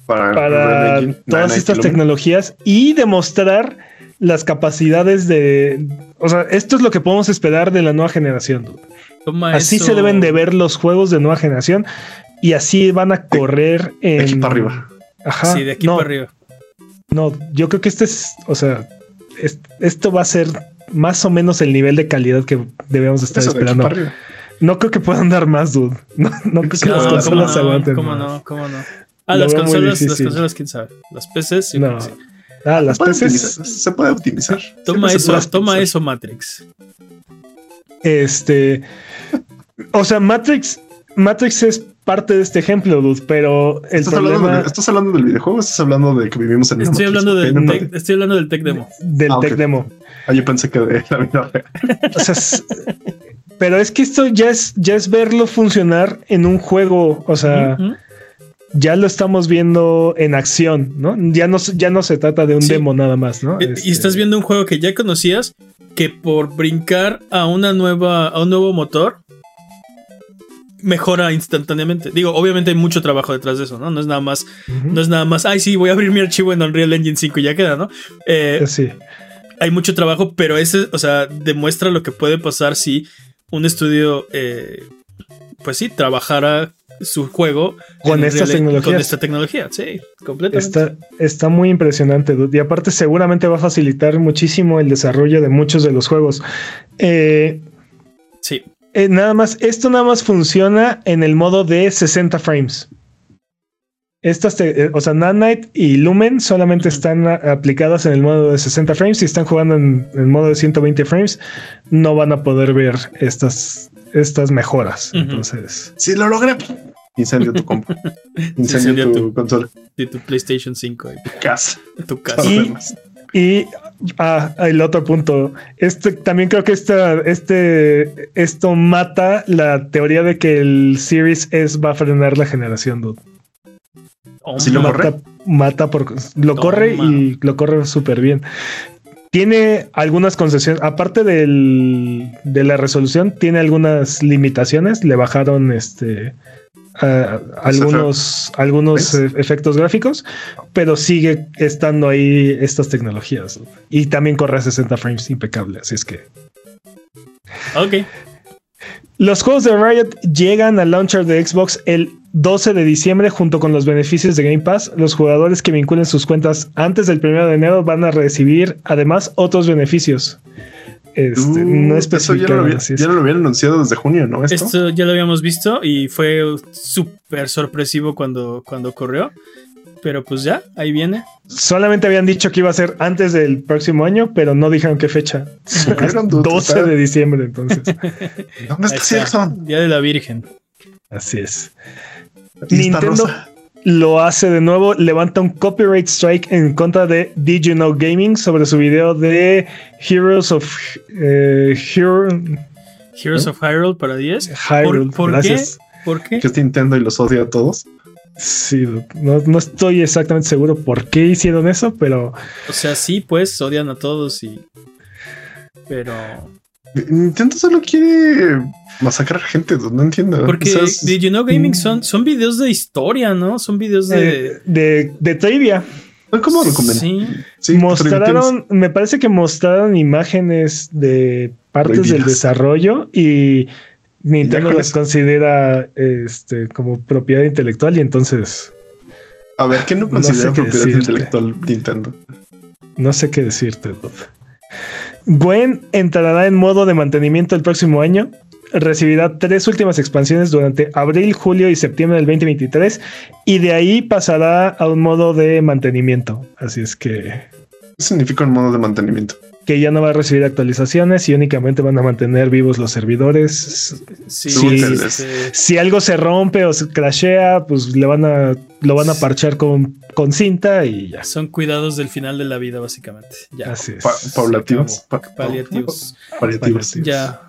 para, todas estas tecnologías y demostrar las capacidades de... O sea, esto es lo que podemos esperar de la nueva generación. así se deben de ver los juegos de nueva generación y así van a correr en... De aquí para arriba. Ajá. Sí, de aquí para arriba. No, yo creo que este es, o sea, esto va a ser más o menos el nivel de calidad que debemos estar esperando. No creo que puedan dar más, dude. No, creo que las consolas aguanten. ¿Cómo no? ¿Cómo no? Ah, las consolas, las consolas, quién sabe. Las PCs, sí. No. Ah, las PCs. Se puede optimizar. Toma eso, toma eso, Matrix. Este. O sea, Matrix. Matrix es parte de este ejemplo, dude, pero el ¿Estás, problema... hablando ¿Estás hablando del videojuego o estás hablando de que vivimos en el estoy hablando del tech, Estoy hablando del tech demo. Del ah, tech demo. Ah, yo pensé que de la vida O sea, pero es que esto ya es, ya es verlo funcionar en un juego. O sea, ya lo estamos viendo en acción, ¿no? Ya no, ya no se trata de un demo nada más, ¿no? Y, este estás viendo un juego que ya conocías, que por brincar a una nueva, a un nuevo motor, mejora instantáneamente. Digo, obviamente hay mucho trabajo detrás de eso, ¿no? No es nada más, no es nada más, ay, sí, voy a abrir mi archivo en Unreal Engine 5 y ya queda, ¿no? Eh, sí. Hay mucho trabajo, pero ese, o sea, demuestra lo que puede pasar si un estudio, eh, pues sí, trabajara su juego con estas tecnologías. Con esta tecnología, sí, completamente. Está, está muy impresionante, dude. Y aparte, seguramente va a facilitar muchísimo el desarrollo de muchos de los juegos. Eh, sí. Eh, nada más, esto nada más funciona en el modo de 60 frames. Estas, eh, o sea, Nanite y Lumen solamente están aplicadas en el modo de 60 frames. Si están jugando en el modo de 120 frames, no van a poder ver estas, estas mejoras. Entonces, si lo logré, incendio tu compu, (laughs) incendio, tu, consola, y tu PlayStation 5, tu casa, (laughs) tu casa. Y ah, el otro punto. Este también creo que esta, este, esto mata la teoría de que el Series S va a frenar la generación, dude. si lo mata, corre, mata por lo corre y lo corre súper bien. Tiene algunas concesiones, aparte del, de la resolución, tiene algunas limitaciones. Le bajaron este algunos, algunos e-, efectos gráficos, pero sigue estando ahí estas tecnologías. Y también corre a 60 frames impecable, así es que. Ok. Los juegos de Riot llegan al launcher de Xbox el 12 de diciembre junto con los beneficios de Game Pass. Los jugadores que vinculen sus cuentas antes del 1 de enero van a recibir además otros beneficios. Este, no es eso ya lo, ya lo habían anunciado desde junio, ¿no? ¿Esto? ya lo habíamos visto y fue súper sorpresivo cuando, cuando ocurrió. Pero pues ya, ahí viene. Solamente habían dicho que iba a ser antes del próximo año, pero no dijeron qué fecha. 12 de diciembre, entonces. (laughs) ¿Dónde está Día de la Virgen. Así es. Nintendo, lo hace de nuevo, levanta un copyright strike en contra de Did You Know Gaming sobre su video de Heroes of eh, Heroes of Hyrule para 10. ¿Por, qué? ¿Por qué? Que es Nintendo y los odia a todos. Sí, no, no, estoy exactamente seguro por qué hicieron eso, pero. O sea, sí, pues odian a todos y. Pero. Nintendo solo quiere masacrar gente, no entiendo. Porque Did You Know Gaming son, son videos de historia, ¿no? Son videos de. de, de trivia. ¿Cómo Sí. sí mostraron, me parece que mostraron imágenes de partes del desarrollo y Nintendo las considera este, como propiedad intelectual y entonces. A ver, ¿qué no considera propiedad intelectual Nintendo? No sé qué decirte, Bob. Gwen entrará en modo de mantenimiento el próximo año. Recibirá tres últimas expansiones durante abril, julio y septiembre del 2023 y de ahí pasará a un modo de mantenimiento. Así es que... ¿Qué significa un modo de mantenimiento? Que ya no va a recibir actualizaciones y únicamente van a mantener vivos los servidores. si, algo se rompe o se crashea, pues le van a, lo van a parchar con, con cinta y ya. Son cuidados del final de la vida, básicamente. Ya. Así es. paulativos. paliativos. Paliativos. Ya.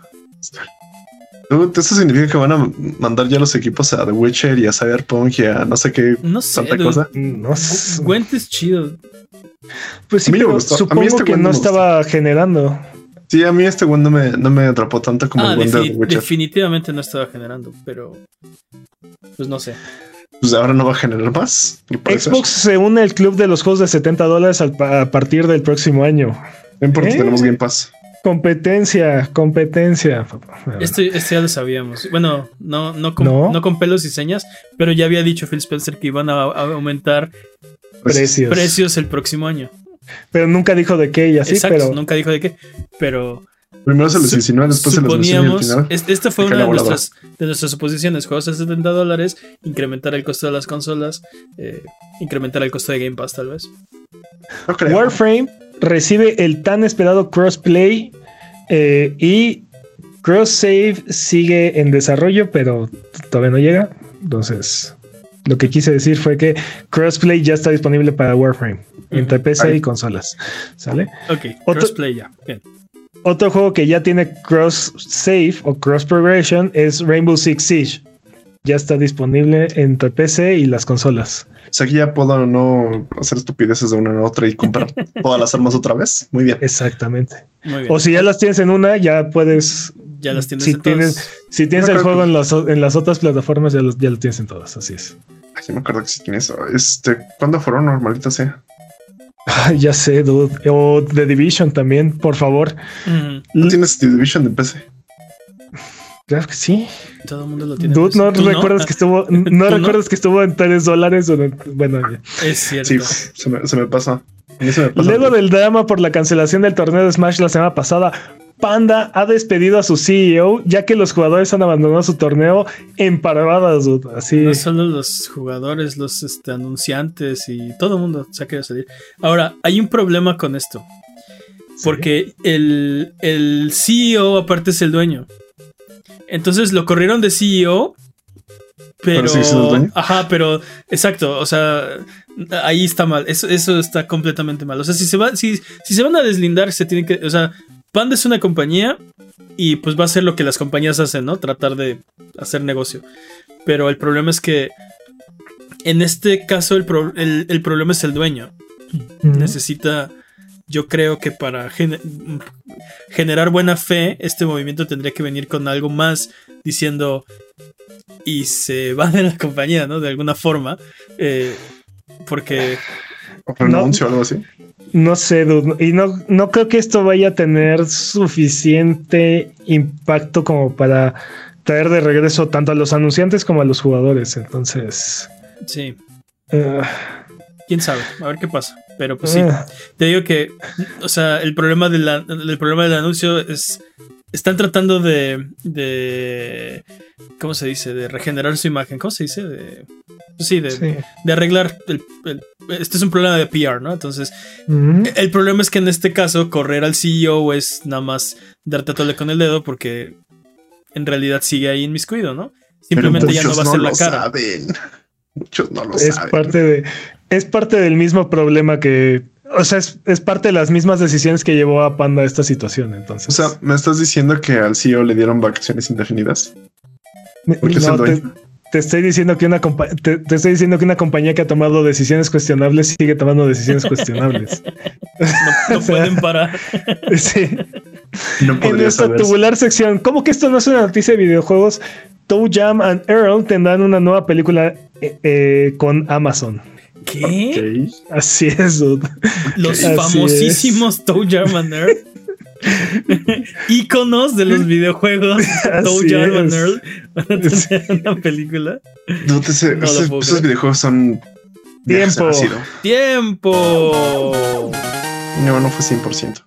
Eso significa que van a mandar ya los equipos a The Witcher y a Cyberpunk y a no sé qué no sé, tanta cosa. No sé. Gwent es chido. Pues sí, pero supongo que no estaba generando. Sí, a mí este one no me, no me atrapó tanto como Ah, el one de The Witcher. definitivamente no estaba generando, pero pues no sé. Pues ahora no va a generar más. Xbox se une al club de los juegos de 70 dólares a partir del próximo año. No importa, ¿Eh? tenemos Game Pass. Competencia, competencia. Esto, esto ya lo sabíamos. Bueno, no, no, con, ¿No? no con pelos y señas, pero ya había dicho Phil Spencer que iban a, a aumentar Precios. precios el próximo año. Pero nunca dijo de qué y así, Exacto, pero nunca dijo de qué, pero Primero se los insinuó, después se los mencionó final. esta fue una de nuestras, de nuestras suposiciones, juegos a 70 dólares, incrementar el costo de las consolas, eh, incrementar el costo de Game Pass tal vez. No creo. Warframe recibe el tan esperado crossplay eh, y cross save sigue en desarrollo, pero todavía no llega. Entonces, lo que quise decir fue que crossplay ya está disponible para Warframe entre. PC y consolas. ¿Sale? Ok, Otro- crossplay ya. bien. Otro juego que ya tiene cross save o cross progression es Rainbow Six Siege. Ya está disponible entre PC y las consolas. O sea, que ya puedo no hacer estupideces de una en otra y comprar (laughs) todas las armas otra vez. Muy bien. Exactamente. Muy bien. O si ya las tienes en una, ya puedes. ya las tienes si en todas. tienes, si tienes No el juego que- en las, en las otras plataformas, ya, los- ya lo tienes en todas. Así es. Ay, yo me acuerdo que sí tiene eso. Este, ¿cuándo fueron normalita sea? Ay, ya sé, dude. O The Division también, por favor. Ujú, ¿No tienes The Division de PC? Claro que sí. Todo el mundo lo tiene. Dude, no ¿Tú recuerdas que estuvo, (laughs) ¿Tú no recuerdas que estuvo en 3 dólares bueno, ya. Es cierto. Sí, se me, se me pasa. A mí se me pasa. Luego del drama por la cancelación del torneo de Smash la semana pasada, Panda ha despedido a su CEO ya que los jugadores han abandonado su torneo en paradas, dude. Así. No solo los jugadores, los este, anunciantes y todo el mundo se ha querido salir. Ahora, hay un problema con esto. Porque el, el CEO aparte es el dueño. Entonces lo corrieron de CEO. Pero. Ajá, pero. Exacto. O sea. Ahí está mal. Eso, eso está completamente mal. O sea, si se va, si, si se van a deslindar, se tienen que. O sea, Panda es una compañía. Y pues va a ser lo que las compañías hacen, ¿no? Tratar de hacer negocio. Pero el problema es que. En este caso, el, pro- el- el problema es el dueño necesita, yo creo que para gene- generar buena fe, este movimiento tendría que venir con algo más diciendo y se va de la compañía, ¿no? De alguna forma. eh, porque O renuncio o algo así. No sé, dude, y no, no creo que esto vaya a tener suficiente impacto como para traer de regreso tanto a los anunciantes como a los jugadores. Entonces, sí, eh, quién sabe, a ver qué pasa. Pero pues sí, eh, te digo que, o sea, el problema, de la- el problema del anuncio es, están tratando de, de, ¿cómo se dice? De regenerar su imagen, ¿cómo se dice? De, pues sí, de, sí. de arreglar. El, el- este es un problema de PR, ¿no? Entonces, el problema es que en este caso, correr al CEO es nada más darte a tole con el dedo porque en realidad sigue ahí inmiscuido, ¿no? Simplemente ya no va a ser la lo cara. Saben. Muchos no lo es saben. parte de es parte del mismo problema que o sea es, es parte de las mismas decisiones que llevó a Panda a esta situación entonces O sea, ¿me estás diciendo que al CEO le dieron vacaciones indefinidas? porque es el no, te, estoy diciendo que una te, te estoy diciendo que una compañía que ha tomado decisiones cuestionables sigue tomando decisiones cuestionables (laughs) No, no (laughs) O sea, pueden parar. (laughs) sí No en nuestra saber. tubular sección ¿cómo que esto no es una noticia de videojuegos? Toe Jam and Earl tendrán una nueva película eh, eh, con Amazon ¿Qué? así es dude. Los Así famosísimos Toe Jam and Earl. (laughs) Íconos de los videojuegos. Toe Jam and. Earl van a tener una película. No te sé, No esos, esos videojuegos son. Tiempo. ¡Tiempo! No, no fue 100%.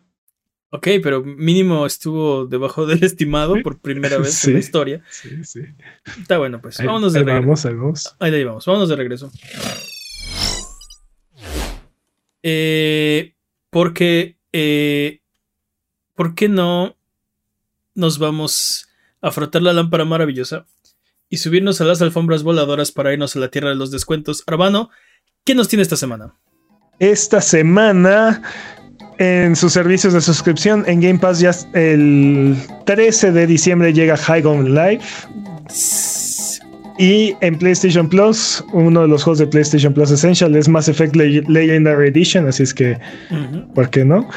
Ok, pero mínimo estuvo debajo del (laughs) estimado por primera vez Sí. en la historia. sí, sí. Está bueno, pues. Ahí- Vámonos de ahí regreso. vamos, ahí vamos. Ahí la llevamos, vámonos de regreso. Eh, porque, eh, ¿por qué no nos vamos a frotar la lámpara maravillosa y subirnos a las alfombras voladoras para irnos a la tierra de los descuentos? Arbano, ¿qué nos tiene esta semana? Esta semana en sus servicios de suscripción en Game Pass ya el 13 de diciembre llega High On Life y en PlayStation Plus uno de los juegos de PlayStation Plus Essential es Mass Effect Le- Legendary Edition así es que. ¿por qué no?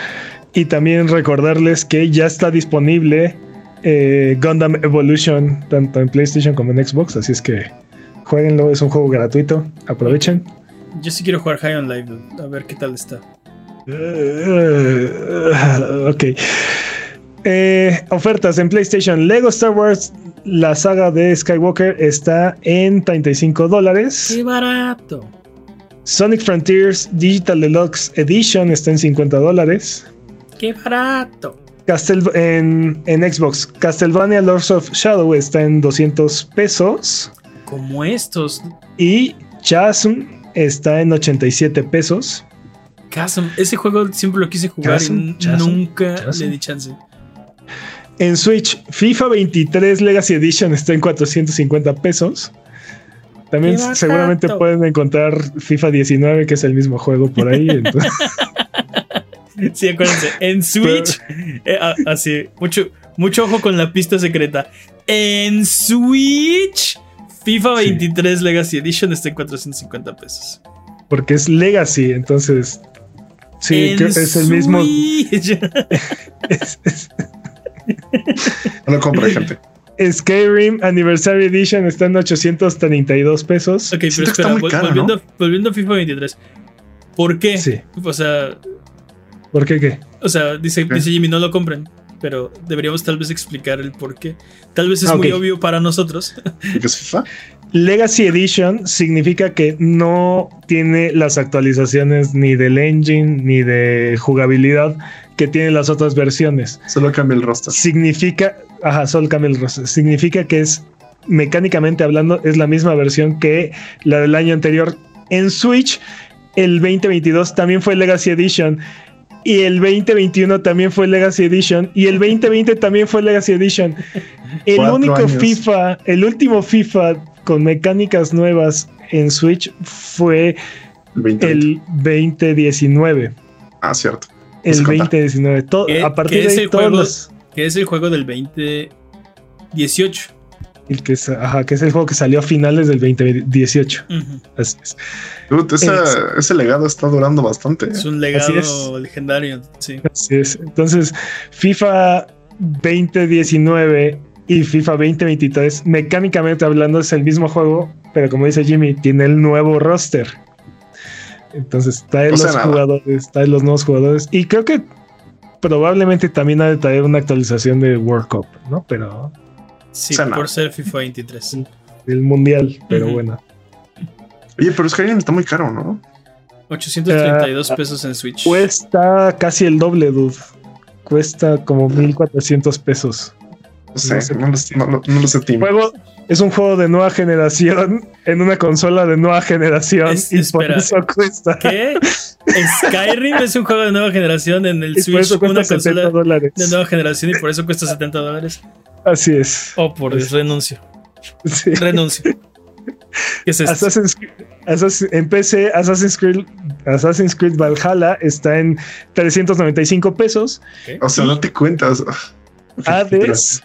Y también recordarles que ya está disponible eh, Gundam Evolution tanto en PlayStation como en Xbox, así es que jueguenlo, es un juego gratuito, aprovechen. Yo sí quiero jugar High on Life, a ver qué tal está. Uh, (laughs) ok. Eh, ofertas en PlayStation. Lego Star Wars, la saga de Skywalker está en 35 dólares. ¡Qué barato! Sonic Frontiers Digital Deluxe Edition está en 50 dólares. ¡Qué barato! Castel en, en, Xbox, Castlevania Lords of Shadow está en 200 pesos. Como estos. Y Chasm está en 87 pesos. Chasm, ese juego siempre lo quise jugar y nunca le di chance. En Switch, FIFA 23 Legacy Edition está en 450 pesos. También seguramente pueden encontrar FIFA 19, que es el mismo juego por ahí. (laughs) (laughs) sí, acuérdense. En Switch, eh, ah, así, mucho, mucho ojo con la pista secreta. En Switch, FIFA 23 Legacy Edition está en 450 pesos. Porque es Legacy, entonces. Sí, es el mismo. no lo compra, gente. Skyrim Anniversary Edition está en 832 pesos. Ok, pero espera, volviendo, volviendo, a FIFA 23. ¿Por qué? Sí. O sea. ¿Por qué qué? O sea, dice, dice Jimmy, no lo compren. Pero deberíamos tal vez explicar el por qué. Tal vez es muy obvio para nosotros. ¿Qué es (laughs) FIFA? Legacy Edition significa que no tiene las actualizaciones ni del engine ni de jugabilidad que tienen las otras versiones. Solo cambia el rostro. Significa, ajá, solo cambia el rostro. Significa que es, mecánicamente hablando, es la misma versión que la del año anterior. En Switch, el 2022 también fue Legacy Edition. Y el 2021 también fue Legacy Edition. Y el 2020 también fue Legacy Edition. El único FIFA, el último FIFA con mecánicas nuevas en Switch fue el 2019. Ah, cierto el 2019. a partir de ahí, todos los... Que es el juego del 2018. El que, es, ajá, que es el juego que salió a finales del 2018. Así es. ese legado está durando bastante. Es un legado legendario, sí. Así es. Entonces, FIFA 2019 y FIFA 2023, mecánicamente hablando, es el mismo juego, pero como dice Jimmy, tiene el nuevo roster. Entonces trae los jugadores, trae los nuevos jugadores. Y creo que probablemente también ha de traer una actualización de World Cup, ¿no? Pero. Sí, por ser FIFA 23. El mundial, pero bueno. Oye, pero Skyrim está muy caro, ¿no? 832 ah, pesos en Switch. Cuesta casi el doble, dude. Cuesta como 1400 pesos. No sé, no, lo, sé, Juego, es un juego de nueva generación en una consola de nueva generación y por eso cuesta. ¿Qué? Skyrim es un juego de nueva generación en el Switch, una consola de nueva generación y por eso cuesta 70 dólares. Así es. Oh, por Dios, renuncio. Sí. Renuncio. ¿Qué es esto? Assassin's, en PC, Assassin's Creed, Assassin's Creed Valhalla está en 395 pesos. O sea, no te cuentas. (laughs) Hades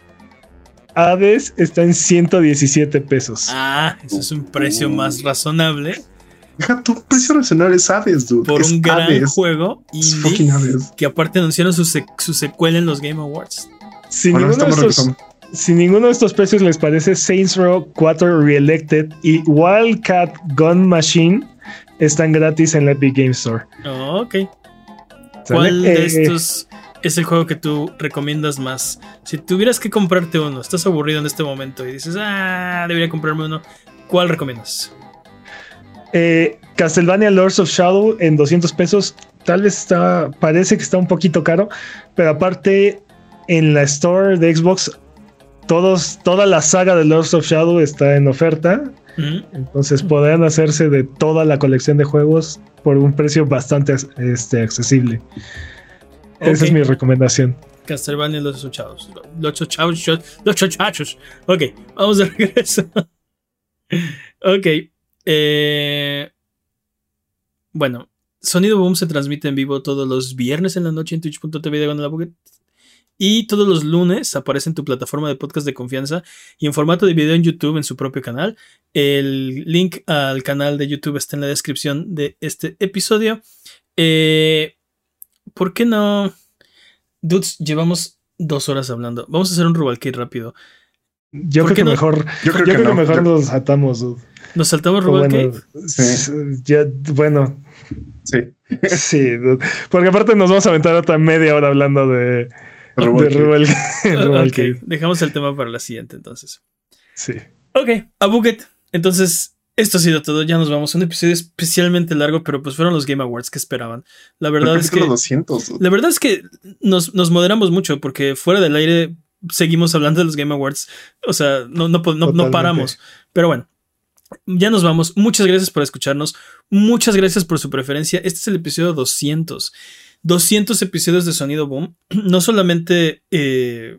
Hades está en 117 pesos. Ah, eso es un precio más razonable. Deja tu precio razonable es Hades, dude. Por un gran juego indie que aparte anunciaron su, secuela en los Game Awards. Si, ninguno de estos, si ninguno de estos precios les parece, Saints Row 4 Reelected y Wildcat Gun Machine están gratis en la Epic Game Store. Oh, ok. ¿Cuál de eh, estos es el juego que tú recomiendas más? Si tuvieras que comprarte uno, estás aburrido en este momento y dices, ah, debería comprarme uno, ¿cuál recomiendas? Eh, Castlevania Lords of Shadow en 200 pesos. Tal vez está, parece que está un poquito caro, pero aparte en la store de Xbox, todos, toda la saga de Lords of Shadow está en oferta. Entonces podrán hacerse de toda la colección de juegos por un precio bastante este, accesible. Esa es mi recomendación. Castlevania los ocho Los ocho Los ocho Ok, vamos de regreso. (laughs) ok. Eh, bueno, Sonido Boom se transmite en vivo todos los viernes en la noche en twitch.tv de. Y todos los lunes aparece en tu plataforma de podcast de confianza y en formato de video en YouTube en su propio canal. El link al canal de YouTube está en la descripción de este episodio. Eh, ¿por qué no? Dudes, llevamos dos horas hablando. Vamos a hacer un Rubalcade rápido. Yo creo que mejor, yo creo, que, mejor nos saltamos. ¿Nos saltamos Rubalcade? Bueno, sí. ya, bueno. Sí. sí, porque aparte nos vamos a aventar otra media hora hablando de, de (laughs) dejamos el tema para la siguiente entonces. Sí. Ok, a Buget. Entonces, esto ha sido todo. Ya nos vamos. Un episodio especialmente largo, pero pues fueron los Game Awards que esperaban. La verdad es que. La verdad es que nos, moderamos mucho porque fuera del aire seguimos hablando de los Game Awards. O sea, no, no, no, paramos. Pero bueno, ya nos vamos. Muchas gracias por escucharnos. Muchas gracias por su preferencia. Este es el episodio 200. 200 episodios de Sonido Boom. (clears throat) No solamente. Eh,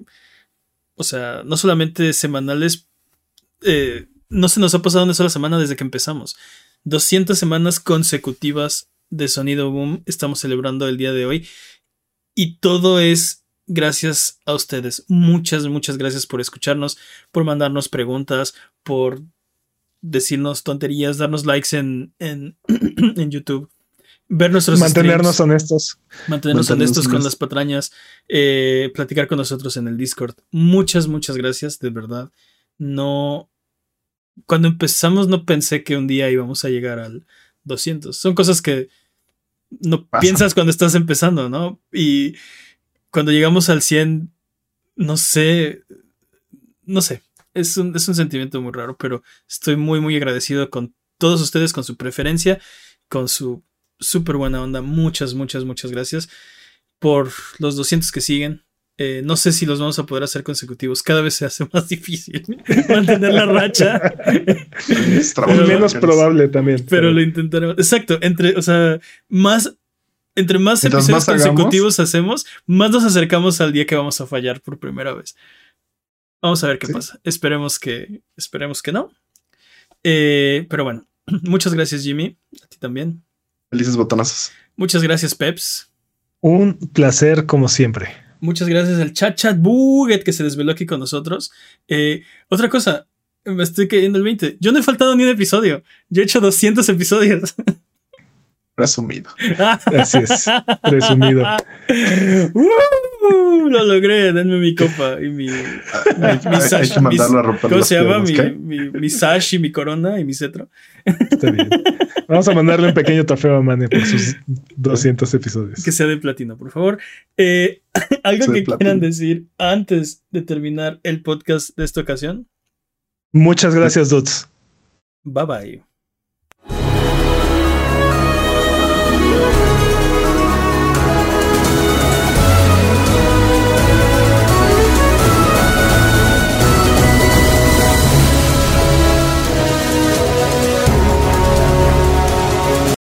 o sea, no solamente semanales. Eh, no se nos ha pasado una sola semana desde que empezamos. 200 semanas consecutivas de Sonido Boom estamos celebrando el día de hoy. Y todo es gracias a ustedes. Muchas, muchas gracias por escucharnos, por mandarnos preguntas, por decirnos tonterías, darnos likes en, en, (clears throat) YouTube. Ver nuestros Mantenernos honestos. Mantenernos, honestos con las patrañas. Eh, platicar con nosotros en el Discord. Muchas, muchas gracias, de verdad. No, cuando empezamos no pensé que un día íbamos a llegar al 200. Son cosas que no piensas cuando estás empezando, ¿no? Y cuando llegamos al 100, no sé, no sé, es un, es un sentimiento muy raro, pero estoy muy, muy agradecido con todos ustedes, con su preferencia, con su súper buena onda. Muchas, muchas, muchas gracias por los 200 que siguen. Eh, no sé si los vamos a poder hacer consecutivos. Cada vez se hace (laughs) más difícil mantener la racha. es menos probable también. Pero, lo intentaremos. Exacto. Entre, o sea, más. Entre más episodios consecutivos hacemos, más nos acercamos al día que vamos a fallar por primera vez. Vamos a ver qué pasa. Esperemos que. Esperemos que no. Eh, pero bueno. (clears throat) Muchas gracias, Jimmy. A ti también. Felices botonazos. Muchas gracias, Peps. Un placer como siempre. Muchas gracias al chat chat buget que se desveló aquí con nosotros. Eh, otra cosa, me estoy cayendo el 20. Yo no he faltado ni un episodio. Yo he hecho 200 episodios. (laughs) Resumido. (laughs) Así es. Resumido. Uh, lo logré. Denme mi copa y mi. mi, sash, ¿Cómo se llama? Mi, mi, sash y mi corona y mi cetro. Está bien. Vamos a mandarle un pequeño trofeo a Mane por sus 200 episodios. Que sea de platino, por favor. Eh, (laughs) ¿Algo que quieran decir antes de terminar el podcast de esta ocasión? Muchas gracias, Dots. Bye bye.